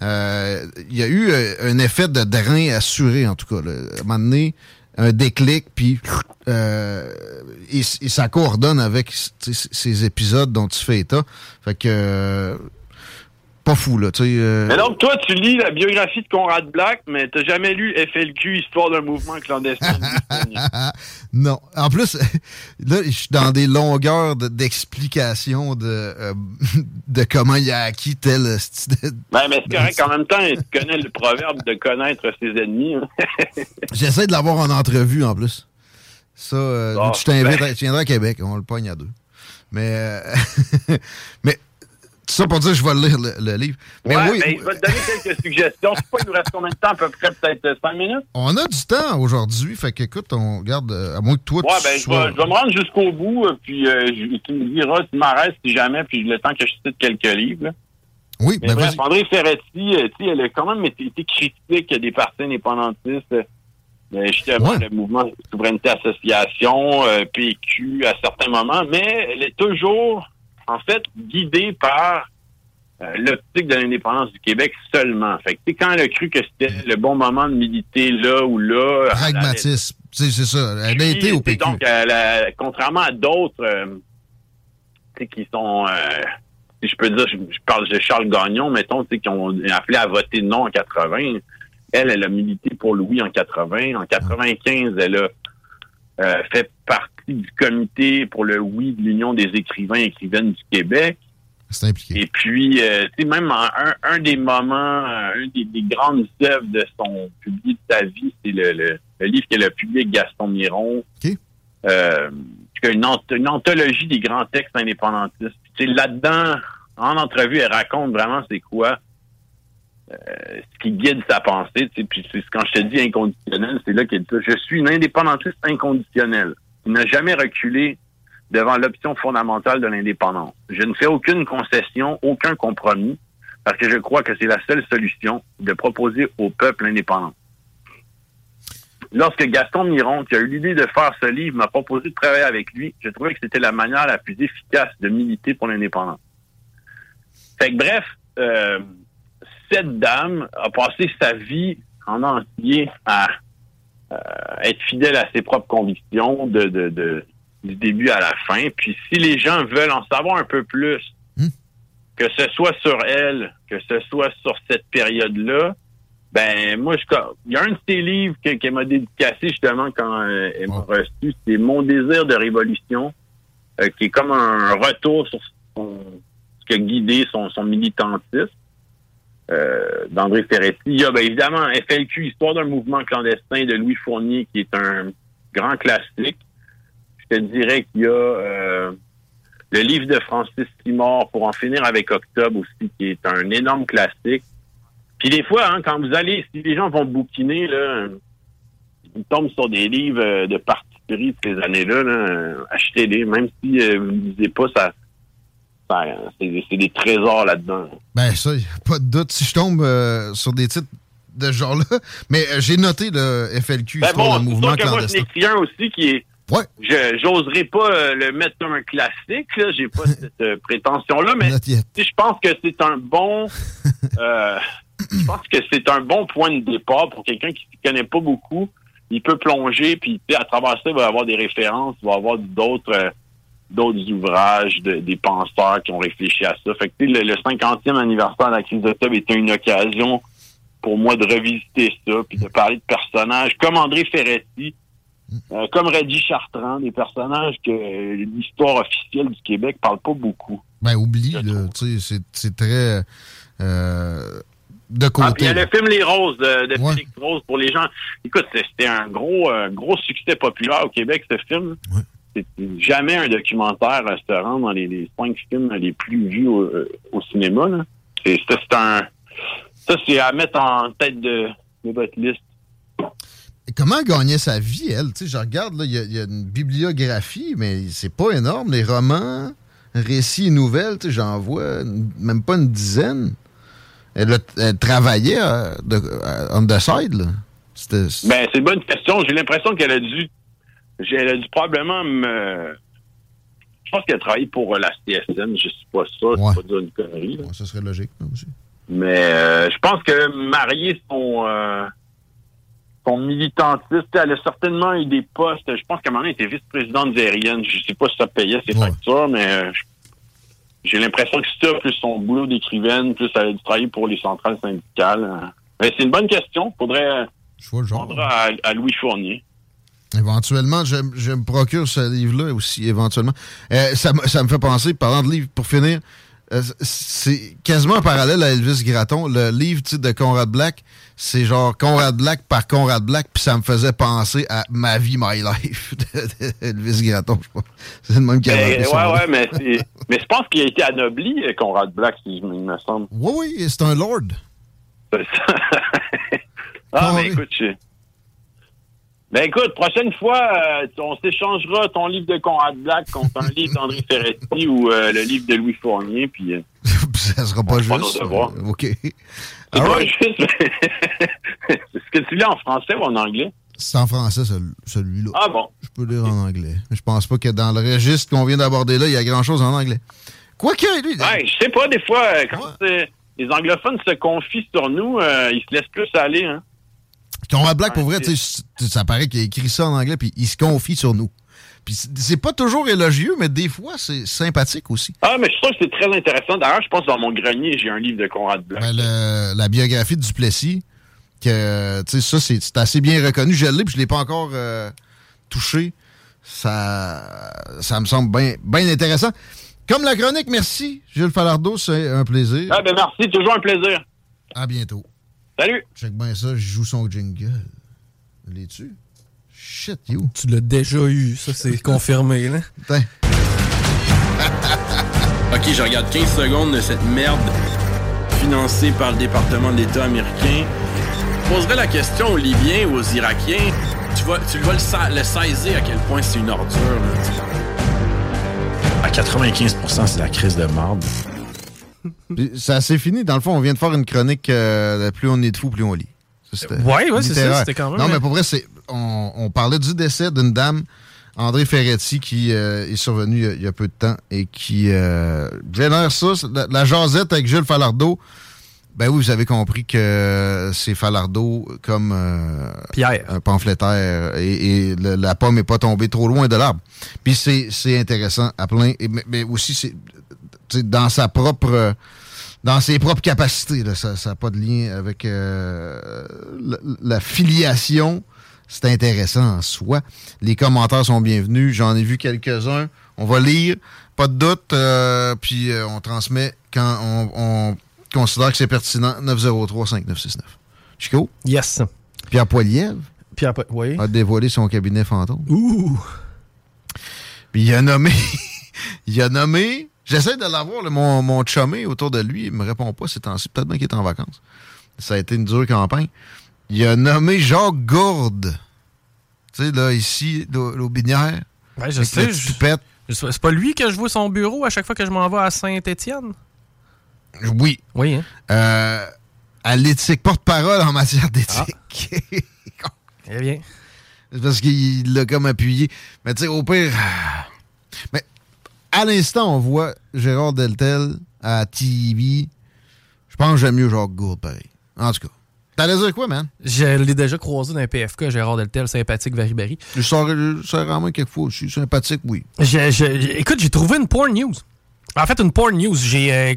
Speaker 3: Euh, il y a eu euh, un effet de drain assuré, en tout cas. À un moment donné, un déclic, puis euh, et, ça coordonne avec ces épisodes dont tu fais état. Fait que pas fou, là. Euh,
Speaker 10: Mais donc, toi, tu lis la biographie de Conrad Black, mais t'as jamais lu FLQ, Histoire d'un mouvement clandestin. <laughs>
Speaker 3: non. En plus, <laughs> là, je suis dans des longueurs de- d'explications de, euh, <laughs> de comment il a acquis tel. euh,
Speaker 10: ben, mais c'est correct, en même temps, tu connais le proverbe de connaître ses ennemis. hein.
Speaker 3: J'essaie de l'avoir en entrevue, en plus. Ça, euh, je t'invite,
Speaker 10: ben.
Speaker 3: tu viendras à Québec, on le pogne à deux. Mais, euh, mais, tout ça pour dire que je vais lire le, le livre. Mais
Speaker 10: ouais,
Speaker 3: oui,
Speaker 10: ben, je vais te donner quelques <laughs> suggestions. Je sais pas, il nous reste combien de temps? À peu près, peut-être 5 minutes?
Speaker 3: on a du temps aujourd'hui, fait qu'écoute, on regarde, euh, à moins que toi,
Speaker 10: Ouais,
Speaker 3: tu
Speaker 10: ben, je
Speaker 3: sois-
Speaker 10: vais, je vais me rendre jusqu'au bout, euh, puis euh, je- tu me diras, tu m'arrêtes si jamais, puis le temps que je cite quelques livres. là.
Speaker 3: Oui,
Speaker 10: Mais
Speaker 3: ben
Speaker 10: bref. André Ferretti, euh, tu sais, elle a quand même été, critique des partis indépendantistes. euh, euh, justement, le mouvement Souveraineté Association, euh, PQ à certains moments, mais elle est toujours, en fait, guidée par euh, l'optique de l'indépendance du Québec seulement. Fait que, quand elle a cru que c'était le bon moment de militer là ou là...
Speaker 3: Pragmatisme. C'est ça. Elle a été au PQ.
Speaker 10: Donc, elle a- contrairement à d'autres euh, qui sont, euh, si je peux dire, je, je parle de Charles Gagnon, mettons, qui ont appelé à voter non en 80. Elle, elle a milité pour le oui en 80. En 95, elle a euh, fait partie du comité pour le oui de l'Union des écrivains et écrivaines du Québec.
Speaker 3: C'est impliqué.
Speaker 10: Et puis, euh, tu sais, même un, un des moments, euh, un des, des grandes œuvres de son public de sa vie, c'est le, le, le livre qu'elle a publié avec Gaston Miron. Euh, c'est une, anth- une anthologie des grands textes indépendantistes. Là-dedans, en entrevue, elle raconte vraiment c'est quoi euh, ce qui guide sa pensée. Puis c'est quand je te dis inconditionnel, c'est là qu'elle dit ça. Je suis une indépendantiste inconditionnelle n'a jamais reculé devant l'option fondamentale de l'indépendance. Je ne fais aucune concession, aucun compromis, parce que je crois que c'est la seule solution de proposer au peuple l'indépendance. Lorsque Gaston Miron, qui a eu l'idée de faire ce livre, m'a proposé de travailler avec lui, je trouvais que c'était la manière la plus efficace de militer pour l'indépendance. Fait que bref, euh, cette dame a passé sa vie en entier à être fidèle à ses propres convictions de, de, de- du début à la fin. Puis si les gens veulent en savoir un peu plus, que ce soit sur elle, que ce soit sur cette période-là, ben moi, je, il y a un de ses livres que- qu'elle m'a dédicacé justement quand euh, elle m'a reçu, c'est Mon désir de révolution, euh, qui est comme un retour sur son, ce qui a guidé son, son militantisme euh, d'André Ferretti. Il y a ben, évidemment FLQ, Histoire d'un mouvement clandestin de Louis Fournier, qui est un grand classique. Je te dirais qu'il y a euh, le livre de Francis Simard, Pour en finir avec Octobre aussi, qui est un énorme classique. Puis des fois, hein, quand vous allez, si les gens vont bouquiner, là, ils tombent sur des livres euh, de parti pris de ces années-là, là, achetez-les, même si euh, vous ne lisez pas, ça- c'est c'est des trésors là-dedans.
Speaker 3: Ben, ça, pas de doute. Si je tombe euh, sur des titres de ce genre-là. <laughs> Mais euh, j'ai noté le FLQ,
Speaker 10: Ben bon, c'est
Speaker 3: mouvement
Speaker 10: que moi,
Speaker 3: clandestin.
Speaker 10: un aussi qui est.
Speaker 3: Ouais.
Speaker 10: Je j'oserais pas euh, le mettre comme un classique, là. J'ai pas <laughs> cette prétention-là, mais je pense que c'est un bon. <laughs> je pense que c'est un bon point de départ pour quelqu'un qui ne connaît pas beaucoup. Il peut plonger, puis à travers ça, il va avoir des références, il va avoir d'autres d'autres ouvrages, de- des penseurs qui ont réfléchi à ça. Fait que tu sais, le, le 50e anniversaire de la crise d'octobre était une occasion pour moi de revisiter ça, puis de parler de personnages comme André Ferretti, euh, comme Reggie Chartrand, des personnages que euh, l'histoire officielle du Québec parle pas beaucoup.
Speaker 3: Ben, oublie, là. Tu sais, c'est- très. euh, de
Speaker 10: Ah, puis
Speaker 3: côté.
Speaker 10: il y a
Speaker 3: là.
Speaker 10: le film Les Roses de, de Félix Rose pour les gens. Écoute, c'était un gros, euh, gros succès populaire au Québec, ce film. C'est jamais un documentaire euh, se rend dans les, les cinq films les plus vus au, au cinéma. là. C'est ça, c'est un. Ça, c'est à mettre en tête de, de votre liste.
Speaker 3: Et Comment gagnait sa vie, elle? Tu sais, je regarde, là, il y, a- il y a une bibliographie, mais c'est pas énorme. Les romans, récits et nouvelles, j'en vois une- même pas une dizaine. Elle, a- elle travaillait euh, de, euh, on the side, là. C'était-
Speaker 10: Ben, c'est une bonne question. J'ai l'impression qu'elle a dû. Elle a dû probablement me. Je pense qu'elle a travaillé pour euh, la CSN. Je suis pas sûr. Je vais pas dire une connerie. là.
Speaker 3: ça serait logique, là, aussi.
Speaker 10: Mais euh, je pense que marier son, euh, son militantiste, elle a certainement eu des postes. Je pense qu'à un moment donné, elle était vice-présidente aérienne. Je sais pas si ça payait ses factures, mais euh, j'ai l'impression que ça, plus son boulot d'écrivaine, plus elle a dû travailler pour les centrales syndicales. Mais c'est une bonne question. Faudrait
Speaker 3: Je vois le genre.
Speaker 10: à Louis Fournier.
Speaker 3: Éventuellement, je, je me procure ce livre-là aussi, éventuellement. Euh, ça, me- ça me fait penser, parlant de livres, pour finir, euh, c'est quasiment un parallèle à Elvis Gratton. Le livre de Conrad Black, c'est genre Conrad Black par Conrad Black, puis ça me faisait penser à Ma vie, My Life <laughs> de Elvis Gratton. je pas. C'est le même qui avait
Speaker 10: ouais, ouais, mais, mais je pense qu'il a été anobli, euh, Conrad Black, si je me il me semble.
Speaker 3: Oui, oui, c'est un lord.
Speaker 10: C'est ça. <laughs> ah, mais écoute, je... Ben écoute, prochaine fois, euh, on s'échangera ton livre de Conrad Black contre un livre d'André Ferretti ou euh, le livre de Louis Fournier, puis... euh, <laughs>
Speaker 3: ça sera pas juste. OK.
Speaker 10: C'est pas
Speaker 3: right.
Speaker 10: juste, <laughs> Est-ce que tu lis en français ou en anglais?
Speaker 3: C'est en français, cel- celui-là.
Speaker 10: Ah bon?
Speaker 3: Je peux lire en anglais. Mais je pense pas que dans le registre qu'on vient d'aborder là, il y a grand-chose en anglais. Quoique, lui...
Speaker 10: Ouais, je sais pas, des fois, quand les anglophones se confient sur nous, ils se laissent plus aller, hein.
Speaker 3: Conrad Black, pour vrai, ça paraît qu'il a écrit ça en anglais, puis il se confie sur nous. Puis c'est pas toujours élogieux, mais des fois, c'est sympathique aussi.
Speaker 10: Ah, mais je trouve que c'est très intéressant. D'ailleurs, je pense dans mon grenier, j'ai un livre de Conrad Black.
Speaker 3: Ben, le- la biographie de Duplessis, que, tu sais, ça, c'est assez bien reconnu. Je l'ai, puis je l'ai pas encore euh, touché. Ça, ça me semble bien bien intéressant. Comme la chronique, merci, Jules Falardeau, c'est un plaisir.
Speaker 10: Ah, ben merci, toujours un plaisir.
Speaker 3: À bientôt.
Speaker 10: Salut.
Speaker 3: Check bien ça, je joue son jingle. L'es-tu? Shit, you.
Speaker 4: Tu l'as déjà eu, ça c'est <laughs> confirmé. Là.
Speaker 3: Putain. <laughs>
Speaker 13: Ok, je regarde 15 secondes de cette merde financée par le département de l'État américain. Je poserais la question aux Libyens ou aux Irakiens. Tu vas, tu vas le, sa- le saisir à quel point c'est une ordure. Là.
Speaker 14: À 95%, c'est la crise de marde.
Speaker 3: C'est assez fini. Dans le fond, on vient de faire une chronique euh, Plus on est de fou, plus on lit. Ça, c'était
Speaker 4: Ouais, ouais, c'est ça, c'était quand même-
Speaker 3: Non, mais pour vrai, c'est, on, on parlait du décès d'une dame, André Ferretti, qui euh, est survenue il y a- il y, a peu de temps et qui euh, génère ça. La, la jasette avec Jules Falardeau. Ben oui, vous avez compris que c'est Falardeau comme euh, un pamphlétaire et, et le- la pomme n'est pas tombée trop loin de l'arbre. Puis c'est, intéressant à plein. Et, mais, mais aussi, c'est dans sa propre dans ses propres capacités. là. ça n'a pas de lien avec euh, la, la filiation. C'est intéressant en soi. Les commentaires sont bienvenus. J'en ai vu quelques-uns. On va lire, pas de doute. euh, puis euh, on transmet quand on, on considère que c'est pertinent. 903-5969. Chico?
Speaker 4: Yes.
Speaker 3: Pierre Poilievre?
Speaker 4: Pierre Po- oui.
Speaker 3: A dévoilé son cabinet fantôme.
Speaker 4: Ouh!
Speaker 3: Puis il a nommé. <laughs> il a nommé. J'essaie de l'avoir, mon, mon chumé autour de lui. Il me répond pas ces temps-ci. Peut-être bien qu'il est en vacances. Ça a été une dure campagne. Il a nommé Jacques Gourde. Tu sais, là, ici, l'au- l'Aubinière.
Speaker 4: Ouais, je sais. je- C'est pas lui que je vois son bureau à chaque fois que je m'en vais à Saint-Étienne?
Speaker 3: Oui.
Speaker 4: Oui, hein?
Speaker 3: Euh, à l'éthique, porte-parole en matière d'éthique. <laughs>
Speaker 4: Eh bien.
Speaker 3: C'est parce qu'il l'a comme appuyé. Mais tu sais, au pire. Mais à l'instant, on voit Gérard Deltel à TV. Je pense que j'aime mieux Jacques Gourde, pareil. En tout cas. T'allais dire quoi, man?
Speaker 4: Je l'ai déjà croisé dans un PFK, Gérard Deltel, sympathique, Varibari.
Speaker 3: Je sors, je sors en main quelques fois. Je suis sympathique, oui.
Speaker 4: Je- je- écoute, j'ai trouvé une porn news. En fait, une porn news. J'ai euh,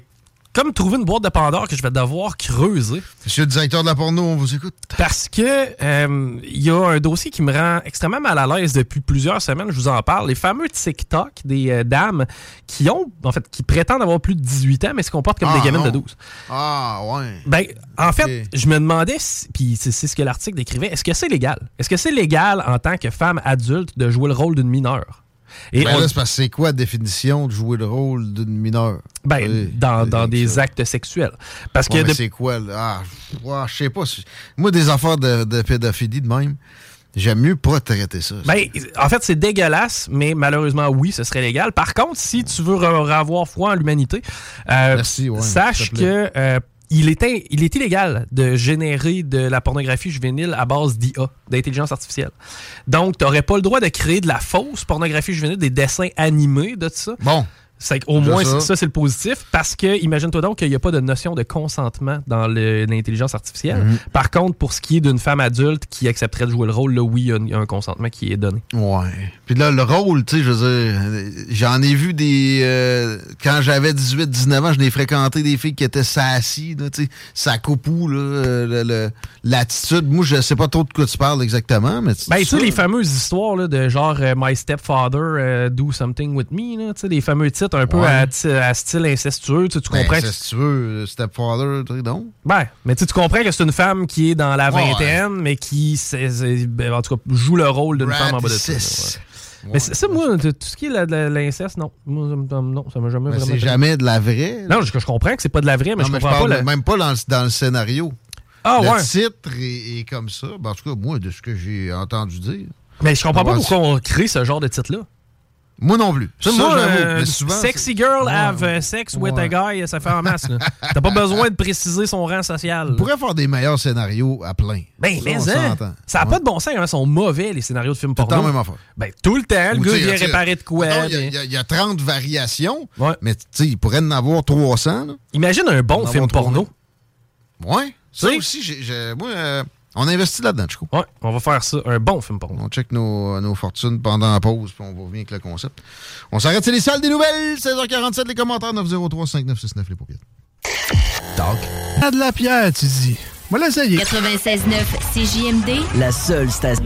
Speaker 4: comme trouvé une boîte de Pandore que je vais devoir creuser.
Speaker 3: Monsieur le directeur de la porno, on vous écoute.
Speaker 4: Parce que euh, il y a un dossier qui me rend extrêmement mal à l'aise depuis plusieurs semaines. Je vous en parle. Les fameux TikTok des euh, dames qui ont, en fait, qui prétendent avoir plus de 18 ans, mais se comportent comme
Speaker 3: Ah,
Speaker 4: des gamines
Speaker 3: non.
Speaker 4: de 12.
Speaker 3: Ah, ouais.
Speaker 4: Ben, en fait, je me demandais, si- puis c'est ce que l'article décrivait, est-ce que c'est légal? Est-ce que c'est légal en tant que femme adulte de jouer le rôle d'une mineure?
Speaker 3: Et
Speaker 4: on-
Speaker 3: là, c'est parce que c'est quoi la définition de jouer le rôle d'une mineure?
Speaker 4: Ben,
Speaker 3: Oui,
Speaker 4: dans,
Speaker 3: c'est
Speaker 4: dans des
Speaker 3: ça.
Speaker 4: actes sexuels. Parce que
Speaker 3: Ouais, mais
Speaker 4: de-
Speaker 3: c'est quoi? Ah, je sais pas. Moi, des affaires de, de pédophilie de même, j'aime mieux pas traiter ça.
Speaker 4: Ben, en fait, c'est dégueulasse, mais malheureusement, oui, ce serait légal. Par contre, si tu veux avoir foi en l'humanité, euh,
Speaker 3: ouais,
Speaker 4: sache que euh, il, est il illégal de générer de la pornographie juvénile à base d'IA, d'intelligence artificielle. Donc, tu pas le droit de créer de la fausse pornographie juvénile, des dessins animés de ça.
Speaker 3: Bon.
Speaker 4: C'est au moins, ça, ça c'est le positif. Parce que, imagine-toi donc qu'il n'y a pas de notion de consentement dans l'intelligence artificielle.
Speaker 3: Mhm.
Speaker 4: Par contre, pour ce qui est d'une femme adulte qui accepterait de jouer le rôle, là, oui, il y a un- consentement qui est donné.
Speaker 3: Ouais. Puis là, le rôle, tu sais, je veux dire, j'en ai vu des. euh, quand j'avais 18-19 ans, je n'ai fréquenté des filles qui étaient sassies, tu sais, sa coupou, l'attitude. Moi, je sais pas trop de quoi tu parles exactement, mais
Speaker 4: Ben, tu sais, les fameuses histoires là, de genre euh, My Stepfather, euh, Do Something With Me, tu sais, les fameux titres un peu
Speaker 3: Ouais.
Speaker 4: à, style incestueux, tu sais, tu
Speaker 3: Ben,
Speaker 4: comprends.
Speaker 3: tu veux, stepfather, non?
Speaker 4: Ben, mais tu sais, tu comprends que c'est une femme qui est dans la
Speaker 3: Ouais.
Speaker 4: vingtaine, mais qui, ben, en tout cas, joue le rôle d'une femme en bas de ça. Mais c'est- ça, moi, tout ce qui est l'inceste, non. Moi, non, ça m'a jamais
Speaker 3: Mais
Speaker 4: vraiment.
Speaker 3: c'est jamais de la vraie.
Speaker 4: Non, je, je comprends que c'est pas de la vraie, mais
Speaker 3: Non,
Speaker 4: je
Speaker 3: mais je
Speaker 4: comprends
Speaker 3: parle
Speaker 4: pas.
Speaker 3: même pas dans le, dans le scénario.
Speaker 4: Ah,
Speaker 3: le
Speaker 4: ouais.
Speaker 3: titre est, est comme ça. Ben, en tout cas, moi, de ce que j'ai entendu dire.
Speaker 4: Mais je comprends pas pourquoi on crée ce genre de titre-là.
Speaker 3: Moi non plus.
Speaker 4: Ça, moi, euh,
Speaker 3: mais souvent,
Speaker 4: sexy girl
Speaker 3: Ouais.
Speaker 4: have uh, sex with
Speaker 3: Ouais.
Speaker 4: a guy, ça fait en masse. <laughs> T'as pas besoin de préciser son rang social.
Speaker 3: On pourrait faire des meilleurs scénarios à plein.
Speaker 4: Ben,
Speaker 3: Ça,
Speaker 4: mais hein, ça n'a pas de bon sens, hein, ils sont mauvais, les scénarios de films
Speaker 3: Tout le
Speaker 4: porno.
Speaker 3: temps, même affaire.
Speaker 4: Ben, tout le temps, le
Speaker 3: Ou,
Speaker 4: gars vient réparer de quoi.
Speaker 3: Il y a-
Speaker 4: mais-
Speaker 3: il y, a- il y a 30 variations, mais tu sais, il pourrait en avoir 300. là.
Speaker 4: Imagine un bon film porno.
Speaker 3: 300. Ouais. Ça aussi, j'ai- moi, euh, on investit là-dedans, Chico.
Speaker 4: Ouais, on va faire ça, un bon film porno.
Speaker 3: On check nos, nos fortunes pendant la pause, puis on va revenir avec le concept. On s'arrête, c'est les salles des nouvelles. 16h47, les commentaires, 903-5969, les paupières.
Speaker 15: Talk. Ah, de la pierre, tu dis. Voilà, ça y est.
Speaker 16: 96.9 CJMD.
Speaker 1: La seule station.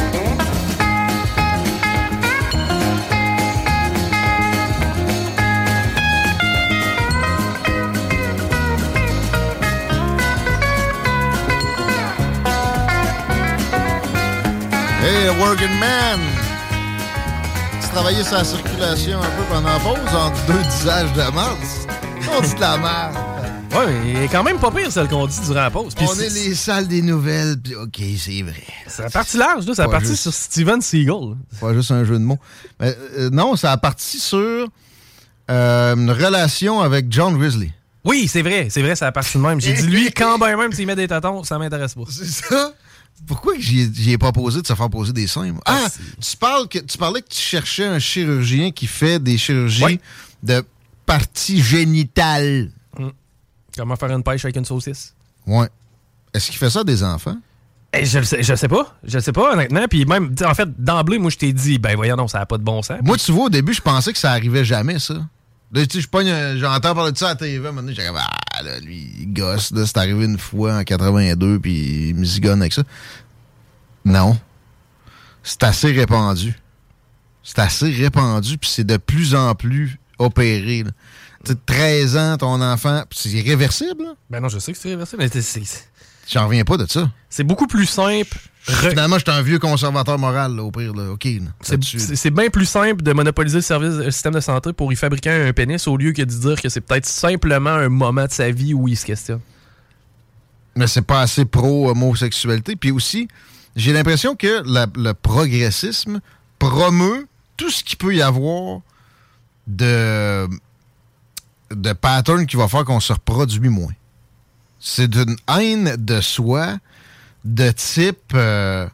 Speaker 3: Hey, working man! Tu travaillais sur la circulation un peu pendant la pause entre deux disages de mars. On dit de la merde.
Speaker 4: Ouais, mais il est quand même pas pire, celle qu'on dit durant la pause.
Speaker 3: On
Speaker 4: c'est-
Speaker 3: est les salles des nouvelles, puis OK, c'est vrai.
Speaker 4: Ça a parti large, là. Ça a
Speaker 3: Pas
Speaker 4: parti
Speaker 3: juste.
Speaker 4: sur Steven Seagal.
Speaker 3: Pas juste un jeu de mots. Mais, euh, non, ça a parti sur euh, une relation avec John Grizzly.
Speaker 4: Oui, c'est vrai, c'est vrai, ça a parti de même. J'ai dit, lui, <laughs> quand ben même s'il met des tatons, ça m'intéresse pas.
Speaker 3: C'est ça? Pourquoi j'y ai- pas posé de se faire poser des seins? moi? Ah, tu, parles que, tu parlais que tu cherchais un chirurgien qui fait des chirurgies de parties génitales.
Speaker 4: Comment faire une pêche avec une saucisse?
Speaker 3: Ouais. Est-ce qu'il fait ça à des enfants?
Speaker 4: Eh, je, sais, je sais pas. Je sais pas, honnêtement. Puis même, en fait, d'emblée, moi, je t'ai dit, ben voyons, non, ça n'a pas de bon sens.
Speaker 3: Moi, tu vois, au début, je pensais que ça arrivait jamais, ça. Là, tu sais, un- j'entends parler de ça à la TV, maintenant, j'ai ah, là, lui, il gosse, là, c'est arrivé une fois en 82, puis il me zigonne avec ça. Non. C'est assez répandu. C'est assez répandu, puis c'est de plus en plus opéré, là. Tu sais, 13 ans, ton enfant, c'est irréversible, là.
Speaker 4: Ben non, je sais que c'est réversible, mais c'est- c'est-
Speaker 3: J'en reviens pas de ça.
Speaker 4: c'est beaucoup plus simple.
Speaker 3: Finalement, j'étais un vieux conservateur moral, là, au pire, là. OK,
Speaker 4: C'est- bien plus simple de monopoliser le, service, le système de santé pour y fabriquer un pénis au lieu que de dire que c'est peut-être simplement un moment de sa vie où il se questionne.
Speaker 3: mais c'est pas assez pro-homosexualité. Puis aussi, j'ai l'impression que la- le progressisme promeut tout ce qu'il peut y avoir de, de pattern qui va faire qu'on se reproduit moins. C'est d'une haine de soi de type... euh,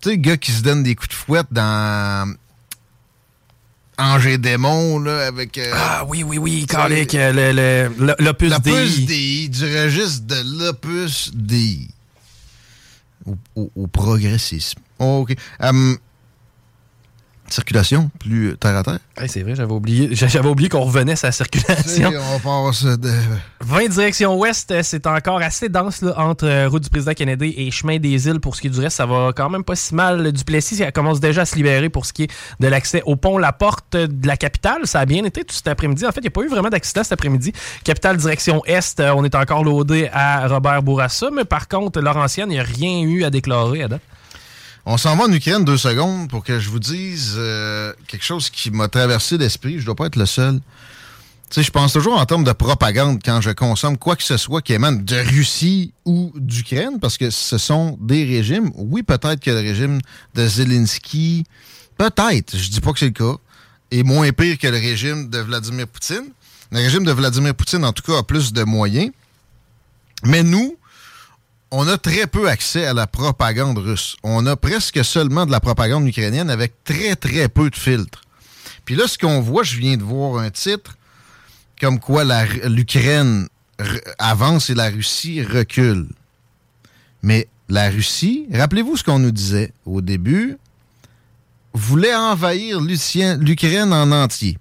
Speaker 3: tu sais, gars qui se donne des coups de fouette dans... Angers Démon, là, avec... euh,
Speaker 4: Ah oui, oui, oui, calique, euh, le- le- le- l'opus
Speaker 3: L'opus
Speaker 4: Dei.
Speaker 3: Dei, du registre de l'opus Dei. Au, au- au progressisme. OK. Hum, circulation, plus terre à terre?
Speaker 4: Hey, c'est vrai, j'avais oublié, <laughs> j'avais oublié qu'on revenait sur la circulation. <laughs>
Speaker 3: on passe de...
Speaker 4: 20 direction ouest, euh, c'est encore assez dense là, entre euh, route du président Kennedy et chemin des îles. Pour ce qui est du reste, ça va quand même pas si mal. Duplessis ça commence déjà à se libérer pour ce qui est de l'accès au pont La Porte de la capitale. Ça a bien été tout cet après-midi. En fait, il n'y a pas eu vraiment d'accident cet après-midi. Capitale direction est, euh, on est encore loadé à Robert Bourassa, mais par contre, Laurentienne, il n'y a rien eu à déclarer à date.
Speaker 3: On s'en va en Ukraine deux secondes pour que je vous dise euh, quelque chose qui m'a traversé l'esprit. Je dois pas être le seul. sais, je pense toujours en termes de propagande quand je consomme quoi que ce soit qui émane de Russie ou d'Ukraine, parce que ce sont des régimes. Oui, peut-être que le régime de Zelensky, peut-être, je dis pas que c'est le cas, est moins pire que le régime de Vladimir Poutine. Le régime de Vladimir Poutine, en tout cas, a plus de moyens. Mais nous, on a très peu accès à la propagande russe. On a presque seulement de la propagande ukrainienne avec très, très peu de filtres. Puis là, ce qu'on voit, je viens de voir un titre comme quoi l'Ukraine avance et la Russie recule. Mais la Russie, rappelez-vous ce qu'on nous disait au début, voulait envahir l'Ukraine en entier.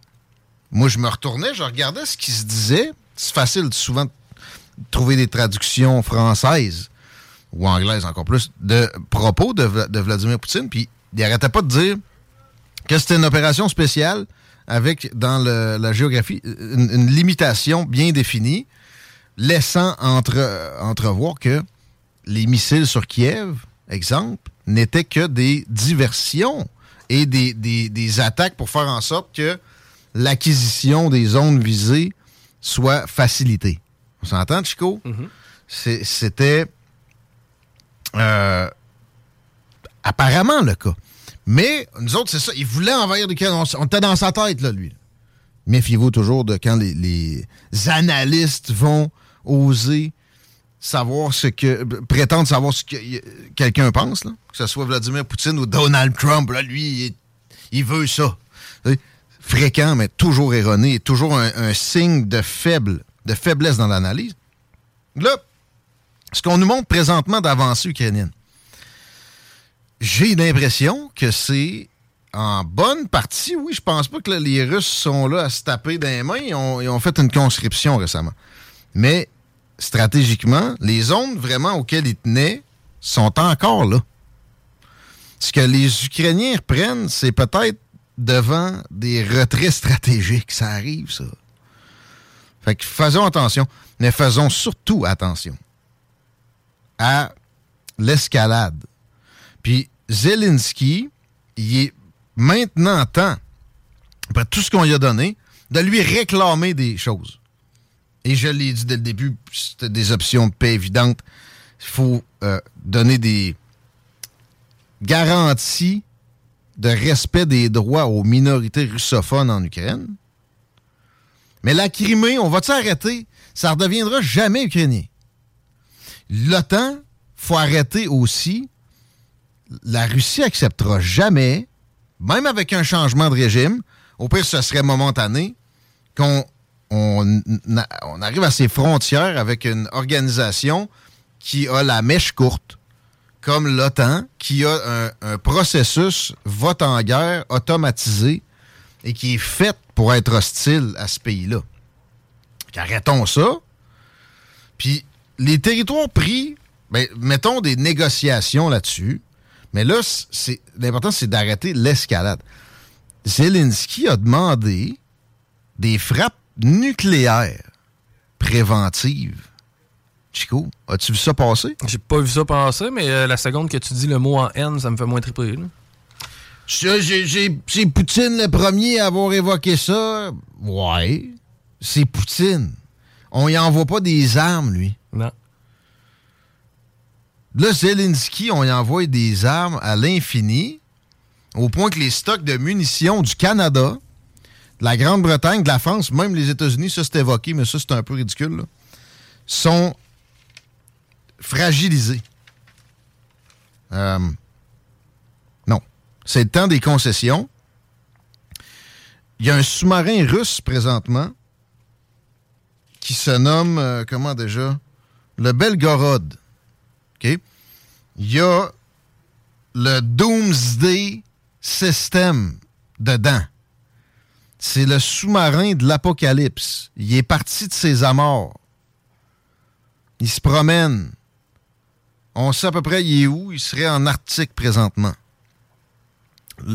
Speaker 3: Moi, je me retournais, je regardais ce qui se disait. C'est facile souvent de trouver des traductions françaises ou anglaises encore plus de propos de, Vladimir Poutine. Puis il n'arrêtait pas de dire que c'était une opération spéciale avec, dans la géographie, une, limitation bien définie, laissant entre, entrevoir que les missiles sur Kiev, exemple, n'étaient que des diversions et des, des, attaques pour faire en sorte que l'acquisition des zones visées soit facilitée. On s'entend, Chico? Mm-hmm. C'était euh, apparemment le cas. Mais nous autres, c'est ça. Il voulait envahir l'Ukraine. On, était dans sa tête, là, lui. Méfiez-vous toujours de quand les, les, analystes vont oser savoir ce que. prétendre savoir ce que quelqu'un pense, là. Que ce soit Vladimir Poutine ou Donald Trump. Là, lui, il, veut ça. Fréquent, mais toujours erroné, toujours un, signe de faible, de faiblesse dans l'analyse. Là, ce qu'on nous montre présentement d'avancée ukrainienne, j'ai l'impression que c'est en bonne partie, oui, je pense pas que les Russes sont là à se taper les mains. Ils ont, fait une conscription récemment. Mais stratégiquement, les zones vraiment auxquelles ils tenaient sont encore là. Ce que les Ukrainiens reprennent, c'est peut-être devant des retraits stratégiques. Ça arrive, ça. Fait que faisons attention, mais faisons surtout attention à l'escalade. Puis Zelensky, il est maintenant temps, après tout ce qu'on lui a donné, de lui réclamer des choses. Et je l'ai dit dès le début, c'était des options de paix évidentes. Il faut euh, donner des garanties de respect des droits aux minorités russophones en Ukraine. Mais la Crimée, on va-tu arrêter? Ça ne redeviendra jamais ukrainien. L'OTAN, faut arrêter aussi. La Russie acceptera jamais, même avec un changement de régime, au pire, ce serait momentané, qu'on on, arrive à ses frontières avec une organisation qui a la mèche courte, comme l'OTAN, qui a un, processus vote en guerre automatisé et qui est fait pour être hostile à ce pays-là. Arrêtons ça. Puis les territoires pris, ben, mettons des négociations là-dessus. Mais là, c'est l'important, c'est d'arrêter l'escalade. Zelensky a demandé des frappes nucléaires préventives. Chico, as-tu vu ça passer?
Speaker 4: J'ai pas vu ça passer, mais euh, la seconde que tu dis le mot en haine, ça me fait moins triper.
Speaker 3: C'est Poutine le premier à avoir évoqué ça. Ouais, c'est Poutine. On y envoie pas des armes, lui.
Speaker 4: Non.
Speaker 3: Là, Zelensky, on y envoie des armes à l'infini, au point que les stocks de munitions du Canada, de la Grande-Bretagne, de la France, même les États-Unis, ça c'est évoqué, mais ça c'est un peu ridicule, sont fragilisés. Euh, non. C'est le temps des concessions. Il y a un sous-marin russe présentement qui se nomme, euh, comment déjà? Le Belgorod. OK? Il y a le Doomsday System dedans. C'est le sous-marin de l'Apocalypse. Il est parti de ses amours. Il se promène. On sait à peu près il est où. Il serait en Arctique présentement.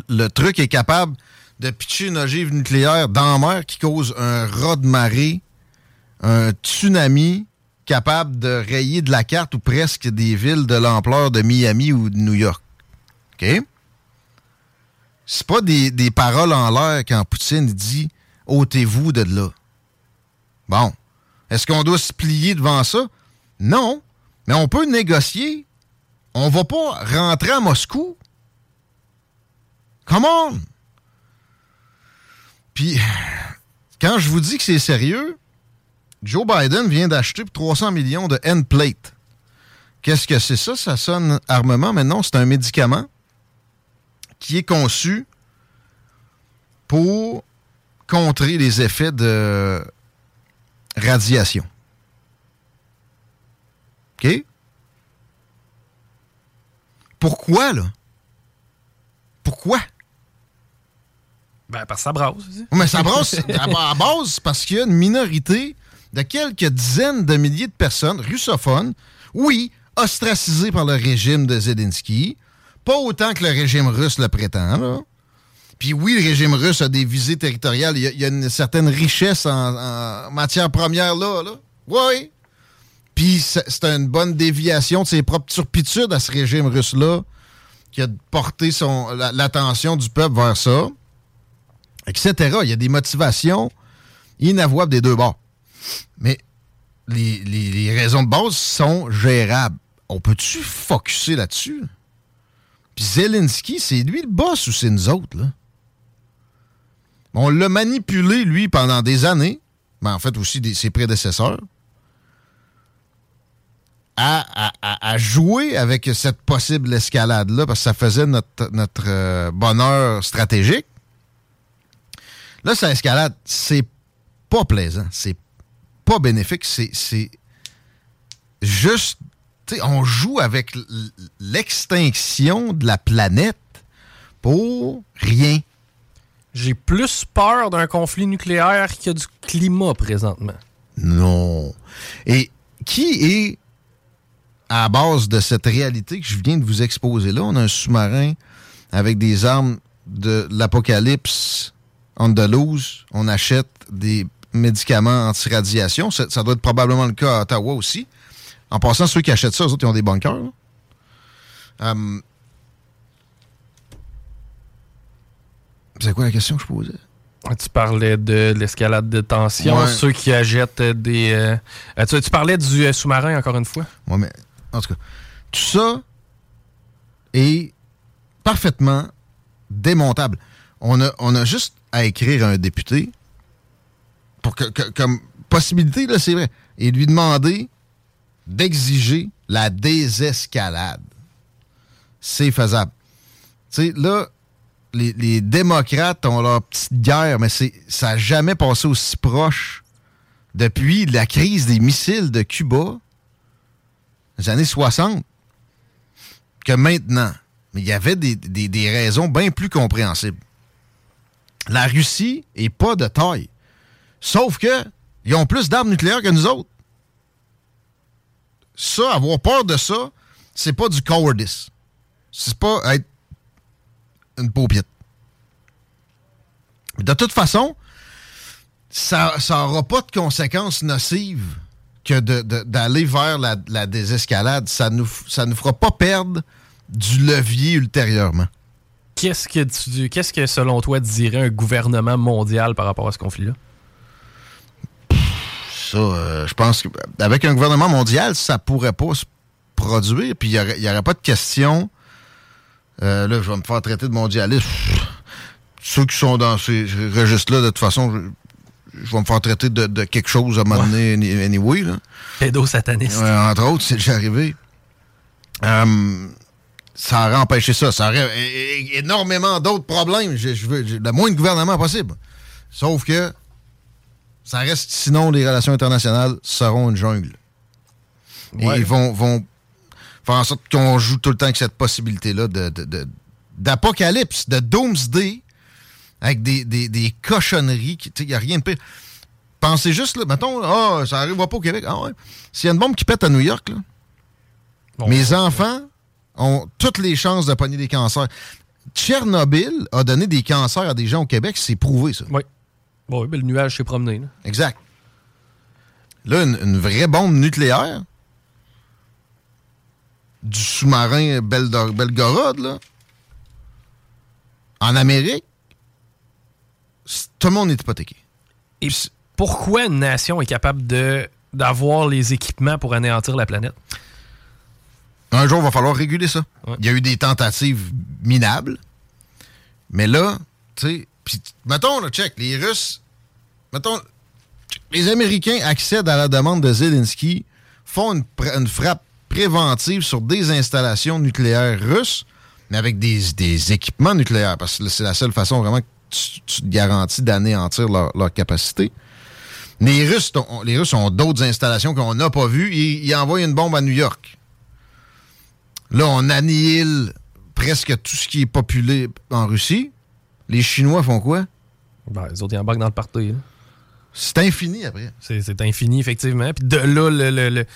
Speaker 3: Le truc est capable de pitcher une ogive nucléaire dans la mer qui cause un raz de marée un tsunami capable de rayer de la carte ou presque des villes de l'ampleur de Miami ou de New York. OK? C'est pas des, paroles en l'air quand Poutine dit ôtez-vous de là. Bon. Est-ce qu'on doit se plier devant ça? Non. Mais on peut négocier. On va pas rentrer à Moscou. Come on! Puis, quand je vous dis que c'est sérieux, Joe Biden vient d'acheter pour 300 millions de N-plate. Qu'est-ce que c'est ça? Ça sonne armement, mais non, c'est un médicament qui est conçu pour contrer les effets de radiation. OK? Pourquoi, là? Pourquoi?
Speaker 4: Ben, parce que ça brasse.
Speaker 3: Mais ça brasse à base parce qu'il y a une minorité de quelques dizaines de milliers de personnes russophones, oui, ostracisées par le régime de Zelensky, pas autant que le régime russe le prétend, là. Puis oui, le régime russe a des visées territoriales. Il y a, une certaine richesse en, matière première là. là. Oui. Puis c'est une bonne déviation de ses propres turpitudes à ce régime russe-là qui a porté l'attention du peuple vers ça, etc. Il y a des motivations inavouables des deux bords. Mais les, raisons de base sont gérables. On peut-tu focuser là-dessus? Puis Zelensky, c'est lui le boss ou c'est nous autres, là? On l'a manipulé, lui, pendant des années, mais en fait aussi ses prédécesseurs, à, jouer avec cette possible escalade-là, parce que ça faisait notre, notre euh, bonheur stratégique. Là, ça escalade, c'est pas plaisant, c'est pas bénéfique, c'est juste, on joue avec l'extinction de la planète pour rien.
Speaker 4: J'ai plus peur d'un conflit nucléaire que du climat présentement.
Speaker 3: Non. Et qui est à base de cette réalité que je viens de vous exposer là? On a un sous-marin avec des armes de l'apocalypse andalouse. On achète des médicaments anti-radiation. Ça, doit être probablement le cas à Ottawa aussi. En passant, ceux qui achètent ça, eux autres, ils ont des bunkers. Euh, c'est quoi la question que je posais?
Speaker 4: Tu parlais de l'escalade de tension, ceux qui achètent des... Euh, tu, parlais du euh, sous-marin, encore une fois?
Speaker 3: Oui, mais en tout cas, tout ça est parfaitement démontable. On a, on a juste à écrire à un député pour que, comme possibilité, là, c'est vrai, et lui demander d'exiger la désescalade. C'est faisable. Tu sais, là, les, démocrates ont leur petite guerre, mais ça n'a jamais passé aussi proche depuis la crise des missiles de Cuba, les années 60, que maintenant. Mais il y avait des, des raisons bien plus compréhensibles. La Russie est pas de taille. Sauf que ils ont plus d'armes nucléaires que nous autres. Ça, avoir peur de ça, c'est pas du cowardice. C'est pas être une paupiette. De toute façon, ça n'aura pas de conséquences nocives que d'aller vers la, désescalade. Ça ne nous, fera pas perdre du levier ultérieurement.
Speaker 4: Qu'est-ce que, qu'est-ce que, selon toi, dirait un gouvernement mondial par rapport à ce conflit-là?
Speaker 3: Euh, je pense qu'avec un gouvernement mondial, ça pourrait pas se produire. Puis il n'y aurait, pas de question. Euh, là, je vais me faire traiter de mondialiste. Ceux qui sont dans ces registres-là, de toute façon, je, vais me faire traiter de, quelque chose à un moment donné, anyway.
Speaker 4: Pédosataniste.
Speaker 3: entre autres, c'est déjà arrivé. Euh, ça aurait empêché ça. Ça aurait énormément d'autres problèmes. Je, veux le moins de gouvernement possible. Sauf que ça reste, sinon, les relations internationales seront une jungle. Et ils vont, vont faire en sorte qu'on joue tout le temps avec cette possibilité-là d'apocalypse, de, de, doomsday, avec des, des, cochonneries. Il n'y a rien de pire. Pensez juste, là, mettons, oh, ça n'arrivera pas au Québec. Ah ouais. S'il y a une bombe qui pète à New York, là, mes enfants ont toutes les chances de pogner des cancers. Tchernobyl a donné des cancers à des gens au Québec, c'est prouvé, ça.
Speaker 4: Oui. Bon, oui, le nuage s'est promené.
Speaker 3: Exact. Là, une, vraie bombe nucléaire? Du sous-marin Belgorod, là, en Amérique, tout le monde est hypothéqué.
Speaker 4: Et pourquoi une nation est capable de d'avoir les équipements pour anéantir la planète?
Speaker 3: Un jour, il va falloir réguler ça. Il y a eu des tentatives minables. Mais là, tu sais, puis mettons, là, check, les Russes, mettons, les Américains accèdent à la demande de Zelensky, font une, frappe préventive sur des installations nucléaires russes, mais avec des, équipements nucléaires, parce que c'est la seule façon vraiment que tu, te garantis d'anéantir leur, capacité. Les Russes, ont- d'autres installations qu'on n'a pas vues. Ils, envoient une bombe à New York. Là, on annihile presque tout ce qui est populé en Russie. Les Chinois font quoi?
Speaker 4: Ben, les autres, ils embarquent dans le party. là.
Speaker 3: C'est infini après.
Speaker 4: C'est infini, effectivement. Puis de là, le, le- le-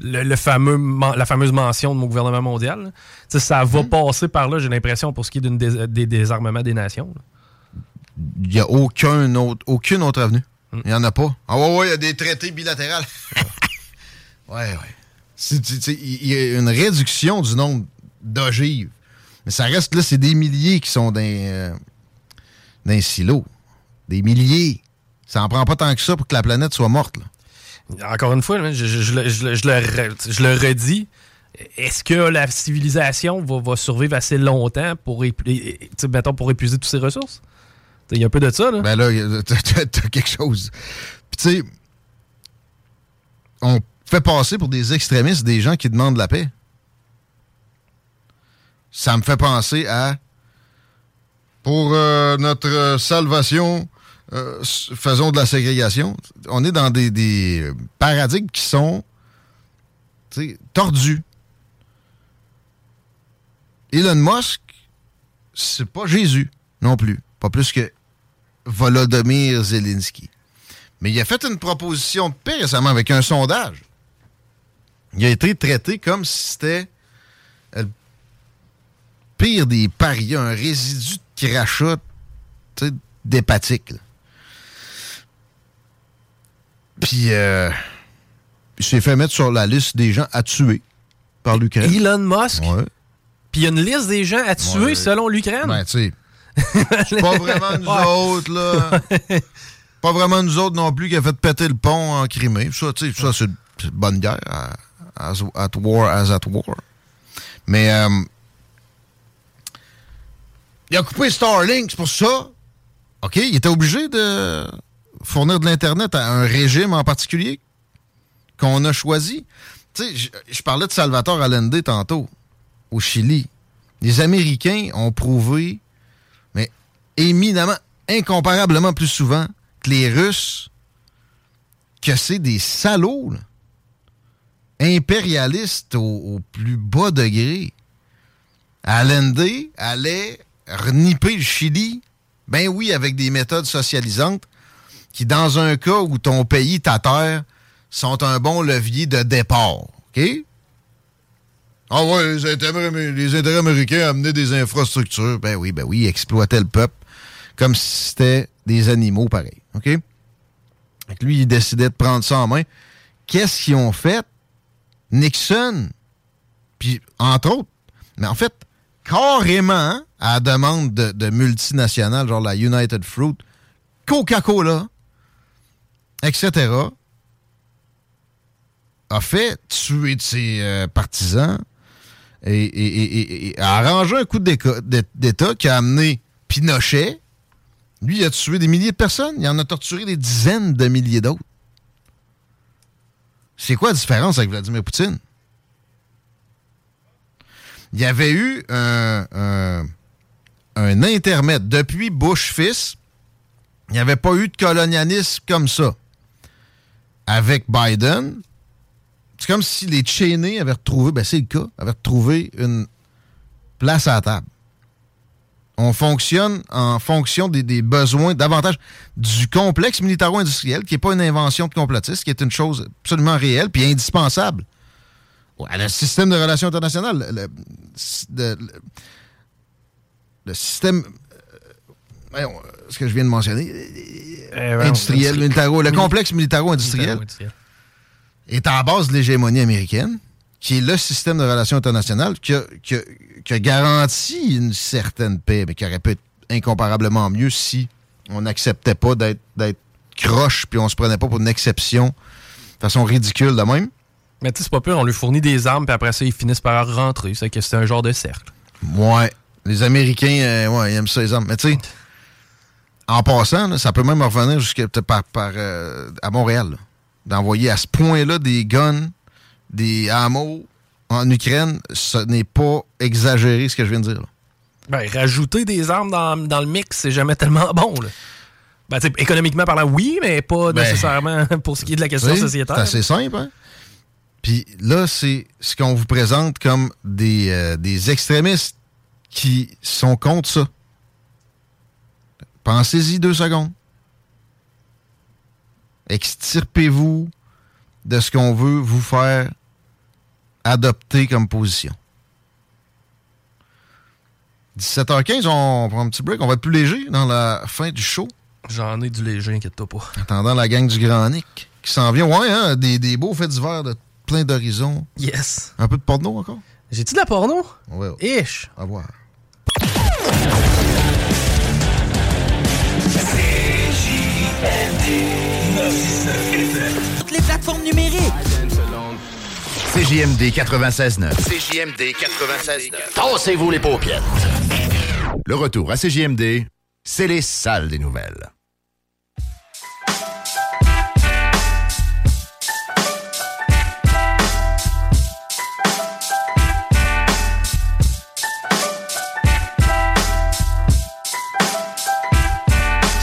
Speaker 4: le- le fameux, la fameuse mention de mon gouvernement mondial, ça va
Speaker 3: Hmm. passer
Speaker 4: par là, j'ai l'impression, pour ce qui est d'une dés- des désarmements des nations.
Speaker 3: Il n'y a aucun autre, aucune autre avenue. Il n'y en a pas. Ah ouais, ouais, il y a des traités bilatéraux. <laughs> ouais, ouais. Il y a une réduction du nombre d'ogives. Mais ça reste là, c'est des milliers qui sont dans, euh, dans un silo. Des milliers. Ça en prend pas tant que ça pour que la planète soit morte. là.
Speaker 4: Encore une fois, je, je- je le- je redis. Est-ce que la civilisation va, va survivre assez longtemps pour, mettons, pour épuiser toutes ses ressources? Il y a un peu de ça. Là.
Speaker 3: Ben là, <laughs> t'as quelque chose. Puis tu sais, on fait passer pour des extrémistes des gens qui demandent la paix. Ça me fait penser à pour euh, notre salvation, euh, faisons de la ségrégation. On est dans des, euh, paradigmes qui sont tordus. Elon Musk, c'est pas Jésus non plus. Pas plus que Volodymyr Zelensky. Mais il a fait une proposition de paix récemment avec un sondage. Il a été traité comme si c'était le pire des parias, un résidu de crachat d'hépatique. là. Puis, euh, il s'est fait mettre sur la liste des gens à tuer par l'Ukraine.
Speaker 4: Elon Musk?
Speaker 3: Ouais.
Speaker 4: Puis il y a une liste des gens à tuer
Speaker 3: Ouais.
Speaker 4: selon l'Ukraine?
Speaker 3: Ben, tu sais. <laughs> C'est pas vraiment nous autres, là. <laughs> pas vraiment nous autres non plus qui a fait péter le pont en Crimée. Ça, tu sais, ça, c'est une bonne guerre. As, at war as at war. Mais, euh, il a coupé Starlink, c'est pour ça. OK, il était obligé de fournir de l'Internet à un régime en particulier qu'on a choisi? Tu sais, je- parlais de Salvatore Allende tantôt, au Chili. Les Américains ont prouvé, mais éminemment, incomparablement plus souvent que les Russes, que c'est des salauds, impérialistes au, au plus bas degré. Allende allait reniper le Chili, ben oui, avec des méthodes socialisantes qui, dans un cas où ton pays, ta terre, sont un bon levier de départ. OK? Ah ouais, les intérêts, américains amenaient des infrastructures. Ben oui, ben oui, exploitaient le peuple comme si c'était des animaux pareils. OK? Que lui, il décidait de prendre ça en main. Qu'est-ce qu'ils ont fait? Nixon, puis entre autres, mais en fait, carrément, à la demande de, de multinationales, genre la United Fruit, Coca-Cola, etc., a fait tuer de ses euh, partisans et, a arrangé un coup d'État qui a amené Pinochet. Lui, il a tué des milliers de personnes. Il en a torturé des dizaines de milliers d'autres. C'est quoi la différence avec Vladimir Poutine? Il y avait eu un intermède. Depuis Bush fils, il n'y avait pas eu de colonialisme comme ça. Avec Biden, c'est comme si les Cheney avaient retrouvé, ben c'est le cas, avaient retrouvé une place à la table. On fonctionne en fonction des, besoins, davantage du complexe militaro-industriel, qui n'est pas une invention de complotiste, qui est une chose absolument réelle puis indispensable à le système de relations internationales. Le, système. euh, ce que je viens de mentionner.
Speaker 4: Euh,
Speaker 3: industriel,
Speaker 4: industrie-
Speaker 3: militaro. Le complexe militaro-industriel est à la base de l'hégémonie américaine, qui est le système de relations internationales qui a, qui a- qui a garanti une certaine paix, mais qui aurait pu être incomparablement mieux si on n'acceptait pas d'être d'être croche, puis on se prenait pas pour une exception de façon ridicule de même.
Speaker 4: Mais tu sais, c'est pas pire, on lui fournit des armes, puis après ça, ils finissent par rentrer. C'est que c'est un genre de cercle.
Speaker 3: Ouais. Les Américains, euh, ouais, ils aiment ça, les armes. Mais tu sais, en passant, là, ça peut même revenir jusqu'à par, par, euh, à Montréal. D'envoyer à ce point-là des guns, des hameaux en Ukraine, ce n'est pas exagéré ce que je viens de dire. là.
Speaker 4: Ben, rajouter des armes dans, dans le mix, c'est jamais tellement bon. Là. Ben, économiquement parlant, oui, mais pas
Speaker 3: Ben,
Speaker 4: nécessairement <laughs> pour ce qui est de la question sociétaire.
Speaker 3: C'est assez simple, hein? Puis là, c'est ce qu'on vous présente comme des, euh, des extrémistes qui sont contre ça. Pensez-y deux secondes. Extirpez-vous de ce qu'on veut vous faire adopter comme position. 17h15, on prend un petit break. On va être plus léger dans la fin du show.
Speaker 4: J'en ai du léger, inquiète-toi pas.
Speaker 3: Attendant la gang du Grand Nick qui s'en vient. Ouais, hein, des, des beaux faits d'hiver de plein d'horizons.
Speaker 4: Yes.
Speaker 3: Un peu de porno encore?
Speaker 4: J'ai-tu de la porno?
Speaker 3: Ouais. ouais.
Speaker 4: Ish.
Speaker 3: À voir.
Speaker 5: Toutes les plateformes numériques.
Speaker 17: CJMD 96.9.
Speaker 18: CJMD 96.9.
Speaker 17: Tassez-vous les paupières. Le retour à CJMD, c'est les salles des nouvelles.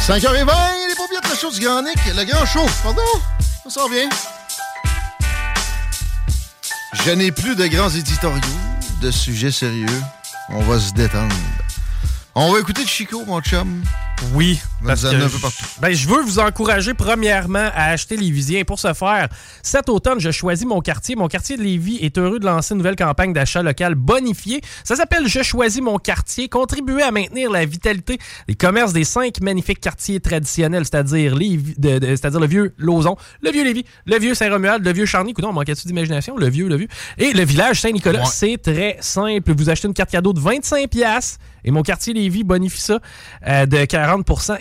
Speaker 3: « 5h20, les paupières de la Je n'ai plus de grands éditoriaux, de sujets sérieux. On va se détendre. On va écouter Chico, mon chum.
Speaker 4: Oui,
Speaker 3: On va
Speaker 4: parce
Speaker 3: nous
Speaker 4: que
Speaker 3: amener un peu
Speaker 4: je, ben, je veux vous encourager premièrement à acheter Lévisien. Pour ce faire, cet automne, je choisis mon quartier. Mon quartier de Lévis est heureux de lancer une nouvelle campagne d'achat local bonifié. Ça s'appelle Je choisis mon quartier. Contribuer à maintenir la vitalité des commerces des cinq magnifiques quartiers traditionnels, c'est-à-dire le vieux Lauson, le vieux Lévis, le vieux Saint-Romuald, le vieux Charny. Coudon, manquait-tu d'imagination? Le vieux, le vieux. Et le village Saint-Nicolas.
Speaker 3: Ouais.
Speaker 4: C'est très simple. Vous achetez une carte cadeau de 25$ piastres et mon quartier Lévis bonifie ça euh, de 40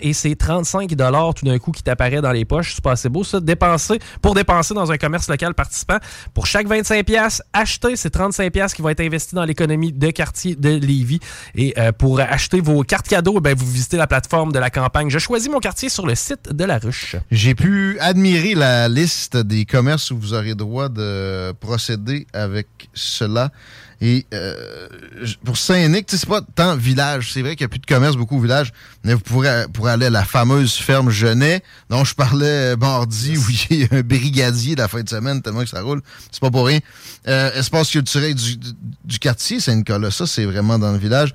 Speaker 4: et c'est 35 tout d'un coup qui t'apparaît dans les poches. C'est pas assez beau ça. Dépenser pour dépenser dans un commerce local participant. Pour chaque 25 pièces acheter, c'est 35 pièces qui vont être investis dans l'économie de quartier de Lévis. Et euh, pour acheter vos cartes cadeaux, ben, vous visitez la plateforme de la campagne. Je choisis mon quartier sur le site de la ruche.
Speaker 3: J'ai pu admirer la liste des commerces où vous aurez droit de procéder avec cela. Et euh, pour Saint-Nic, tu sais, c'est pas tant village. C'est vrai qu'il n'y a plus de commerce, beaucoup au village. Mais vous pourrez, pourrez aller à la fameuse ferme Genet, dont je parlais euh, mardi, où il y a un brigadier la fin de semaine, tellement que ça roule. C'est pas pour rien. Euh, espace culturel du, du- du quartier Saint-Nicolas, ça, c'est vraiment dans le village.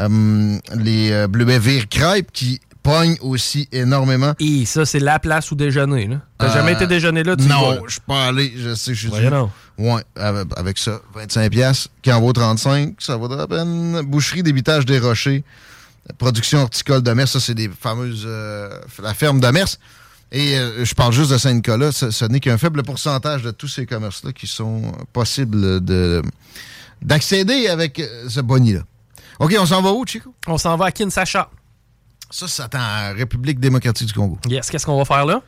Speaker 3: Euh, les euh, Bleuets Vire Crêpes qui pognent aussi énormément.
Speaker 4: Et ça, c'est la place où déjeuner. là. T'as
Speaker 3: Euh,
Speaker 4: jamais été déjeuner là? Tu
Speaker 3: Non, je suis pas allé. Je sais, je suis
Speaker 4: donc.
Speaker 3: Ouais, avec, avec ça, 25 pièces qui en vaut 35, ça vaudra à peine. Boucherie d'habitage des Rochers, production horticole de Mers, ça c'est des fameuses euh, la ferme de Mers. Et euh, je parle juste de Saint-Nicolas, ce, ce n'est qu'un faible pourcentage de tous ces commerces-là qui sont possibles de d'accéder avec ce boni-là. OK, on s'en va où, Chico?
Speaker 4: On s'en va à Kinshasa.
Speaker 3: Ça, c'est en République démocratique du Congo.
Speaker 4: Yes, qu'est-ce qu'on va faire là?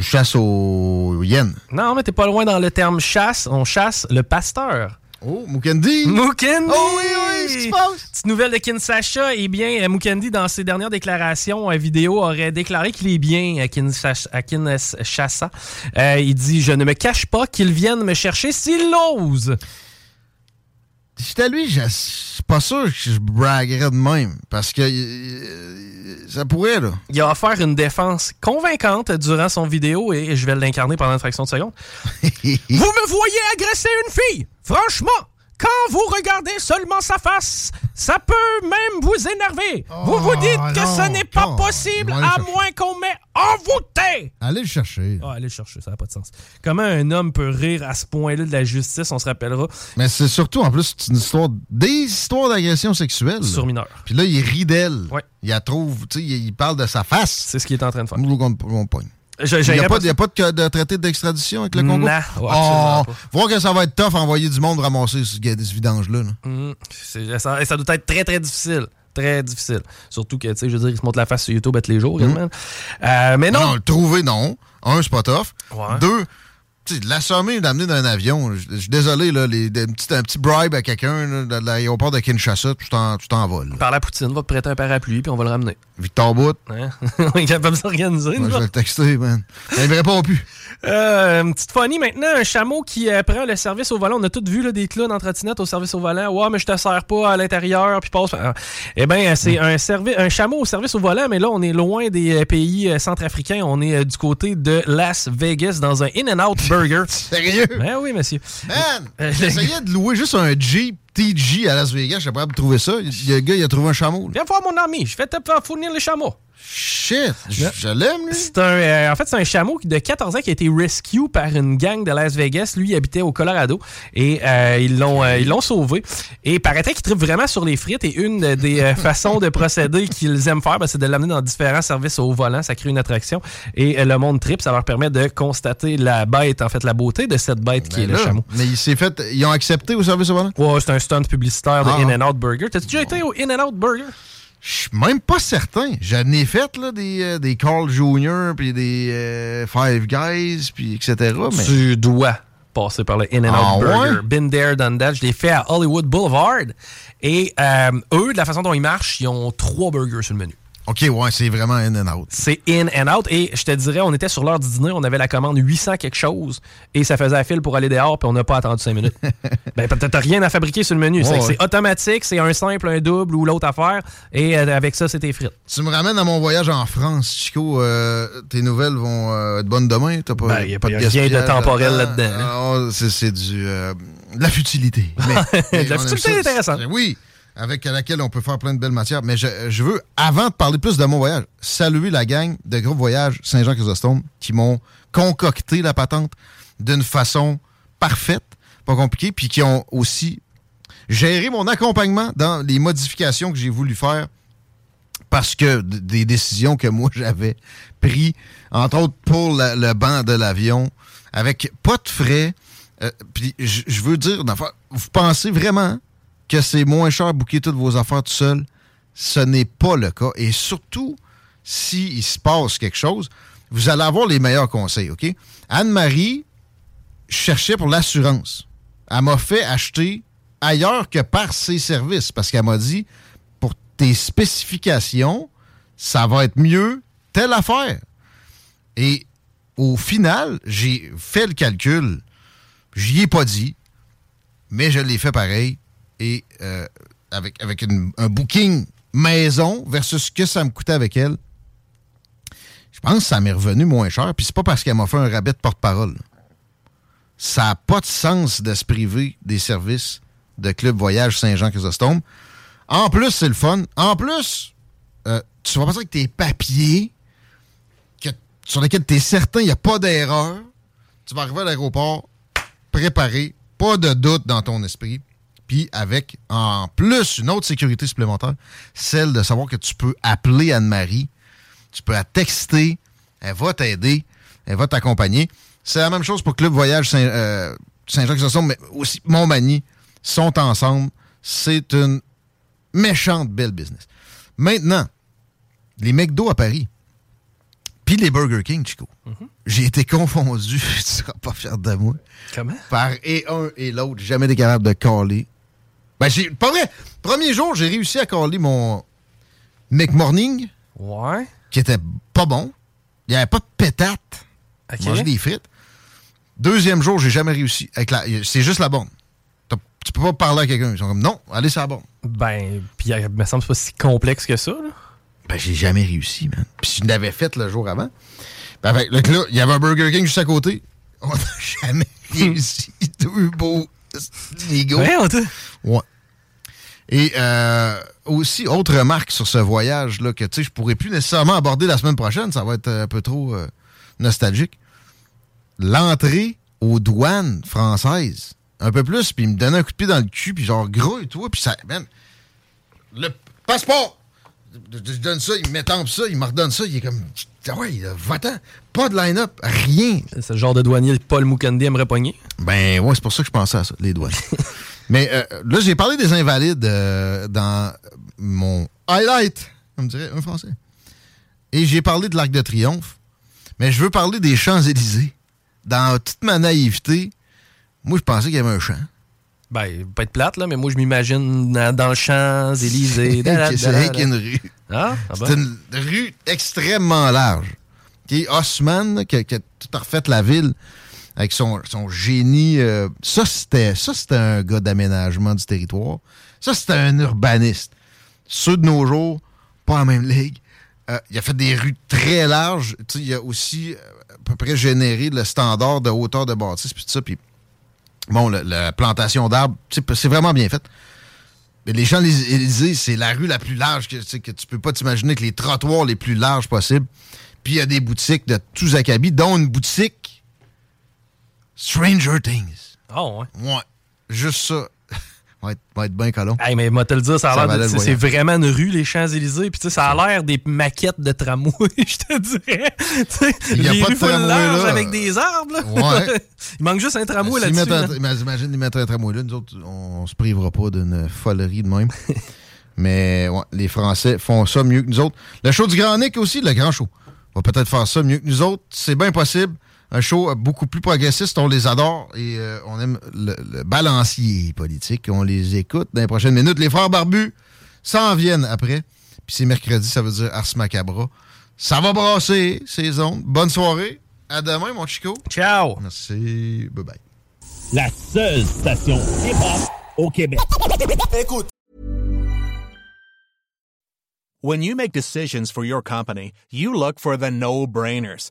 Speaker 3: Chasse aux yens.
Speaker 4: Non, mais t'es pas loin dans le terme chasse. On chasse le pasteur.
Speaker 3: Oh, Mukendi!
Speaker 4: Mukendi!
Speaker 3: Oh oui, oui, qu'est-ce qui se passe?
Speaker 4: Petite nouvelle de Kinshasa. Eh bien, euh, Mukendi, dans ses dernières déclarations euh, vidéo, aurait déclaré qu'il est bien à Kinshasa. à Kinshasa. Euh, il dit Je ne me cache pas qu'il vienne me chercher s'il l'ose.
Speaker 3: Si j'étais lui, je suis pas sûr que je braguerais de même. Parce que euh, ça pourrait, là.
Speaker 4: Il a offert une défense convaincante durant son vidéo et je vais l'incarner pendant une fraction de seconde. <laughs> vous me voyez agresser une fille? Franchement, quand vous regardez seulement sa face, ça peut même vous énerver. vous vous dites que
Speaker 3: non,
Speaker 4: ce n'est pas possible à moins qu'on m'ait envoûté.
Speaker 3: Allez le chercher.
Speaker 4: Ah, allez le chercher, ça n'a pas de sens. Comment un homme peut rire à ce point-là de la justice, on se rappellera.
Speaker 3: Mais c'est surtout, en plus, une histoire, des histoires d'agression sexuelle.
Speaker 4: Sur mineur.
Speaker 3: Puis là, il rit d'elle.
Speaker 4: Ouais.
Speaker 3: Il la trouve, tu sais, il, il parle de sa face.
Speaker 4: C'est ce qu'il est en train de faire.
Speaker 3: Nous, on, on pogne. Il n'y a, pas, y a pas de, de traité d'extradition avec le
Speaker 4: Non,
Speaker 3: Congo?
Speaker 4: absolument
Speaker 3: oh,
Speaker 4: pas.
Speaker 3: voir que ça va être tough envoyer du monde ramasser ce, ce vidange-là. là.
Speaker 4: C'est- ça, ça doit être très, très difficile. très difficile. Surtout que, tu sais, je veux dire, ils se montrent la face sur YouTube à tous les jours, quasiment. Euh, mais non.
Speaker 3: Non, le trouver, non. Un, c'est pas tough.
Speaker 4: Ouais.
Speaker 3: Deux, l'assommer, l'amener dans un avion. Je suis désolé, là, les, des- un, petit, un petit bribe à quelqu'un de l'aéroport de Kinshasa, tu t'en- tu t'envoles.
Speaker 4: Par la poutine, va te prêter un parapluie, puis on va le ramener.
Speaker 3: Victor Bout.
Speaker 4: Hein? <laughs> on est capable de s'organiser,
Speaker 3: Moi, je vais le texter, man. Ne répond plus.
Speaker 4: Euh, une petite funny maintenant, un chameau qui euh, prend le service au volant. On a tous vu là, des clowns en trottinette au service au volant. Ouais, mais je te sers pas à l'intérieur, puis passe. Eh bien, c'est un, un chameau au service au volant, mais là, on est loin des euh, pays euh, centrafricains. On est euh, du côté de Las Vegas dans un In-N-Out Burger.
Speaker 3: Sérieux?
Speaker 4: Ben oui, monsieur.
Speaker 3: Man,
Speaker 4: Euh,
Speaker 3: j'essayais de louer juste un Jeep TG à Las Vegas. Je sais pas de trouver ça. Le gars, il a trouvé un chameau. là.
Speaker 4: Viens voir mon ami, je vais te fournir le chameau.
Speaker 3: Shit, je, l'aime, lui.
Speaker 4: C'est un, euh, en fait, c'est un chameau qui- de 14 ans qui a été rescue par une gang de Las Vegas. Lui, il habitait au Colorado et euh, ils l'ont euh, ils l'ont sauvé. Et paraîtrait qu'il tripe vraiment sur les frites. Et une de- des euh, <laughs> façons de procéder qu'ils aiment faire, ben, c'est de l'amener dans différents services au volant. Ça crée une attraction. Et euh, le monde trip, ça leur permet de constater la bête, en fait, la beauté de cette bête qui est
Speaker 3: Ben
Speaker 4: le chameau.
Speaker 3: Mais il s'est fait. Ils ont accepté au service au volant?
Speaker 4: Ouais, c'est un stunt publicitaire de
Speaker 3: Ah.
Speaker 4: In-N-Out Burger. T'as-tu déjà été au In-N-Out Burger?
Speaker 3: Je suis même pas certain. J'en ai fait là, des, euh, des Carl Jr. puis des euh, Five Guys, puis etc. Mais...
Speaker 4: Tu dois passer par le In-N-Out
Speaker 3: Ah
Speaker 4: Burger.
Speaker 3: ouais?
Speaker 4: Been there, done that. Je l'ai fait à Hollywood Boulevard. Et euh, eux, de la façon dont ils marchent, ils ont trois burgers sur le menu.
Speaker 3: OK, ouais, c'est vraiment in and out.
Speaker 4: C'est in and out. Et je te dirais, on était sur l'heure du dîner, on avait la commande 800 quelque chose. Et ça faisait la file pour aller dehors, puis on n'a pas attendu 5 minutes. <laughs> ben, peut-être t'as rien à fabriquer sur le menu. C'est
Speaker 3: Ouais,
Speaker 4: automatique, c'est un simple, un double ou l'autre affaire. Et euh, avec ça, tes frites.
Speaker 3: Tu me ramènes à mon voyage en France, Chico. euh, tes nouvelles vont euh, être bonnes demain? T'as pas,
Speaker 4: Ben, y a pas- y a rien de
Speaker 3: gaspillage
Speaker 4: temporel là-dedans, hein.
Speaker 3: Ah, c'est, du, euh, de la futilité. <laughs> Mais-
Speaker 4: De la futilité
Speaker 3: ça.
Speaker 4: intéressante.
Speaker 3: Oui, avec laquelle on peut faire plein de belles matières. Mais je, je veux, avant de parler plus de mon voyage, saluer la gang de Groupe Voyage Saint-Jean-Chrysostome qui m'ont concocté la patente d'une façon parfaite, pas compliquée, puis qui ont aussi géré mon accompagnement dans les modifications que j'ai voulu faire parce que des décisions que moi j'avais prises, entre autres pour le banc de l'avion, avec pas de frais. Euh, Puis je veux dire, vous pensez vraiment que c'est moins cher bouquer toutes vos affaires tout seul? Ce n'est pas le cas. Et surtout, s'il se passe quelque chose, vous allez avoir les meilleurs conseils, OK? Anne-Marie cherchait pour l'assurance. Elle m'a fait acheter ailleurs que par ses services parce qu'elle m'a dit pour tes spécifications, ça va être mieux telle affaire. Et au final, j'ai fait le calcul. J'y ai pas dit, mais je l'ai fait pareil. Et euh, avec, avec un booking maison versus ce que ça me coûtait avec elle, je pense que ça m'est revenu moins cher. Puis c'est pas parce qu'elle m'a fait un rabais de porte-parole. Ça n'a pas de sens de se priver des services de Club Voyage Saint-Jean-Chrysostome. En plus, c'est le fun. En plus, euh, tu vas passer avec tes papiers que- sur lesquels tu es certain qu'il n'y a pas d'erreur. Tu vas arriver à l'aéroport préparé, pas de doute dans ton esprit. Puis avec, en plus, une autre sécurité supplémentaire, celle de savoir que tu peux appeler Anne-Marie, tu peux la texter, elle va t'aider, elle va t'accompagner. C'est la même chose pour Club Voyage Saint- euh, Saint-Jacques-Chrysostome, mais aussi Montmagny sont ensemble. C'est une méchante belle business. Maintenant, les McDo à Paris, puis les Burger King, Chico. J'ai été confondu, <laughs> tu seras pas fier de moi.
Speaker 4: Comment?
Speaker 3: Par et un et l'autre. Jamais été capable de caler. Ben, j'ai. Pas vrai! Premier jour, j'ai réussi à caler mon McMorning.
Speaker 4: Ouais.
Speaker 3: Qui était pas bon. Il n'y avait pas de pétate.
Speaker 4: Ok.
Speaker 3: Manger des frites. Deuxième jour, j'ai jamais réussi. Avec la, c'est juste la. T'as- Tu peux pas parler à quelqu'un. Ils sont comme non, allez sur la borne.
Speaker 4: Ben, puis il me semble que c'est pas si complexe que ça. Là.
Speaker 3: Ben, j'ai jamais réussi, man. Puis je l'avais fait le jour avant. Ben, là, là, il y avait un Burger King juste à côté. On n'a <laughs> jamais réussi. Deux beaux
Speaker 4: Ouais, on t'a-
Speaker 3: Ouais. Et euh, aussi, autre remarque sur ce voyage, là, que tu sais, je pourrais plus nécessairement aborder la semaine prochaine, ça va être un peu trop euh, nostalgique. L'entrée aux douanes françaises, un peu plus, puis il me donnait un coup de pied dans le cul, puis genre, gros et tout, puis ça, man, le passeport! Je donne ça, il me m'étampe ça, il me redonne ça, il est comme, ah ouais, il a va-t'en. Pas de line-up, rien.
Speaker 4: C'est le genre de douanier que Paul Mukendi aimerait pogner?
Speaker 3: Ben ouais, c'est pour ça que je pensais à ça, les douanes. <laughs> Mais euh, là, j'ai parlé des invalides euh, dans mon highlight, comme dirait un Français. Et j'ai parlé de l'Arc de Triomphe, mais je veux parler des Champs-Élysées. Dans toute ma naïveté, moi, je pensais qu'il y avait un champ.
Speaker 4: Ben, pas être plate, là, mais moi, je m'imagine dans, dans le Champs-Élysées. <laughs>
Speaker 3: c'est rien qu'une rue.
Speaker 4: Ah? Ah
Speaker 3: c'est une rue extrêmement large. Qui est Haussmann, qui, a- qui a tout refait la ville avec son, son génie. euh, ça, c'était un gars d'aménagement du territoire. Ça, c'était un urbaniste. Ceux de nos jours, pas en même ligue. Euh, il a fait des rues très larges. Tu sais, il a aussi euh, à peu près généré le standard de hauteur de bâtisse, puis tout ça. Puis, bon, le- la plantation d'arbres, c'est vraiment bien fait. Mais les Champs-Élysées, c'est la rue la plus large que, tu sais, que tu peux pas t'imaginer, que les trottoirs les plus larges possibles. Puis il y a des boutiques de tous acabits, dont une boutique Stranger Things.
Speaker 4: Oh, ouais.
Speaker 3: Ouais. Juste ça. Va être, va être bien colon.
Speaker 4: Hey, mais moi, te le dire, ça a l'air C'est vraiment une rue, les Champs-Élysées. Puis, tu sais, ça a l'air des maquettes de tramway, <laughs> je te dirais.
Speaker 3: Il y a
Speaker 4: les
Speaker 3: pas de tramway, là.
Speaker 4: avec des arbres, là.
Speaker 3: Ouais. <laughs>
Speaker 4: Il manque juste un tramway là-dessus. là.
Speaker 3: Imagine, ils un tramway là. Nous autres, on se privera pas d'une folerie de même. <laughs> Mais ouais, les Français font ça mieux que nous autres. Le show du Grand Nick aussi, le grand show, va peut-être faire ça mieux que nous autres. C'est bien possible. Un show euh, beaucoup plus progressiste. On les adore et euh, on aime le, le balancier politique. On les écoute dans les prochaines minutes. Les frères barbus s'en viennent après. Puis c'est mercredi, ça veut dire Ars Macabra. Ça va brasser ces ondes. Bonne soirée. À demain, mon Chico.
Speaker 4: Ciao.
Speaker 3: Merci. Bye bye.
Speaker 1: La seule station hip-hop au Québec.
Speaker 19: Écoute. When you make decisions for your company, you look for the no-brainers.